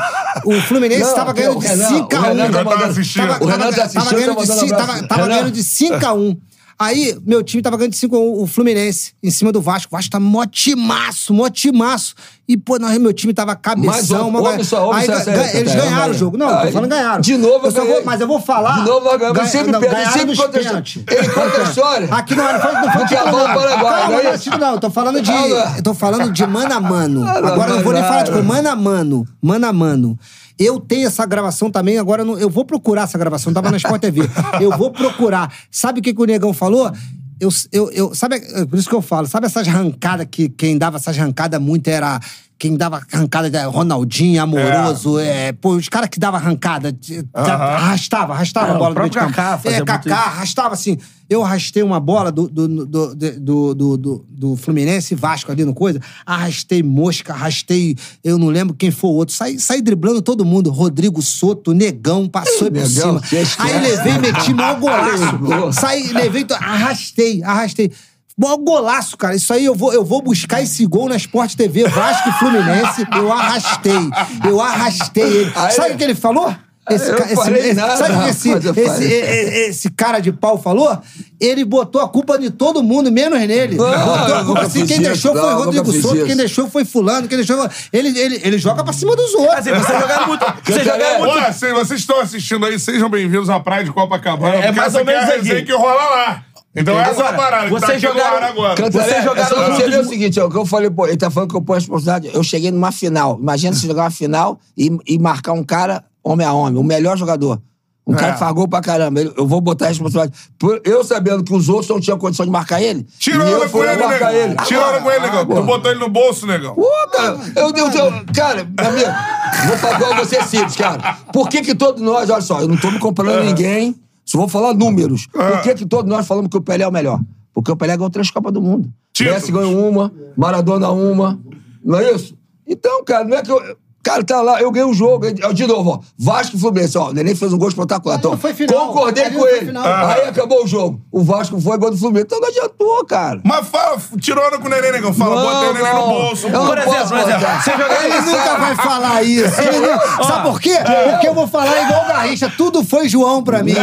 O Fluminense estava ganhando de Renan- 5 a 1 o Renan tá assistindo. Tava, tá assistindo, tava ganhando tá de mandando 5 abraço. tava, tava Renan. ganhando de 5 a 1 Aí, meu time tava ganhando de 5 a 1 o Fluminense, em cima do Vasco. O Vasco tá mó timaço, mó timaço. E, pô, nós, meu time tava cabeção. Mas, ouve só, aí, eles ganharam o jogo. Não, Aí, tô falando ganharam. de novo eu só vou, Mas eu vou falar. De novo ganhamos, Ganha- sempre não, perde, sempre conta. Ele conta a história. Aqui não, não foi, não foi título, não. Calma, não é não é título, não. Tô falando de. Tô falando de mano a mano. (laughs) Não, Agora eu não vou nem não, falar de não. coisa. Mano a mano. Mano a mano. Eu tenho essa gravação também, agora eu, vou procurar essa gravação, tava na Sport TV. Eu vou procurar. Sabe o que, que o Negão falou? Eu, eu, eu, sabe, é por isso que eu falo, sabe essas arrancadas que quem dava essas arrancadas muito era. Quem dava arrancada era Ronaldinho, amoroso, é. pô, os caras que davam arrancada, de- arrastava, arrastava É, a o bola do meio de campo. É, isso. arrastava assim. Eu arrastei uma bola do, do, do, do, do, do, do Fluminense Vasco ali no coisa. Arrastei mosca, arrastei. Eu não lembro quem foi o outro. Saí, saí driblando todo mundo. Rodrigo Soto, Negão, passou por cima. Aí levei, meti maior golaço. Saí, levei, arrastei, arrastei. Maior golaço, cara. Isso aí eu vou, eu vou buscar esse gol na Sport TV, Vasco e Fluminense. Eu arrastei. Eu arrastei ele. Aí- Sabe o que ele falou? Esse, ca- esse- falei esse- nada, sabe o que esse, esse, esse cara de pau falou? Ele botou a culpa de todo mundo, menos nele. Não, botou a culpa assim, quem isso. deixou foi Rodrigo Souto, quem deixou foi fulano, quem deixou... Ele, ele, ele joga pra cima dos outros. Assim, vocês jogaram muito. (laughs) Vocês jogaram muito. Olha, vocês estão assistindo aí, sejam bem-vindos à Praia de Copacabana. É, porque mais ou é a menos resenha aqui. que rola lá. Então essa é a Agora, parada que tá aqui no jogaram- ar agora. Cantaré, Vocês jogaram é você muito- ver o seguinte, ó, o que eu falei, pô, ele tá falando que eu ponho a responsabilidade. Eu cheguei numa final. Imagina se jogar uma final e, e marcar um cara homem a homem, o melhor jogador. Um cara É. que fagou pra caramba. Ele- Eu vou botar a responsabilidade. Eu sabendo que os outros não tinham condição de marcar ele. Tira e a eu hora com ele, marcar negão. ele. Tira a hora com ele, negão. Tu botou ele no bolso, negão. Pô, cara, eu, eu, eu- cara, amigo, vou falar com você simples, cara. Por que que todos nós, olha só, eu não tô me comparando a ninguém, só vou falar números. Por que que todos nós falamos que o Pelé é o melhor? Porque o Pelé ganhou três Copas do Mundo. Títulos. Messi ganhou uma, Maradona uma, não é isso? Então, cara, não é que eu... Cara, tá lá, eu ganhei o jogo. De novo, ó. Vasco e Fluminense, ó. O Neném fez um gol espetacular. Então, não foi final. concordei com ele. final. Aí acabou o jogo. O Vasco foi gol do Fluminense. Então não adiantou, cara. Mas fala, tirou onda com o neném, negão. Fala, Não, botei o neném no bolso. Eu Por exemplo, por exemplo, você jogar Ele nunca vai falar isso. Ele não- Sabe por quê? Porque eu vou falar igual o Garrincha. Tudo foi João pra mim.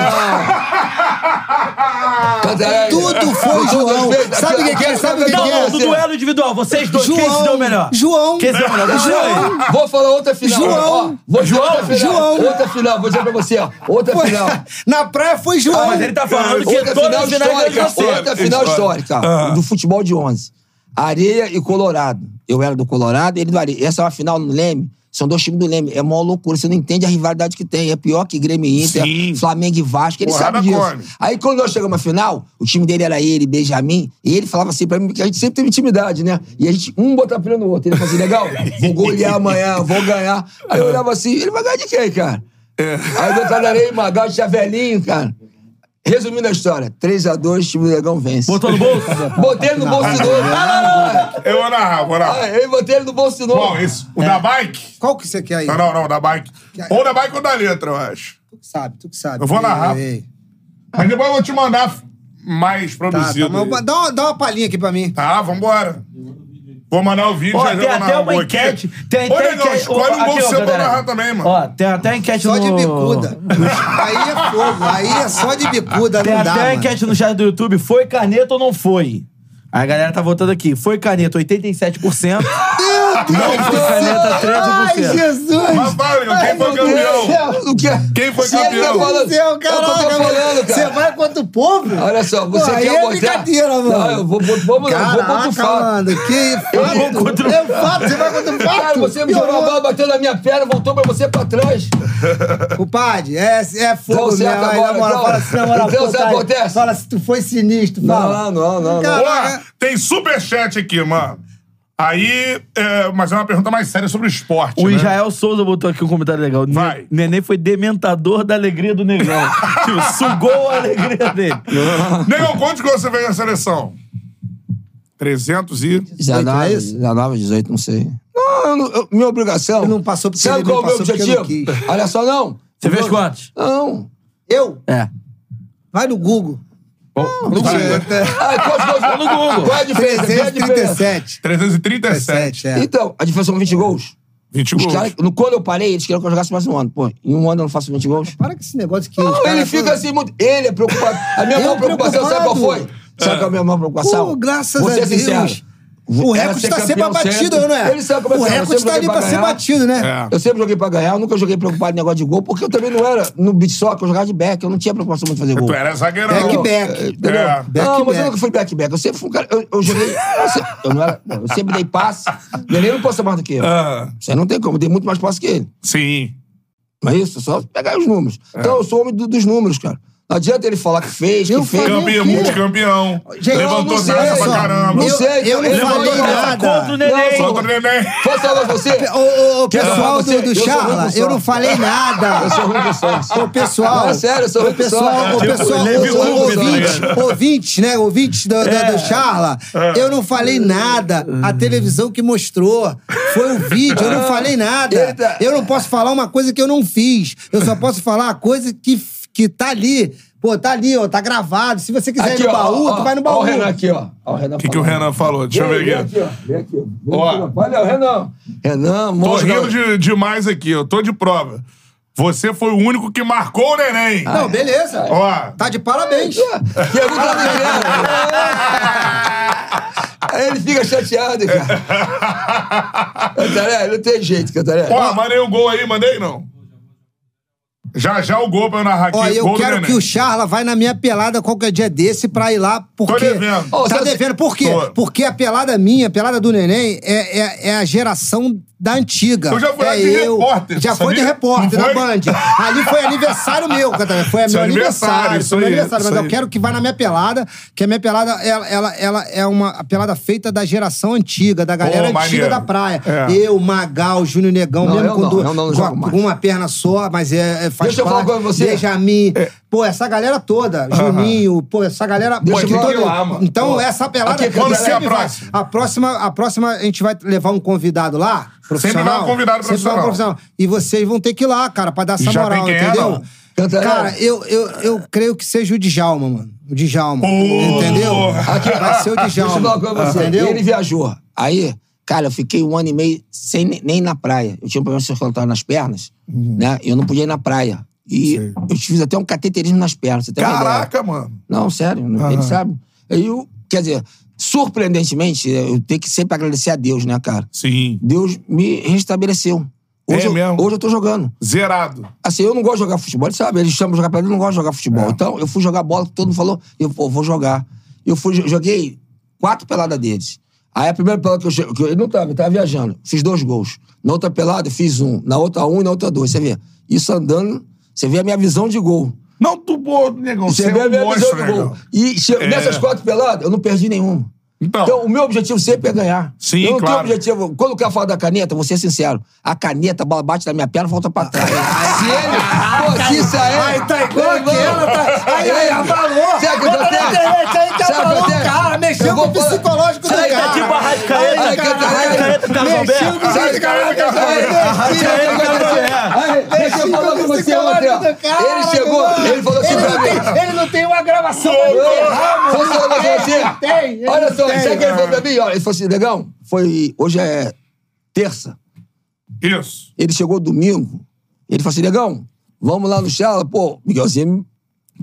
Tudo foi João. Sabe o que que é? Sabe o que Não, que não, é? do duelo individual. Vocês dois, quem se João. deu melhor? João. Quem se deu melhor? João. Vou falar outra final. João. Ó, vou João. outra final. João. Outra final, vou dizer pra você, ó. Outra Foi- final. (laughs) Na praia foi João. Ah, mas ele tá falando que Outra final finais ganham de histórica. Outra final História. histórica. Ah. Do futebol de 11. Areia e Colorado. Eu era do Colorado, ele do Areia. Essa é uma final no Leme. São dois times do Leme. É uma loucura. Você não entende a rivalidade que tem. É pior que Grêmio e Inter, Sim. Flamengo e Vasco. Ele Porrada sabe disso. come. Aí quando nós chegamos à final, o time dele era ele, Benjamin, e ele falava assim pra mim, que a gente sempre teve intimidade, né? E a gente, um botava pilha no outro. Ele falava assim, legal, vou golear amanhã, vou ganhar. Aí eu olhava assim, ele vai ganhar de quem, cara? Aí do outro lado era eu, Magal, tinha velhinho, cara. Resumindo a história, 3x2, time do Negão vence. Botou no bolso? (laughs) Botei ele no bolso de novo. Eu vou narrar, vou narrar. Ah, Eu botei ele no bolso de novo. Qual esse? O da bike? Qual que você quer aí? Não, não, não, da bike. Ou da bike ou da letra, eu acho. Tu que sabe, tu que sabe. Eu vou narrar. Ei, ei. Mas depois eu vou te mandar mais Tá, produzido. tá, mas dá, uma, dá uma palhinha aqui pra mim. Tá, vambora. Vou mandar o vídeo, Ó, já tem já até uma um aqui. enquete. Tem Ô, até negão, enquete. escolhe um gol seu pra narrar também, mano. Ó, tem até enquete Só no... de bicuda. Aí é fogo. Aí é só de bicuda, Tem não dá, até mano. enquete no chat do YouTube. Foi caneta ou não foi? A galera tá votando aqui. Foi caneta 87%. Meu Não foi céu. caneta 13%. Ai, Jesus. Mas quem foi campeão? O quê? Quem foi Se ele campeão? falando- Meu É o que eu tô caraca, falando, Você cara. vai contra o povo? Olha só, você Pô, aí quer é botar... brincadeira, mano. Não, eu vou, vou, vou contra o Caraca, fato. mano, que Eu fato. vou contra o É fato, você vai contra o fato. Cara, você me jogou a bola, bateu na minha perna, voltou pra você pra trás. Compadre, é, é fogo Então. Aí, agora, na moral, então. fala assim, na moral, Então, pô, que acontece? Fala se tu foi sinistro, fala. Não, não, não, não. Caraca. Tem superchat aqui, mano. Aí, é, mas é uma pergunta mais séria sobre o esporte, O né? Israel Souza botou aqui um comentário legal. Vai. Neném foi dementador da alegria do negão. (laughs) tipo, sugou a alegria dele. (laughs) Negão, quantos gols você fez na seleção? 300 e... 19, é isso? 19, 18, não sei. Não, eu não- eu- minha obrigação. Ele não passou porque Sabe ele qual é não o meu objetivo? Olha só, não. Você fez quantos? Não. Eu? É. Vai no Google. (laughs) Ah, quantos gols? no Google. Qual é a diferença? Vê a diferença. 337. 337. é. Então, a diferença são 20 gols. 20 Os gols. caras, no- quando eu parei, eles queriam que eu jogasse mais um ano. Pô, em um ano eu não faço 20 gols. Para com esse negócio que. os Não, ele caras- fica assim muito. Ele é preocupado. A minha Eu maior preocupação, sabe qual foi? Sabe qual é a minha maior preocupação? Pô, graças Vou a ser Deus. sincero. O recorde ser tá sempre campeão batido, sempre. não é? Ele sabe como é o é, eu recorde sempre tá ali pra ser batido, né? É. Eu sempre joguei pra ganhar, eu nunca joguei preocupado em negócio de gol, porque eu também não era no beat soccer, eu jogava de back, eu não tinha preocupação muito de fazer gol. Tu era zagueirão. Back-back. Entendeu? É. Back, não, mas eu nunca fui back-back. Eu sempre fui um cara. Eu, eu joguei. Eu, se- eu não era. Eu sempre dei passe. E ele não ser mais do que eu. Ah, Você não tem como, eu dei muito mais passe que ele. sim. Não é isso? Só pegar os números. Então eu sou homem do- dos números, cara. Não adianta ele falar que fez, Eu que fez. Campeão, o multicampeão. Gente, levantou não sei, taça pra caramba. Não Eu- sei, eu não falei nada. Contra o neném. Não, Contra o neném. Posso falar você? Ô, pessoal do, do Charla, eu não falei nada. Eu sou ruim com sorte. Ô, pessoal. Não, é sério, eu sou ruim sorte. ô, Tipo, pessoal, ouvintes, ligado? ouvintes, né? Ouvintes do, do, É. do Charla, eu não falei nada. A televisão que mostrou foi o vídeo, eu não falei nada. Eita. Eu não posso falar uma coisa que eu não fiz. Eu só posso falar a coisa que, que tá ali. Pô, tá ali, ó, tá gravado. Se você quiser ir no baú, tu vai no baú. Ó o Renan aqui, ó. Ó o Renan que, que o Renan falou? Deixa eu ver Vem aqui. aqui, ó. Vem aqui, ó. Vem Ó. aqui, ó. Olha, o Renan. Renan, Tô monstro. rindo de, demais aqui, eu tô de prova. Você foi o único que marcou o neném. Não, beleza. Ó. Tá de parabéns. Pergunta pra Renan. (laughs) Aí ele fica chateado, cara. (laughs) Cantarelli, não tem jeito, Cantarelli. Ó, mandei o gol aí, mandei não? Já já o gol pra eu narrar aqui. Ó, eu gol quero que o Charla vai na minha pelada qualquer dia desse pra ir lá, porque... devendo. Ó, Tá devendo, por quê? Tô. Porque a pelada minha, a pelada do neném, é, é, é a geração da antiga. Eu já fui é de repórter, Já foi de repórter, na foi? Band. Ali foi aniversário meu, Catarina. Foi Seu meu aniversário, Foi meu aniversário. Mas eu quero que vá na minha pelada, que a minha pelada, ela, ela, ela é uma pelada feita da geração antiga, da galera Pô, antiga maneiro. da praia. É. Eu, Magal, Júnior Negão, Não, mesmo eu com, não, eu não com, com uma perna só, mas é, é- faz Deixa eu falar com você. Benjamin. Pô, essa galera toda. Juninho, pô, essa galera. Deixa pô, eu que falar todo- lá, mano. Então, Pô, essa pelada. aqui, quando é a vai- próxima? A próxima, a próxima, a gente vai levar um convidado lá. Profissional. vai um convidado Sempre vai um profissional. E vocês vão ter que ir lá, cara, pra dar essa Já moral, tem quem é, entendeu? Cara, eu, eu, eu creio que seja o Djalma, mano. O Djalma. Entendeu? Aqui, Vai ser o Deixa eu Djalma. falar uma coisa pra você. Entendeu? Ele viajou. Aí, cara, eu fiquei um ano e meio sem ne- nem na praia. Eu tinha um problema circulatório nas pernas, né? E eu não podia ir na praia. E Sei. eu fiz até um cateterismo nas pernas. Você tem uma ideia. Caraca, mano. Não, sério, ele sabe. Aí eu, quer dizer, surpreendentemente, eu tenho que sempre agradecer a Deus, né, cara? Sim. Deus me restabeleceu. Hoje, É eu, mesmo? hoje eu tô jogando. Zerado. Assim, eu não gosto de jogar futebol, ele sabe, eles chamam de jogar pelada, eu não gosto de jogar futebol. É. Então, eu fui jogar bola, todo mundo falou, eu pô, vou jogar. Eu fui, joguei quatro peladas deles. Aí a primeira pelada que eu cheguei, que ele não tava, ele tava viajando, fiz dois gols. Na outra pelada, eu fiz um. Na outra, um e na outra, dois. Você vê, isso andando, você vê a minha visão de gol. Pô, negão, Você você vê é um visão monstro, gol. negão. E che- É. nessas quatro peladas, eu não perdi nenhuma. Então, Então, o meu objetivo sempre é ganhar. Sim, eu não claro. tenho objetivo. Quando o cara fala da caneta, vou ser sincero. A caneta, a bola bate na minha perna e volta pra trás. (laughs) se ele. Pô, se isso aí. Ai, tá igual aquela, tá- (laughs) ai, ai, abalou. Sabe o que acontece? aí que abalou o cara, mexeu Eu com o psicológico do Sabe, tá cara. tipo Arrascaeta, cara. Arrascaeta Carlos Mexeu com o psicológico do cara. Arrascaeta, Aí, Eu falar com você ontem, ó. Ele chegou, ele falou assim pra mim. Ele não tem uma gravação Ô, Posso falar pra você? Tem, ele Olha só, tem. sabe o que ele falou pra mim? Olha, ele falou assim, negão, foi, hoje é terça. isso. Ele chegou domingo, ele falou assim, negão, vamos lá no Chala, pô, Miguelzinho,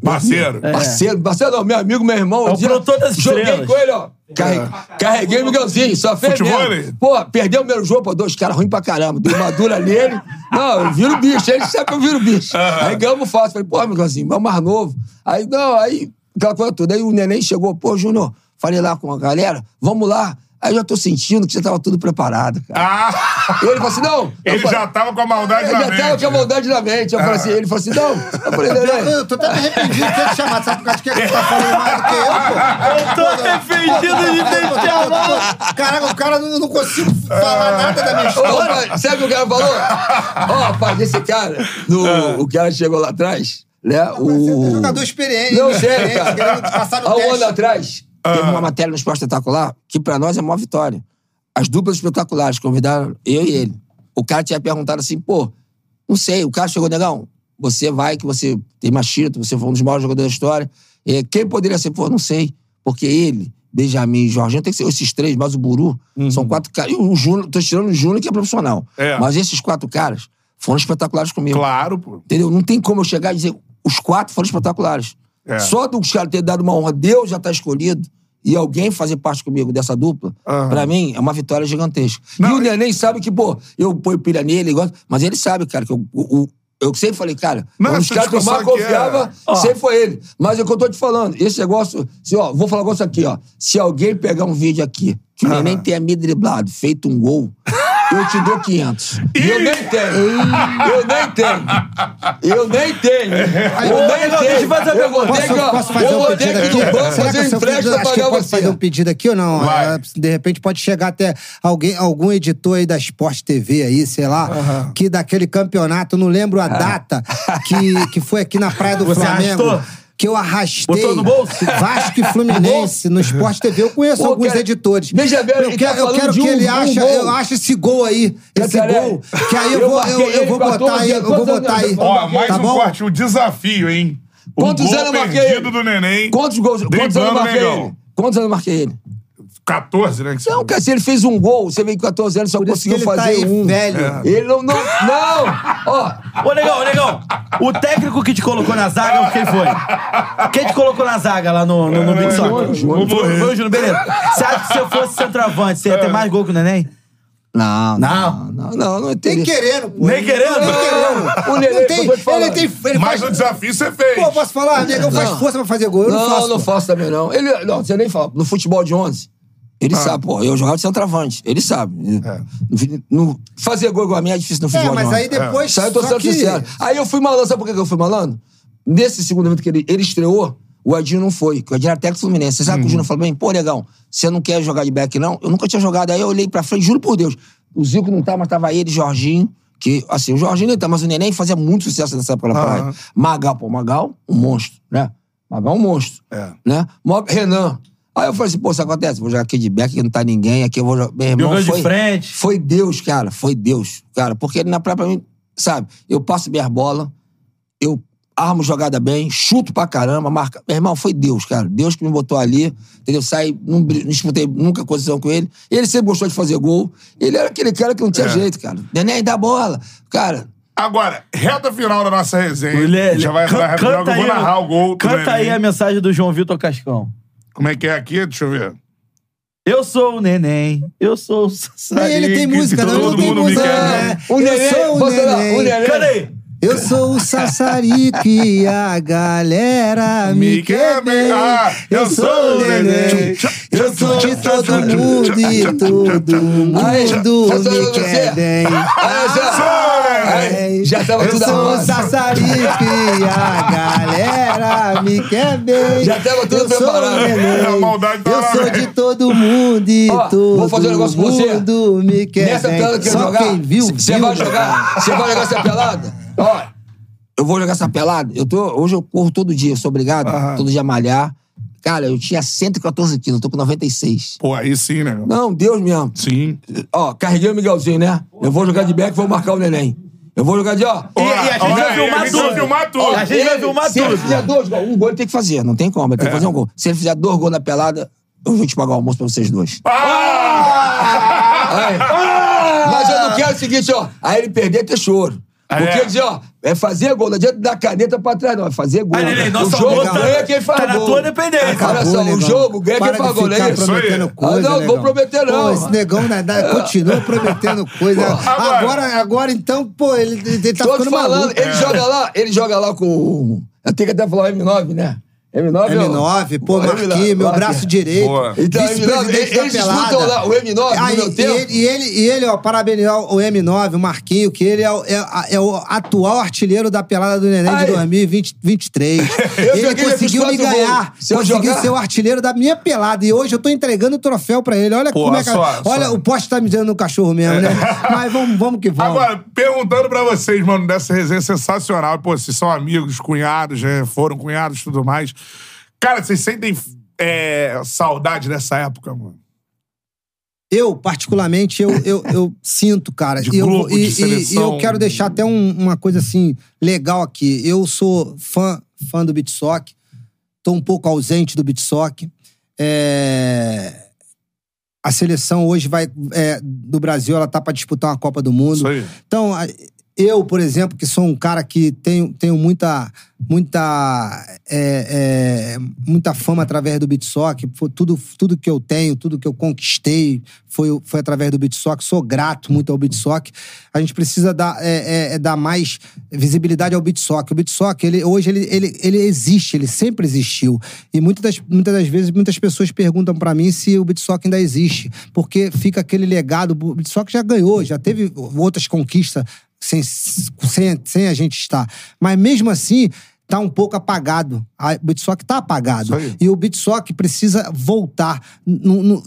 Parceiro. parceiro, parceiro não, meu amigo, meu irmão. É o dia produtor das Joguei estrelas. com ele, ó. Carre- Carreguei o Miguelzinho, só fez Futebol, mesmo. Pô, perdeu o primeiro jogo, pô, dois caras ruins pra caramba. Dei nele. Não, eu viro bicho, ele sabe que eu viro bicho. Aí ganhamos fácil. Falei, pô, Miguelzinho, é o mais novo. Aí, não, aí, aquela coisa toda. Aí o neném chegou, pô, Júnior, falei lá com a galera, vamos lá. Aí eu já tô sentindo que você tava tudo preparado, cara. Ah! Ele falou assim, não. eu Ele falei- já tava com a maldade ele na já mente. tava com a maldade na mente. Eu falei assim, ele falou assim, não. Eu falei, neném. Eu tô até me arrependido de ter te chamado, sabe? Porque acho que ele tá falando mais do que eu, pô. Eu tô arrependido de ter te chamado. Caraca, o cara não, não consigo falar nada da minha Ô, história. rapaz, sabe o que o cara falou? Ó, rapaz, esse cara, no, o cara chegou lá atrás, né? Você é um O... jogador experiente. Não, experiente, sério, cara. Há um ano atrás, teve uma matéria no Esporte Espetacular que pra nós é uma vitória. As duplas espetaculares convidaram eu e ele. O cara tinha perguntado assim, pô, não sei, o cara chegou, negão, você vai, que você tem título, você foi um dos maiores jogadores da história. É, quem poderia ser? Pô, não sei. Porque ele, Benjamin e Jorginho, tem que ser esses três, mas o Buru, são quatro caras. E o Júnior, tô tirando o Júnior, que é profissional. É. Mas esses quatro caras foram espetaculares comigo. Claro, pô. Entendeu? Não tem como eu chegar e dizer os quatro foram espetaculares. É. Só dos caras ter dado uma honra, Deus já tá escolhido, e alguém fazer parte comigo dessa dupla, Aham. pra mim, é uma vitória gigantesca. Não, e o Neném sabe que, pô, eu ponho pilha nele, igual, mas ele sabe, cara, que eu, o- eu sempre falei, cara, Não, um dos caras que eu mais é- confiava Ó. sempre foi ele. Mas é o que eu tô te falando, esse negócio, se, ó, vou falar um negócio aqui, ó. Se alguém pegar um vídeo aqui, que o Neném tenha me driblado, feito um gol, eu te dou 500. E eu nem tenho. Eu nem tenho. Eu nem tenho. Eu nem Negão, deixa eu tenho. fazer uma Eu pergunta. Posso, ó, posso fazer eu um pedido aqui? no banco Será que fazer eu- empréstimo pra pagar você. fazer um pedido aqui ou não? Vai. É, De repente pode chegar até alguém, algum editor aí da Sport TV aí, sei lá, que daquele campeonato, não lembro a data, que, que foi aqui na Praia do Você Flamengo. arrastou? Que eu arrastei. Botou no bolso? Vasco e (laughs) Fluminense no Sport TV. Eu conheço Pô, alguns cara, editores. veja bem, eu ele quero, tá eu quero que um- ele um ache, gol. eu acho esse gol aí, esse Cantarelli, gol, que aí eu, eu vou, eu, eu vou 14 botar aí, eu vou botar aí. Ó, mais tá um bom? corte, o desafio, hein? O Quantos anos eu marquei do neném. Quantos gols? Quantos anos eu marquei ele? Quantos anos eu marquei ele? 14, né? Não, cara, se ele fez um gol, você veio com 14 anos, só Por isso que conseguiu tá fazer aí, um. velho. Ele não. Não! não. Ó, (laughs) Ô, negão, ô, negão, o técnico que te colocou na zaga, quem foi? Quem te colocou na zaga lá no, no, no Big Soccer? Júnior. Foi, o Júnior, beleza. Você acha que se eu fosse centroavante, você ia ter mais gol que o Neném? Não, Não? não, não, não Nem teria. querendo, pô. Nem querendo? Nem querendo. O Nenê, Não tem, ele tem. Ele Mas faz, o desafio você fez. Pô, posso falar? Negão faz Não. força pra fazer gol. Eu não, não, faço. não pô. faço também, não. Ele, não, você nem fala. No futebol de 11, ele Ah. sabe, pô. Eu jogava de centroavante. Ele sabe. No- no- fazer gol igual a mim é difícil no É, futebol de mas 11. aí depois. Isso aí eu tô só sendo que- sincero. Aí eu fui malandro. Sabe por que eu fui malandro? Nesse segundo evento que ele, ele estreou, o Edinho não foi. que O Edinho era técnico Fluminense. Você sabe Uhum. que o Júnior falou bem, pô, negão, você não quer jogar de back, não? Eu nunca tinha jogado. Aí eu olhei pra frente, juro por Deus. O Zico não tá, mas tava ele, Jorginho. Que, assim, o Jorginho nem tá, mas o Neném fazia muito sucesso nessa época na praia. Magal, pô, Magal, um monstro, né? Magal, um monstro. É. Né? Renan. Aí eu falei assim, pô, isso acontece, vou jogar aqui de back, que não tá ninguém, aqui eu vou jogar. Meu irmão, Jogando de foi, frente. foi Deus, cara, foi Deus, cara, porque ele na própria mim, sabe, eu passo minha bola, eu armo jogada bem, chuto pra caramba, marca. Meu irmão, foi Deus, cara. Deus que me botou ali, entendeu? Saí, não, disputei nunca posição com ele. Ele sempre gostou de fazer gol. Ele era aquele cara que não tinha É. jeito, cara. Neném, dá bola. Cara, Agora, reta final da nossa resenha. Ele- Já vai eu vou narrar o gol. Canta aí a mensagem do João Vitor Cascão. Como é que é aqui? Deixa eu ver. Eu sou o neném, eu sou o Nem Sassarico. ele tem música, não. todo mundo me música. quer, né? né? o Eu neném, sou o neném. o neném. Cadê? Eu sou o Sassarico e a galera me quer bem. Ah, Eu sou o neném. Eu sou de todo mundo e todo mundo me quer bem. Já, tava Eu tudo sou o arrumado. Sassarico e a galera me quer bem. Já tava tudo Eu sou preparado. o neném. A maldade tá Eu lá, sou velho. de todo mundo e Ó, todo vou fazer um negócio com você. mundo me quer Nessa bem. pelada que eu Só jogar, quem viu, você vai jogar, você vai jogar essa pelada? Ó, eu vou jogar essa pelada. Eu tô, hoje eu corro todo dia, eu sou obrigado, todo dia a malhar. Cara, eu tinha 114 quilos, eu tô com 96. Pô, aí sim, né? Não, Deus mesmo. Sim. Ó, carreguei o Miguelzinho, né? Eu vou jogar de back e vou marcar o neném. Eu vou jogar de, ó. E, e a gente vai filmar a gente vai tudo. filmar tudo. A gente vai filmar Se ele tudo. fizer dois gols, um gol ele tem que fazer, não tem como, ele tem que fazer um gol. Se ele fizer dois gols na pelada, eu vou te pagar o almoço pra vocês dois. Ah! Aí. Mas eu não quero o seguinte, ó. Aí ele perder, ter choro. Ah, Porque é? dizer, ó, é fazer gol, não adianta dar caneta pra trás, não. É fazer gol. Aí, Neném, o nosso jogo tá- ganha quem faz tá na gol. tua dependência. Olha só, o negão. jogo ganha Para quem faz gol, é isso? prometendo aí. coisa, Ah, não, vou negão. prometer não. Pô, esse negão né, dá- (laughs) continua prometendo coisa. Agora- Agora, agora, então, pô, ele, ele tá Tô te ficando falando, maluco. ele joga lá, ele joga lá com. Eu tenho que até falar o M9, né? M9, M9, pô, Marquinhos, meu braço direito. Boa. Então, Vice-presidente M9, da eles pelada. disputam lá o M9 no Aí, meu e tempo. ele, e ele, e ele, ó, parabenizar o M9, o Marquinho, que ele é, o- é, a- é o atual artilheiro da pelada do Neném Aí. de 2023. (laughs) Eu ele conseguiu me ganhar. Se conseguiu jogar- ser o artilheiro da minha pelada. E hoje eu tô entregando o troféu pra ele. Olha Pô, como é que. só- olha, só. o poste tá me dando no cachorro mesmo, né? (laughs) Mas vamos, vamos que vamos. Agora, perguntando pra vocês, mano, dessa resenha sensacional. Pô, vocês são amigos, cunhados, né? foram cunhados e tudo mais. Cara, vocês sentem é, saudade dessa época, mano? Eu, particularmente, eu, eu, eu sinto, cara. De e, eu, e, de e- seleção. e eu quero deixar até um- uma coisa assim legal aqui. Eu sou fã, fã do Bitsock. Tô um pouco ausente do Bitsock. É... A seleção hoje vai é, do Brasil, ela tá para disputar uma Copa do Mundo. Isso aí. Então, a- eu, por exemplo, que sou um cara que tenho, tenho muita, muita, é, é, muita fama através do Bitsock, tudo, tudo que eu tenho, tudo que eu conquistei foi, foi através do Bitsock. Sou grato muito ao Bitsock. A gente precisa dar, é, é, é, dar mais visibilidade ao Bitsock. O Bitsock, ele, hoje, ele, ele, ele existe, ele sempre existiu. E muitas das, muitas das vezes, muitas pessoas perguntam pra mim se o Bitsock ainda existe, porque fica aquele legado. O Bitsock já ganhou, já teve outras conquistas sem, sem, sem a gente estar. Mas mesmo assim, tá um pouco apagado. O Bitsock tá apagado. E o Bitsock precisa voltar.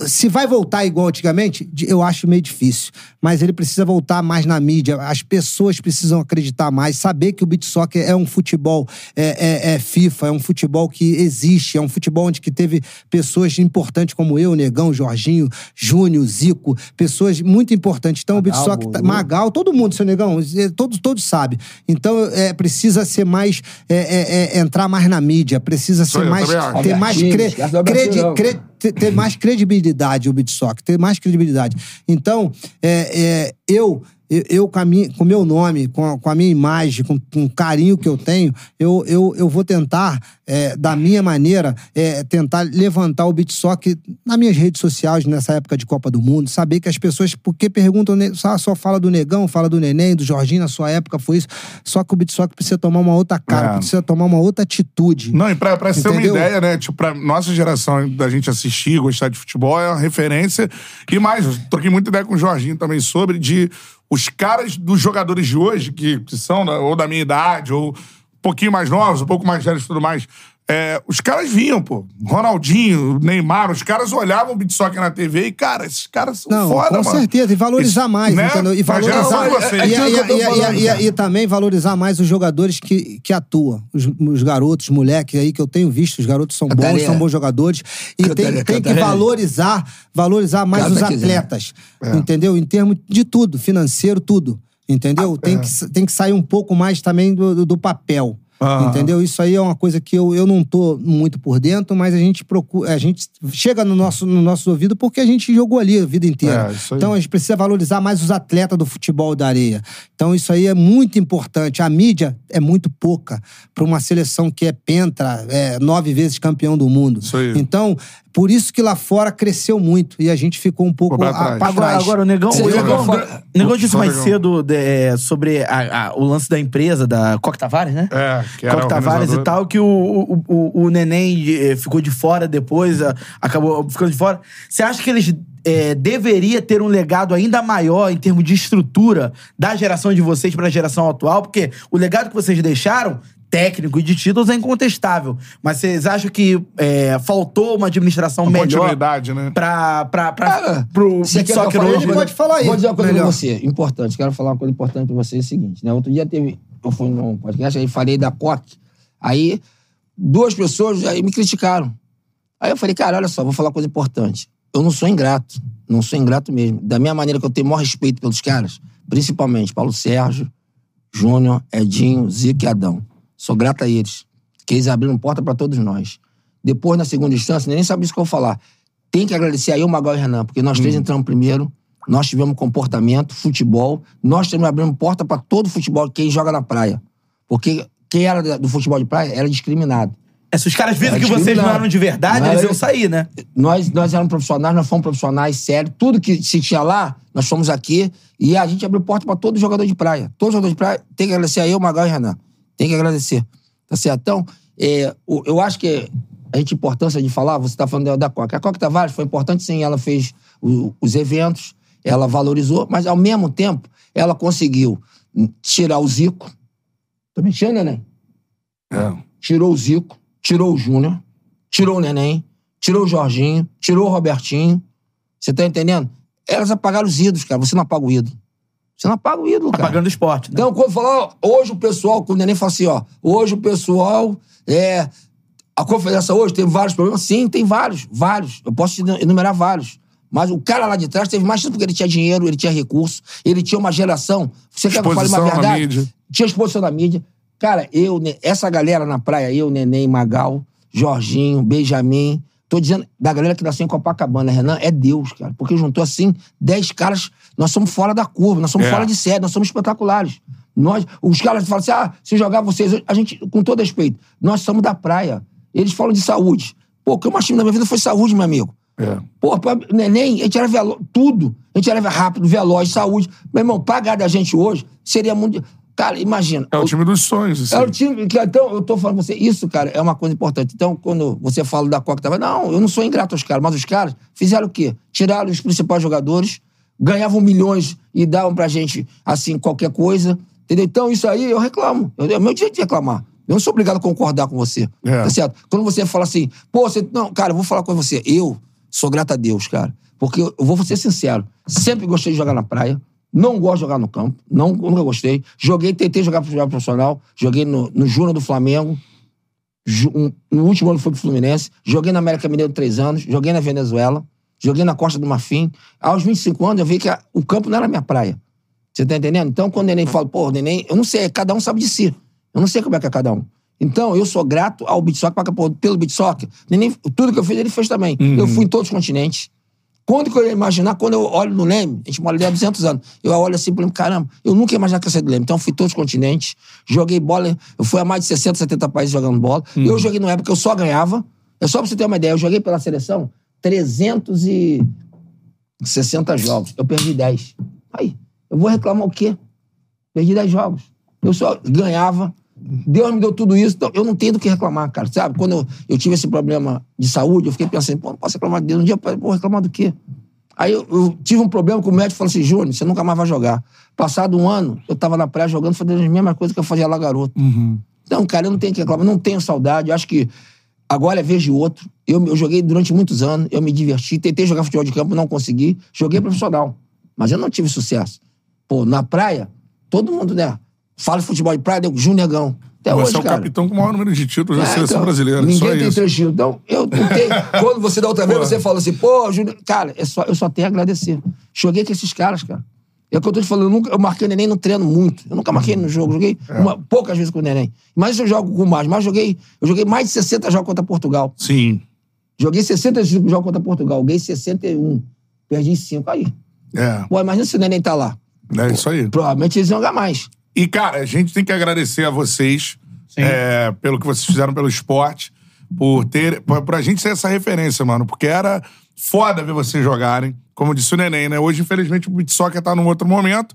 Se vai voltar igual antigamente, eu acho meio difícil. Mas ele precisa voltar mais na mídia. As pessoas precisam acreditar mais, saber que o Bitsock é um futebol é, é- é FIFA, é um futebol que existe, é um futebol onde que teve pessoas importantes como eu, Negão, Jorginho, Júnior, Zico, pessoas muito importantes. Então o Bitsock, tá- Magal, todo mundo, seu Negão, eh, todos, todos sabem. Então é, precisa ser mais, é, é, é, entrar mais na mídia, precisa ser eu mais, ter mais, cre- credi- cre- ter, ter mais credibilidade o Bitsock, ter mais credibilidade. Então, é, é, eu, eu, eu com, a minha- com o meu nome, com a, com a minha imagem, com, com o carinho que eu tenho, eu, eu, eu vou tentar, é, da minha maneira, é, tentar levantar o Bitsock nas minhas redes sociais nessa época de Copa do Mundo, saber que as pessoas, porque perguntam, né, só, só fala do Negão, fala do Neném, do Jorginho, na sua época foi isso, só que o Bitsock precisa tomar uma outra cara, É. precisa tomar uma outra atitude. Não, e pra, pra ser uma ideia, né? Tipo, pra nossa geração da gente assistir, gostar de futebol, é uma referência. E mais, troquei muita ideia com o Jorginho também sobre de os caras dos jogadores de hoje, que, que são da- ou da minha idade, ou um pouquinho mais novos, um pouco mais velhos e tudo mais. É, os caras vinham, pô. Ronaldinho, Neymar, os caras olhavam o beat soccer na TV e, cara, esses caras são Não, foda, com mano. certeza. E valorizar Isso, mais, né? entendeu? E valorizar. E, É e- e- e- e também valorizar mais os jogadores que, que atuam. Os, os garotos, moleques aí que eu tenho visto, os garotos são bons, são bons jogadores. E tem, tem que valorizar, valorizar mais Canta os atletas. Entendeu? Em termos de tudo, financeiro, tudo. Entendeu? Ah, Tem, é. que, tem que sair um pouco mais também do, do- do papel. Aham. Entendeu? Isso aí é uma coisa que eu, eu não tô muito por dentro, mas a gente procura, a gente chega no nosso, no nosso ouvido porque a gente jogou ali a vida inteira. É, então a gente precisa valorizar mais os atletas do futebol da areia. Então isso aí é muito importante. A mídia é muito pouca para uma seleção que é pentra, é nove vezes campeão do mundo. Isso aí. Então, por isso que lá fora cresceu muito e a gente ficou um pouco Agora, agora o Negão, o Negão, o Negão disse mais Negão. cedo de- é, sobre a- a- o lance da empresa, da Coque Tavares, né? É, que era Coque Tavares e tal, que o, o, o, o Neném eh, ficou de fora depois, acabou ficando de fora. Você acha que eles eh, deveria ter um legado ainda maior em termos de estrutura da geração de vocês para a geração atual? Porque o legado que vocês deixaram técnico e de títulos é incontestável. Mas vocês acham que eh, faltou uma administração Uma melhor continuidade, né? pra, pra, pra, Cara, pro você quer que eu soccer hoje? Pode falar aí, Vou dizer uma coisa melhor. pra você, importante. Quero falar uma coisa importante pra você, é o seguinte, né? Outro dia teve... Eu fui num podcast, aí falei da COC. Aí, duas pessoas aí me criticaram. Aí eu falei, cara, olha só, vou falar uma coisa importante. Eu não sou ingrato. Não sou ingrato mesmo. Da mesma maneira que eu tenho o maior respeito pelos caras, principalmente Paulo Sérgio, Júnior, Edinho, Zico e Adão. Sou grato a eles. Que eles abriram porta pra todos nós. Depois, na segunda instância, nem sabe isso que eu vou falar. Tem que agradecer a eu, Magal e Renan, porque nós três entramos primeiro, nós tivemos comportamento, futebol, nós temos abrindo porta pra todo futebol, quem joga na praia. Porque quem era do futebol de praia era discriminado. É, se os caras viram que vocês não eram de verdade, Não, eles iam sair, né? Nós, nós éramos profissionais, nós fomos profissionais, sério. Tudo que se tinha lá, nós fomos aqui. E a gente abriu porta pra todo jogador de praia. Todo jogador de praia tem que agradecer a eu, Magal e Renan. Tem que agradecer. Tá certo? Então, é, eu acho que a gente, importância de falar, você tá falando da, Coca. A Coca Tavares foi importante, sim. Ela fez o- os eventos, ela valorizou, mas ao mesmo tempo, ela conseguiu tirar o Zico. Tô mentindo, neném? É. tirou o Zico, tirou o Júnior, tirou o Neném, tirou o Jorginho, tirou o Robertinho. Você tá entendendo? Elas apagaram os ídolos, cara. Você não apaga o ídolo. Você não apaga o ídolo, cara. Apagando o esporte, né? Então, quando falar, hoje o pessoal, quando o Neném fala assim, ó, hoje o pessoal é. A conferência hoje teve vários problemas? Sim, tem vários, vários. Eu posso enumerar vários. Mas o cara lá de trás teve mais tempo porque ele tinha dinheiro, ele tinha recurso, ele tinha uma geração. Você quer que eu fale uma verdade? mídia. Tinha exposição na mídia. Cara, eu, essa galera na praia, eu, Neném, Magal, Jorginho, Benjamin. Tô dizendo, da galera que nasceu em Copacabana, Renan, é Deus, cara. Porque juntou assim 10 caras. Nós somos fora da curva, nós somos É. fora de série, nós somos espetaculares. Nós, os caras falam assim: ah, se jogar vocês. hoje", A gente, com todo respeito, nós somos da praia. Eles falam de saúde. Pô, o que eu mais tive na minha vida foi saúde, meu amigo. É. Pô, pra neném, a gente era velo... tudo. A gente era rápido, veloz, saúde. Meu irmão, pagar da gente hoje seria muito. Cara, imagina. É o time dos sonhos, assim. É o time. que- Então, eu tô falando pra você, isso, cara, é uma coisa importante. Então, quando você fala da Coca, tava. Não, eu não sou ingrato aos caras, mas os caras fizeram o quê? Tiraram os principais jogadores, ganhavam milhões e davam pra gente, assim, qualquer coisa. Entendeu? Então, isso aí eu reclamo. Eu- É o meu direito de reclamar. Eu não sou obrigado a concordar com você. É. Tá certo? Quando você fala assim, pô, você. Não, cara, eu vou falar com você. Eu sou grato a Deus, cara. Porque eu vou ser sincero. Sempre gostei de jogar na praia. Não gosto de jogar no campo. Não, nunca gostei. Joguei, tentei jogar jogar profissional. Joguei no, no Júnior do Flamengo. Um- no último ano foi pro Fluminense. Joguei na América Mineiro três anos. Joguei na Venezuela. Joguei na Costa do Marfim. Aos 25 anos eu vi que a- o campo não era minha praia. Você tá entendendo? Então, quando o neném fala, pô, neném, eu não sei, cada um sabe de si. Eu não sei como é que é cada um. Então, eu sou grato ao pô, pelo Beat Soccer, neném, tudo que eu fiz, ele fez também. Eu fui em todos os continentes. Quando que eu ia imaginar, quando eu olho no Leme, a gente mora ali há 200 anos, eu olho assim e falo, caramba, eu nunca ia imaginar que ia sair do Leme. Então, eu fui todos os continentes, joguei bola, eu fui a mais de 60, 70 países jogando bola. Eu joguei numa época que eu só ganhava. É só pra você ter uma ideia, eu joguei pela seleção 360 jogos. Eu perdi 10. Aí, eu vou reclamar o quê? Perdi 10 jogos. Eu só ganhava. Deus me deu tudo isso, então eu não tenho do que reclamar, cara. Sabe? Quando eu, eu tive esse problema de saúde, eu fiquei pensando, pô, não posso reclamar de Deus. Um dia, eu vou reclamar do quê? Aí eu, eu tive um problema com o médico falou assim: Júnior, você nunca mais vai jogar. Passado um ano, eu tava na praia jogando, fazendo as mesmas coisas que eu fazia lá garoto. Então, cara, eu não tenho que reclamar, não tenho saudade. Eu acho que Agora é vez de outro. Eu, eu joguei durante muitos anos, eu me diverti, tentei jogar futebol de campo, não consegui. Joguei profissional, mas eu não tive sucesso. Pô, na praia, todo mundo, né? Fala de futebol de praia, deu Junegão. Até Você hoje, é o cara. capitão com o maior número de títulos da É, seleção então, brasileira. Ninguém só tem isso. três títulos. Então, eu tentei. (laughs) Quando você da outra vez, você falou assim, pô, Júnior, cara, é só, eu só tenho a agradecer. Joguei com esses caras, cara. É o que eu tô te falando, eu, nunca, eu marquei o neném no treino muito. Eu nunca marquei no jogo, joguei É. uma- poucas vezes com o neném. Mas eu jogo com mais. Mas joguei, eu joguei mais de 60 jogos contra Portugal. Sim. Joguei 65 jogos contra Portugal, ganhei 61. Perdi 5 aí. É, Pô, imagina se o neném tá lá. é isso aí. Provavelmente eles iam jogar mais. E, cara, a gente tem que agradecer a vocês é, pelo que vocês fizeram pelo esporte, por ter. Por, por a gente ser essa referência, mano. Porque era foda ver vocês jogarem. Como disse o Neném, né? Hoje, infelizmente, o beat soccer tá num outro momento.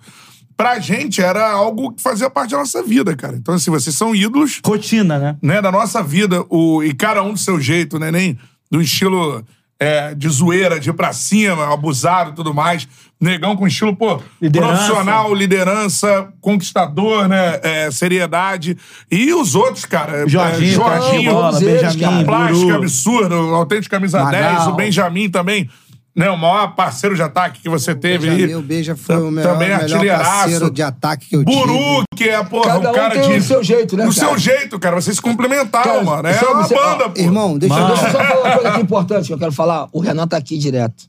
Pra gente era algo que fazia parte da nossa vida, cara. Então, assim, vocês são ídolos Rotina, né? né, da nossa vida, o, e cada um do seu jeito, né? Nem do estilo é, de zoeira, de ir pra cima, abusado e tudo mais. Negão com estilo, pô, Liderança. profissional, liderança, conquistador, né? é, seriedade. E os outros, cara. Jorginho, é, Jorginho, Bola, Benjamin, cara. Plástico Buru. absurdo, autêntico camisa Magal. 10, o Benjamin também. Né, o maior parceiro de ataque que você teve aí. O Beija foi o melhor, também melhor artilheiraço. parceiro de ataque que eu tive. Buru, que é, porra, Cada um um cara tem de. o seu jeito, né, Do cara? seu jeito, cara. Vocês se complementaram, mano. É uma você- banda, pô. Irmão, deixa eu... Deixa eu só falar uma coisa aqui importante que eu quero falar. O Renan tá aqui direto.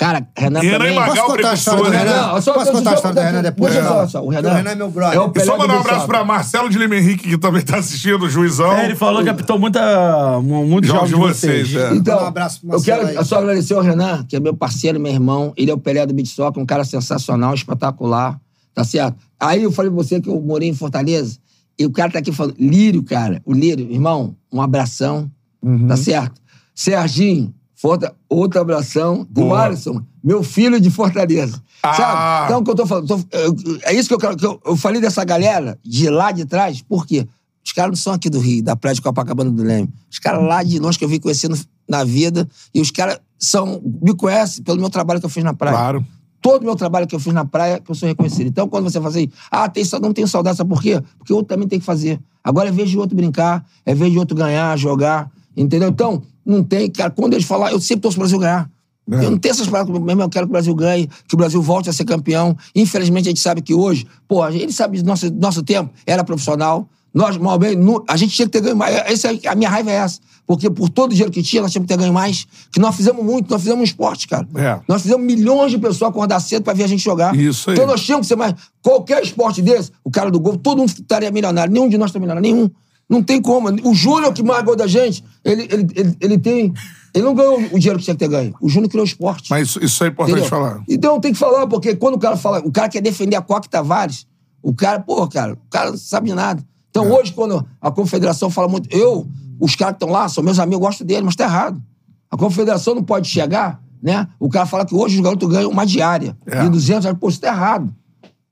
Cara, Renan Renan também... Magal Posso contar a história do né? Renan? Não, só- Posso contar a história do Renan depois? Deixa eu só, o Renan- Renan é meu brother. É o E Pelé só mandar um abraço pra Marcelo de Lima Henrique, que também tá assistindo, o juizão. É, ele falou que apitou muita, mu- muitos Jogos jogos de vocês. vocês, é. Então, um abraço pro eu quero Marcelo aí. só agradecer ao Renan, que é meu parceiro, meu irmão. Ele é o Pelé do Soccer, um cara sensacional, espetacular. Tá certo? Aí eu falei pra você que eu morei em Fortaleza, e o cara tá aqui falando, Lírio, cara, o Lírio, irmão, um abração, Uhum. tá certo? Serginho, Forta- outro abração. O Boa. Alisson, meu filho de Fortaleza. Ah. Sabe? Então, o que eu tô falando, tô- eu- é isso que eu quero, que eu, eu falei dessa galera de lá de trás, por quê? Os caras não são aqui do Rio, da praia de Copacabana do Leme. Os caras lá de longe que eu vim conhecendo na vida, e os caras são, me conhecem pelo meu trabalho que eu fiz na praia. Claro. Todo o meu trabalho que eu fiz na praia, que eu sou reconhecido. Então, quando você fala assim, ah, tem, não tenho saudade, sabe por quê? Porque o outro também tem que fazer. Agora é vez de outro brincar, é vez de outro ganhar, jogar, entendeu? Então, não tem, cara, quando eles falar, eu sempre torço pro Brasil ganhar. É. Eu não tenho essas palavras, mesmo eu quero que o Brasil ganhe, que o Brasil volte a ser campeão. Infelizmente, a gente sabe que hoje, pô, a gente- ele sabe do nosso, nosso tempo, era profissional. Nós, mal bem, a gente tinha que ter ganho mais. Esse é- a minha raiva é essa. Porque por todo o dinheiro que tinha, nós tínhamos que ter ganho mais. Que nós fizemos muito, nós fizemos um esporte, cara. É. Nós fizemos milhões de pessoas acordar cedo pra ver a gente jogar. Isso aí. Então nós tínhamos que ser mais. Qualquer esporte desse, o cara do gol, todo mundo estaria milionário. Nenhum de nós está milionário, nenhum. Não tem como. O Júnior, que mais gol da gente, ele, ele, ele, ele tem. Ele não ganhou o dinheiro que tinha que ter ganho. O Júnior criou o esporte. Mas isso, isso é importante Entendeu? falar. Então tem que falar, porque quando o cara fala, o cara quer defender a Coque Tavares, o cara, pô, cara, o cara não sabe nada. Então É. hoje, quando a confederação fala muito, eu, os caras que estão lá, são meus amigos, eu gosto deles, mas tá errado. A confederação não pode chegar, né? O cara fala que hoje os garotos ganham uma diária É. de 200 reais, pô, isso tá errado.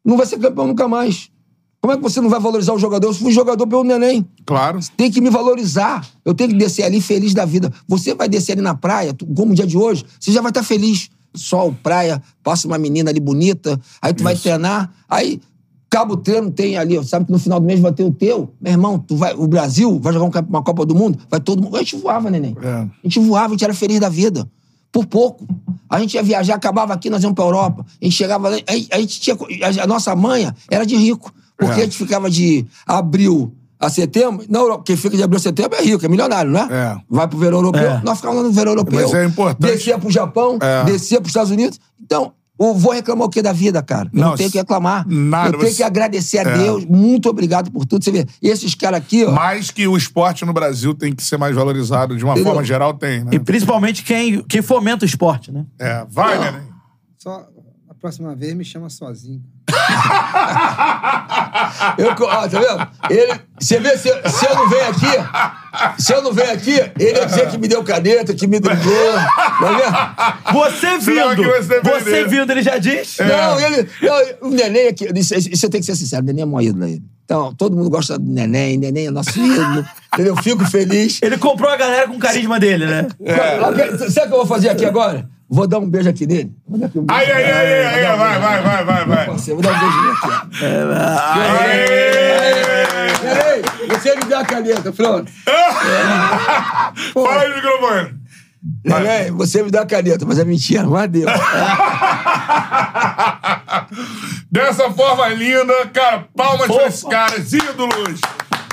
Não vai ser campeão nunca mais. Como é que você não vai valorizar o jogador? Eu fui jogador pelo neném Claro. tem que me valorizar. Eu tenho que descer ali feliz da vida. Você vai descer ali na praia, como o dia de hoje, você já vai estar feliz. Sol, praia, passa uma menina ali bonita, aí tu vai treinar, aí cabo o treino, tem ali, sabe que no final do mês vai ter o teu. Meu irmão, tu vai, o Brasil vai jogar um uma Copa do Mundo, vai todo mundo. A gente voava, neném. É. A gente voava, a gente era feliz da vida. Por pouco. A gente ia viajar, acabava aqui, nós íamos pra Europa. A gente chegava lá, a gente, tinha. A, a nossa manha era de rico. Porque É. a gente ficava de abril a setembro. Na Europa, quem fica de abril a setembro é rico, é milionário, né? É. Vai pro verão europeu. É. Nós ficávamos lá no verão europeu. Mas é importante- Descia pro Japão, É. descia pros Estados Unidos. Então, eu vou reclamar o que da vida, cara? Eu não, Não, tenho que reclamar. nada, eu tenho você- que agradecer a É. Deus. Muito obrigado por tudo. Você vê, esses caras aqui, ó. Mais que o esporte no Brasil tem que ser mais valorizado. De uma Entendeu? forma geral, tem, né? E principalmente quem, quem fomenta o esporte, né? É. Vai, neném. Só a próxima vez me chama sozinho. (laughs) Eu, ó, tá vendo? Ele, você vê, se, se eu não venho aqui, se eu não venho aqui, ele ia dizer que me deu caneta, que me driblou. Tá vendo? Você vindo, você você vindo, ele já diz. É. Não, ele. Não, o neném aqui. Isso, isso eu tenho que ser sincero, o neném é ídolo aí. Então, todo mundo gosta do neném, neném é nosso ídolo. entendeu? Fico feliz. Ele comprou a galera com o carisma dele, né? Ok, Sabe o que eu vou fazer aqui agora? Vou dar um beijo aqui nele. Ai, ai, ai, ai, ai, vai, vai, vai, vai, vai. Parceiro, Vou dar um beijo nele aqui. ó. Aê! Neném, você me deu a caneta, pronto. (laughs) Fala aí no microfone. Neném, você me deu a caneta, mas é mentira, mas deu. (laughs) Dessa forma linda, cara, palmas pra esses caras, ídolos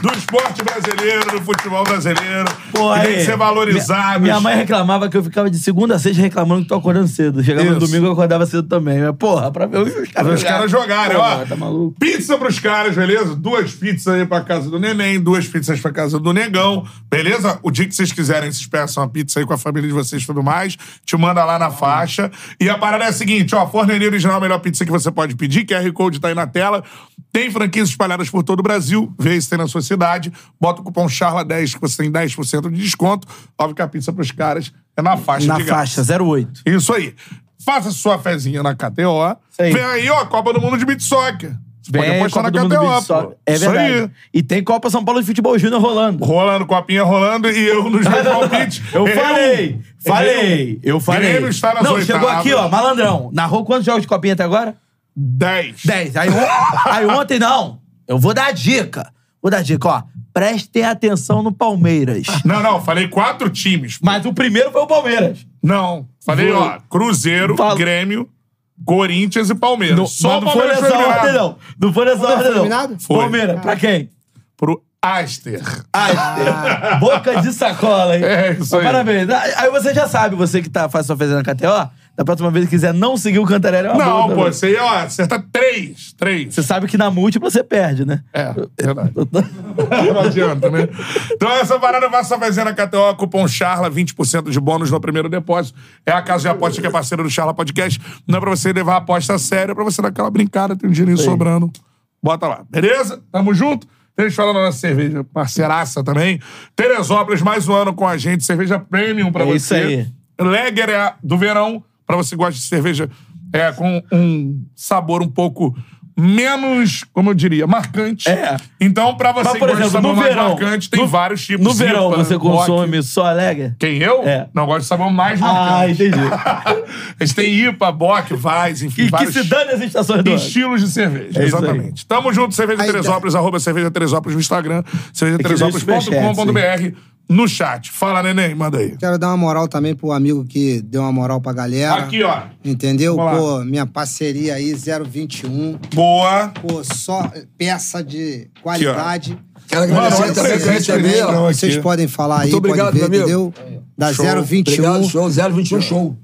do esporte brasileiro, do futebol brasileiro. Pô, que tem aí, que ser valorizados. Minha, minha mãe reclamava que eu ficava de segunda a sexta reclamando que tô acordando cedo. Chegava no Isso. domingo eu acordava cedo também. Mas, porra, pra ver os caras Os caras jogarem, ó. Tá maluco? Pizza pros caras, beleza? Duas pizzas aí pra casa do neném, duas pizzas pra casa do negão, beleza? O dia que vocês quiserem, vocês peçam uma pizza aí com a família de vocês e tudo mais, te manda lá na faixa. E a parada é a seguinte, ó, Forneria Original, a melhor pizza que você pode pedir, QR Code tá aí na tela. Tem franquias espalhadas por todo o Brasil, vê se tem na sua cidade, bota o cupom CHARLA10 que você tem 10% de desconto. Óbvio que a pizza pros caras é na faixa Na de graça. faixa, 08. Isso aí. Faça sua fezinha na KTO. aí. Vem aí, ó, Copa do Mundo de Beat Soccer. Você pode Vem, apostar Copa na KTO, pô. É Isso verdade. aí. E tem Copa São Paulo de Futebol Júnior rolando. Rolando, copinha rolando e eu nos meus (laughs) palpites. Eu errei falei, falei, eu falei. Grêmio está nas Não, oitavas. chegou aqui, ó, malandrão. Narrou quantos jogos de copinha até agora? 10. 10. Aí, on- aí ontem, não. Eu vou dar a dica. Vou dar a dica, ó. Prestem atenção no Palmeiras. Não, não, falei quatro times. Mas o primeiro foi o Palmeiras. Não, falei, Vou- ó, Cruzeiro, Fala. Grêmio, Corinthians e Palmeiras. Não, Só mas o não foi Palmeiras nessa foi eliminado. ordem, não. Não foi nessa ordem, não. eliminado? Foi. Palmeiras, pra quem? Pro Aster. Ah, boca de sacola, hein? É, isso aí. Parabéns. Aí você já sabe, você que tá, faz sua fezenda na KTO, da próxima vez que quiser não seguir o Cantarelli, é uma Não, boa pô, também. você aí, ó, acerta três. Três. Você sabe que na múltipla você perde, né? É, verdade. (laughs) Não adianta, né? Então, essa parada, faça fazer na KTO, cupom CHARLA, 20% de bônus no primeiro depósito. É a casa de aposta que é parceira do Charla Podcast. Não é pra você levar a aposta a sério, é pra você dar aquela brincada, tem um dinheirinho sobrando. Bota lá, beleza? Tamo junto? Tem gente falando na cerveja parceiraça também. Teresópolis, mais um ano com a gente. Cerveja premium pra É você. isso aí. Lager é a do verão, pra você que gosta de cerveja é, com um sabor um pouco menos, como eu diria, marcante. É. Então, pra você Mas, que por gosta de exemplo, sabor no mais verão. marcante, tem no- vários tipos. No verão IPA, você consome só Alegre? Quem, eu? É. Não, gosto de sabor mais Ah, marcante. entendi. (laughs) A gente tem IPA, Bock, Vaz, enfim, E que vários se dane as estações do ano. estilos de cerveja. É isso aí. exatamente. Tamo junto, Cerveja Aí, Teresópolis, arroba Cerveja Teresópolis no Instagram, cervejateresópolis.com.br no chat. Fala, neném, manda aí. Quero dar uma moral também pro amigo que deu uma moral pra galera. Aqui, ó. Entendeu? Vamos lá. Pô, minha parceria aí, 021. Boa. Pô, só peça de qualidade. Quero Mano, agradecer olha também recebi, né? ó. Não, aqui. Vocês podem falar aí, Muito obrigado, pode ver, amigo. entendeu? Da Show. 021. Obrigado, show. 021 show.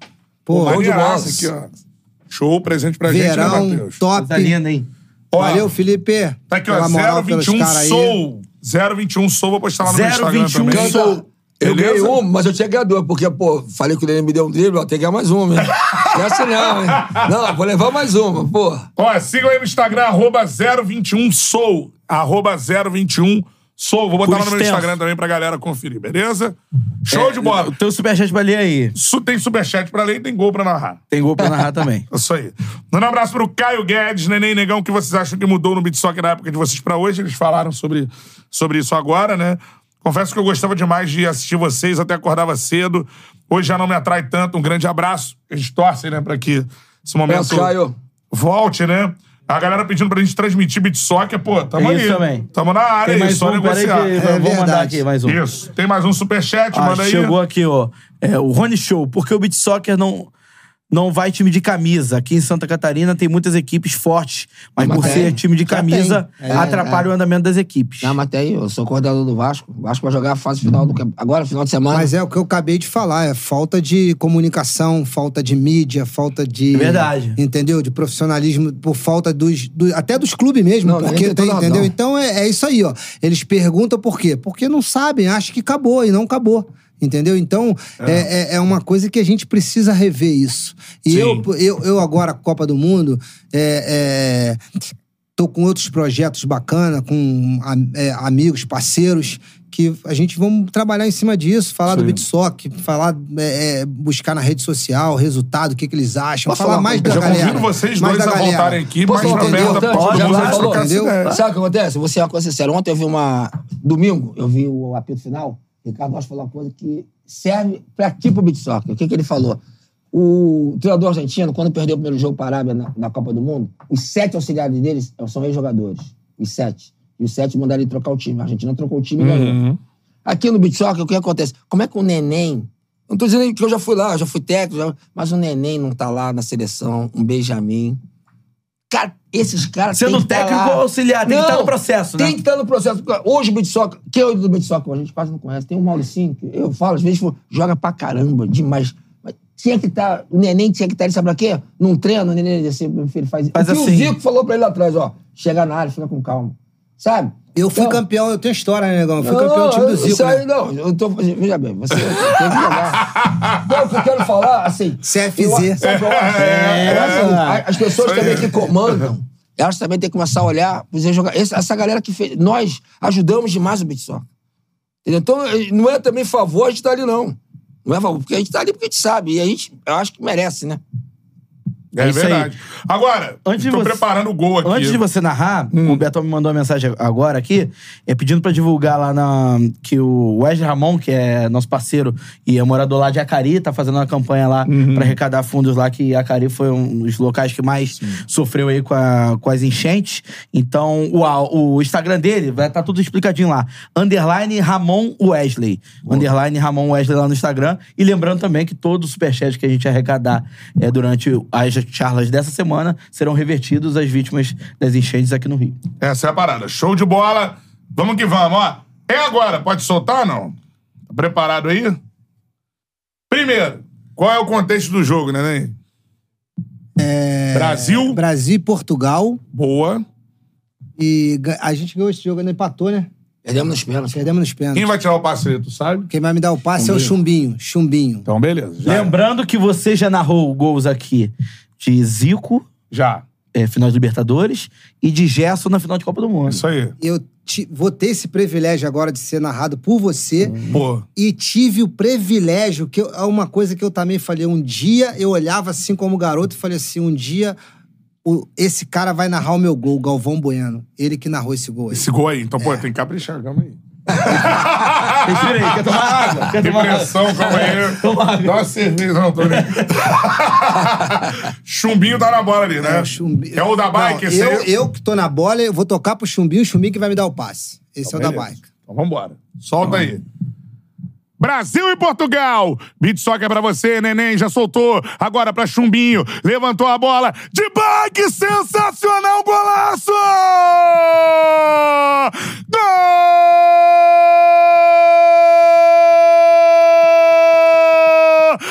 Pô, demais. Maneiraça aqui, ó. Show, presente pra gente, né, verão, Matheus? top. Coisa linda, hein? Ó, Valeu, Felipe. Tá aqui, ó, pela moral pelos 021 caras aí. Soul. 021 Soul, vou postar lá no meu Instagram 021 também. Soul. Eu Beleza? ganhei um, mas eu tinha ganhado dois, porque, pô, falei que o Nenê me deu um drible, ó, tem que ganhar mais uma, hein? (laughs) Essa não, hein? Não, vou levar mais uma, pô. Ó, sigam aí no Instagram, arroba 021 Soul. Arroba 021 Soul. Vou botar Por lá no meu extenso. Instagram também pra galera conferir, beleza? Show de bola. O teu superchat pra ler aí. Su- Tem superchat pra ler e tem gol pra narrar. Tem gol pra (laughs) narrar também. Isso aí. Um abraço pro Caio Guedes, Neném Negão, o que vocês acham que mudou no Beat Soccer da época de vocês pra hoje? Eles falaram sobre, sobre isso agora, né? Confesso que eu gostava demais de assistir vocês, até acordava cedo. Hoje já não me atrai tanto. Um grande abraço. A gente torce, né, pra que esse momento Abraço, Caio. volte, né? A galera pedindo pra gente transmitir Beat Soccer, pô, tamo Tem aí. isso também. Tamo na área Tem aí, mais só um, peraí negociar. que É vou mandar verdade. aqui mais um. Isso. Tem mais um superchat, Ah, manda aí. chegou aqui, ó. É, o Rony Show. Porque o Beat Soccer não, não vai time de camisa. Aqui em Santa Catarina tem muitas equipes fortes. Mas Mas por tem. ser time de camisa. É, atrapalha o andamento das equipes. Não, mas tem, eu sou coordenador do Vasco. O Vasco vai jogar a fase final do agora, final de semana. Mas é o que eu acabei de falar, é falta de comunicação, falta de mídia, falta de. É verdade. Entendeu? De profissionalismo, por falta dos. do- até dos clubes mesmo. Não, porque tem entendeu? Então é, é isso aí, ó. Eles perguntam por quê? Porque não sabem, acham que acabou e não acabou. Entendeu? Então, é, é, é uma coisa que a gente precisa rever isso. E Sim. eu, eu, eu agora, Copa do Mundo, é, é, tô com outros projetos bacanas, com é, amigos, parceiros, que a gente vamos trabalhar em cima disso, falar do Sim. Bitsock, falar, é, é, buscar na rede social, resultado, o que, que eles acham, Posso falar falar mais da Eu galera. convido vocês mais dois a galera. voltarem aqui, Posso mais pra uma perto coisa da importante? Copa do Já Mundo, falou, trocar essa entendeu? ideia. Sabe o que acontece? Vou ser uma coisa sincera. Ontem eu vi uma. Domingo, eu vi o apito final. Ricardo Rocha falou uma coisa que serve pra tipo beat soccer. O que, que ele falou? O treinador argentino, quando perdeu o primeiro jogo para a Arábia na, na Copa do Mundo, os sete auxiliares deles são ex-jogadores. Os sete. E os sete mandaram ele trocar o time. A Argentina trocou o time e ganhou. Aqui no beat soccer, o que acontece? Como é que o neném. Eu não tô dizendo que eu já fui lá, eu já fui técnico, já- mas o neném não tá lá na seleção, um Benjamin. Cara, esses caras. Sendo que tá técnico ou auxiliar, tem que Não, estar no processo, né? Tem que estar no processo. Hoje o beat soccer, quem é o do beat soccer? A gente quase não conhece. Tem o Mauricinho, que eu falo, às vezes joga pra caramba, demais. Mas tinha que estar. o neném tinha que estar, ele sabe pra quê? Num treino, o neném assim, meu filho, faz, Faz o que assim. o Zico falou pra ele lá atrás, ó. Chega na área, fica com calma. Sabe? Eu fui Então- campeão, eu tenho história, né, negão? Eu fui não, campeão do time do Zico. Isso aí, né? não, eu tô. Veja bem, você tem que jogar. (laughs) não, o que eu quero falar, assim. CFZ. eu- eu acho? É, Eu acho assim. As pessoas também que comandam, elas também têm que começar a olhar, dizer, jogar. Essa, essa galera que fez. Nós ajudamos demais o. Entendeu? Então, eh, não é também favor a gente estar ali, não. Não é favor, porque a gente tá ali porque a gente sabe. E a gente, eu acho que merece, né? É, isso aí. verdade. Agora, Antes tô você- preparando o gol aqui. Antes de você narrar, Hum. o Betão me mandou uma mensagem agora aqui, é, pedindo pra divulgar lá na. Que o Wesley Ramon, que é nosso parceiro e é morador lá de Acari, tá fazendo uma campanha lá Uhum. pra arrecadar fundos lá, que Acari foi um dos locais que mais sofreu aí com, a- com as enchentes. Então, o, o Instagram dele vai estar tudo explicadinho lá. Underline Ramon Wesley. Underline Ramon Wesley lá no Instagram. E lembrando também que todo o superchat que a gente arrecadar é, durante as charlas dessa semana serão revertidos às vítimas das enchentes aqui no Rio. Essa é a parada. Show de bola. Vamos que vamos, ó. É agora. Pode soltar, não? Tá preparado aí? Primeiro, qual é o contexto do jogo, neném? É, Brasil. Brasil e Portugal. Boa. E a gente ganhou esse jogo, não empatou, né? Perdemos nos pênaltis. Perdemos nos pênaltis. Quem vai tirar o passe aí, tu sabe? Quem vai me dar o passe é o Chumbinho. Chumbinho. Então, beleza. Já. Lembrando que você já narrou gols aqui de Zico, Já. é, final de Libertadores, e de Gerson na final de Copa do Mundo. Isso aí. Eu ti- vou ter esse privilégio agora de ser narrado por você. Pô. E tive o privilégio, que eu- é uma coisa que eu também falei. Um dia eu olhava assim como garoto e falei assim: um dia o- esse cara vai narrar o meu gol, Galvão Bueno. Ele que narrou esse gol aí. Esse gol aí. Então, pô, tem que caprichar. Calma aí. Respira aí, quer tomar água? Quer tomar água? pressão, calma aí. (laughs) Toma água. Dá uma cerveja. Não, tô nem. (laughs) Chumbinho tá na bola ali, né? É, o Chumbinho. É o da bike, Não, esse eu, aí? eu que tô na bola, eu vou tocar pro Chumbinho, o Chumbinho que vai me dar o passe. Esse é o da Beleza. bike. Então vambora. Solta aí. Brasil e Portugal. Beat Soccer pra você, neném. Já soltou. Agora pra Chumbinho. Levantou a bola. De bike. Sensacional. Golaço!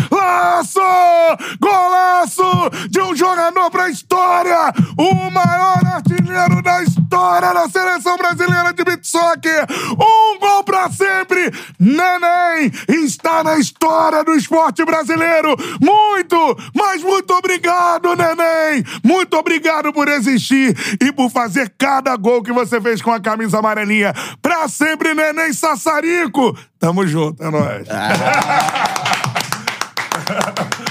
Golaço! Golaço de um jogador pra história! O maior artilheiro da história da seleção brasileira de beat! Um gol pra sempre! Neném está na história do esporte brasileiro! Muito, mas muito obrigado, Neném! Muito obrigado por existir e por fazer cada gol que você fez com a camisa amarelinha! Pra sempre, Neném Sassarico! Tamo junto, é nóis! (laughs)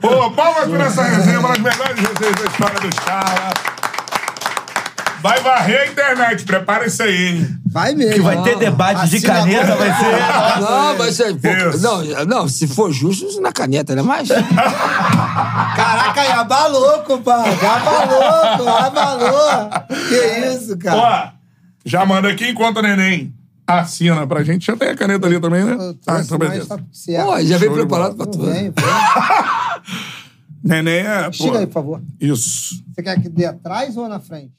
Pô, palmas por essa resenha, uma das melhores resenhas da história dos caras. Vai varrer a internet, prepara isso aí, hein? Vai mesmo. Que vai ter debate de Assina caneta, vai ser. Não, vai ser. pô, não, não, se for justo, na caneta, né? Mas. Caraca, aí abalou, compadre. Abalou, abalou. Que isso, cara. Ó, já manda aqui enquanto o neném assina pra gente. Já tem a caneta ali também, né? Eu Ah, então beleza. tá certo. Pô, já veio Show preparado pra tudo. vem, vem. (laughs) Neném é. Pô, Chega aí, por favor. Isso. Você quer que dê atrás ou na frente?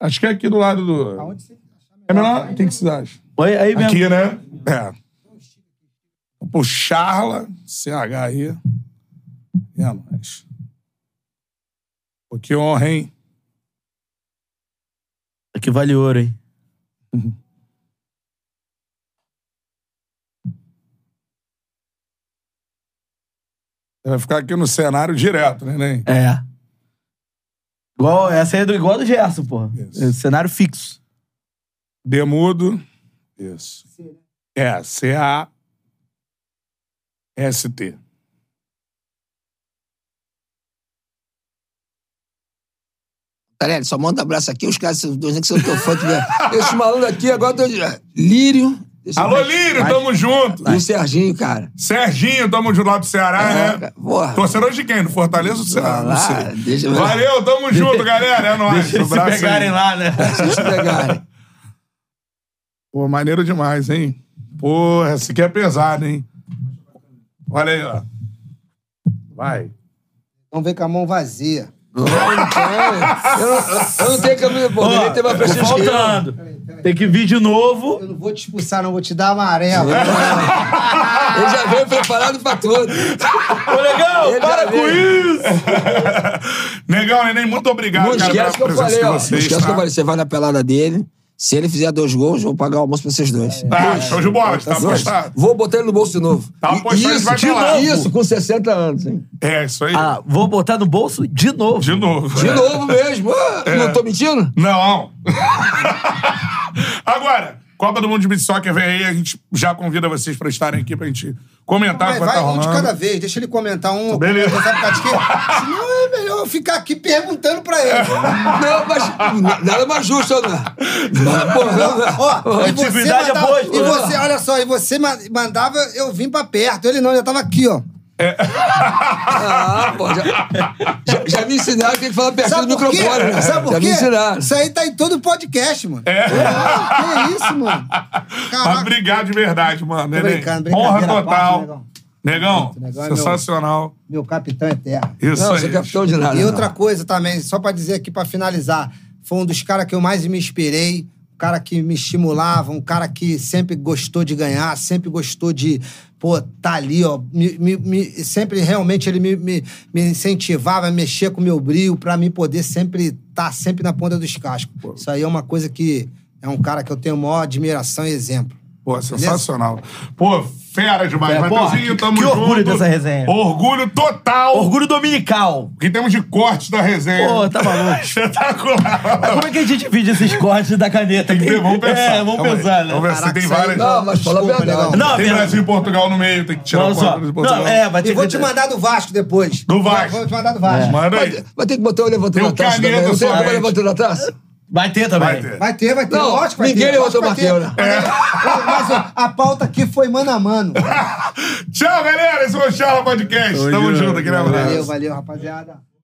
Acho que é aqui do lado do. Aonde você É melhor. O que, você acha? Oi, aí mesmo. Aqui, né? É. Vou pro Charla, CH aí. É nóis. Pô, que honra, hein? Aqui vale ouro, hein? (laughs) Vai ficar aqui no cenário direto, né, Neném? É. Igual, essa aí é do, igual a do Gerson, porra. Isso. É cenário fixo. Demudo. Isso. É, C-A-S-T. Tarelli, só manda abraço aqui, os caras, os dois que são teu fã. Esse malandro aqui agora. Tô... Lírio, Deixa Alô, Lírio, tamo junto. E o Serginho, cara. Serginho, tamo junto lá pro Ceará, É, né? porra. Torcedor de quem? Do Fortaleza ou do Ceará? Não lá, sei. deixa eu ver. Valeu, tamo junto, galera. É nóis. Deixa eles se Abraço aí. pegarem lá, né? Se eles pegarem. Pô, maneiro demais, hein? Porra, esse aqui é pesado, hein? Olha aí, ó. Vai. Vamos ver com a mão vazia. Tem. Eu, não- eu não tenho caminho, pô. Ele tem mais Tô prestígio que eu. faltando. Tem que vir de novo. Eu não vou te expulsar, não. Vou te dar amarelo. Ele já veio preparado pra tudo. Ô, legal, Ele para com isso. Negão, Neném, muito obrigado, Não cara, esquece que eu presença falei, de ó. Não vocês, esquece que tá? eu falei. Você vai na pelada dele. Se ele fizer dois gols, eu vou pagar o almoço pra vocês dois. Tá, show de bola, tá Dois. apostado. Vou botar ele no bolso de novo. Tá apostado, isso, vai de novo. Isso, com 60 anos, hein? É, isso aí. Ah, vou botar no bolso de novo. De novo. De novo mesmo. Ah, É. Não tô mentindo? Não. (laughs) Agora, Copa do Mundo de Beat Soccer vem aí, a gente já convida vocês pra estarem aqui pra gente comentar o Vai, que vai vai estar um de cada vez. Deixa ele comentar um. Beleza. comento, sabe por causa de quê? Senão é melhor eu ficar aqui perguntando pra ele. Não, mas nada mais justo, né? Mas, porra, Ó, Atividade mandava- oposta. E você, olha só, e você ma- mandava eu vim pra perto. Ele não, ele tava aqui, ó. Ah, pô, já, já, já me ensinaram que tem que falar perto Sabe do microfone, né? Sabe por já quê? me ensinaram. Isso aí tá em todo podcast, mano. É. Ah, que isso, mano? Mas Caraca. obrigado de verdade, mano. Neném. brincando, Honra total. parte, Negão, Negão é meu- sensacional. Meu capitão eterno. Isso Não, aí. você é capitão de nada. E não. outra coisa também, só pra dizer aqui pra finalizar, foi um dos caras que eu mais me inspirei, cara que me estimulava, um cara que sempre gostou de ganhar, sempre gostou de, pô, tá ali, ó. Me, me- me- sempre realmente ele me, me, me incentivava a mexer com o meu brilho pra mim poder sempre estar sempre na ponta dos cascos. Isso aí é uma coisa que é um cara que eu tenho maior admiração e exemplo. Pô, sensacional. Pô, fera demais. É, Mateuzinho, que- tamo que junto. orgulho dessa resenha. Orgulho total. Orgulho dominical. O que temos de cortes da resenha. Pô, tá maluco. (laughs) Espetacular. Como é que a gente divide esses cortes da caneta? Tem que ver, vamos pensar. É, vamos Calma aí. pensar, né? Vamos ver se Caraca, tem várias. Não, mas fala verdade. Não, tem. Brasil e Portugal no meio, tem que tirar o só. quadro de Portugal. Não, é, vai ter E vou que... te mandar do Vasco depois. Do Vasco. Vou te mandar do Vasco. Manda aí. Vai, ter que botar o levantando Tem a o taça caneta também. Tem somente. como levantando a taça? Vai ter também. Vai ter. Vai ter, vai ter. Não, lógico vai ninguém ter. levantou ter. né? Mas ó, a pauta aqui foi mano a mano. (laughs) Tchau, galera. Esse foi o Charla Podcast. Tamo junto. Aquele abraço. Valeu, valeu, rapaziada.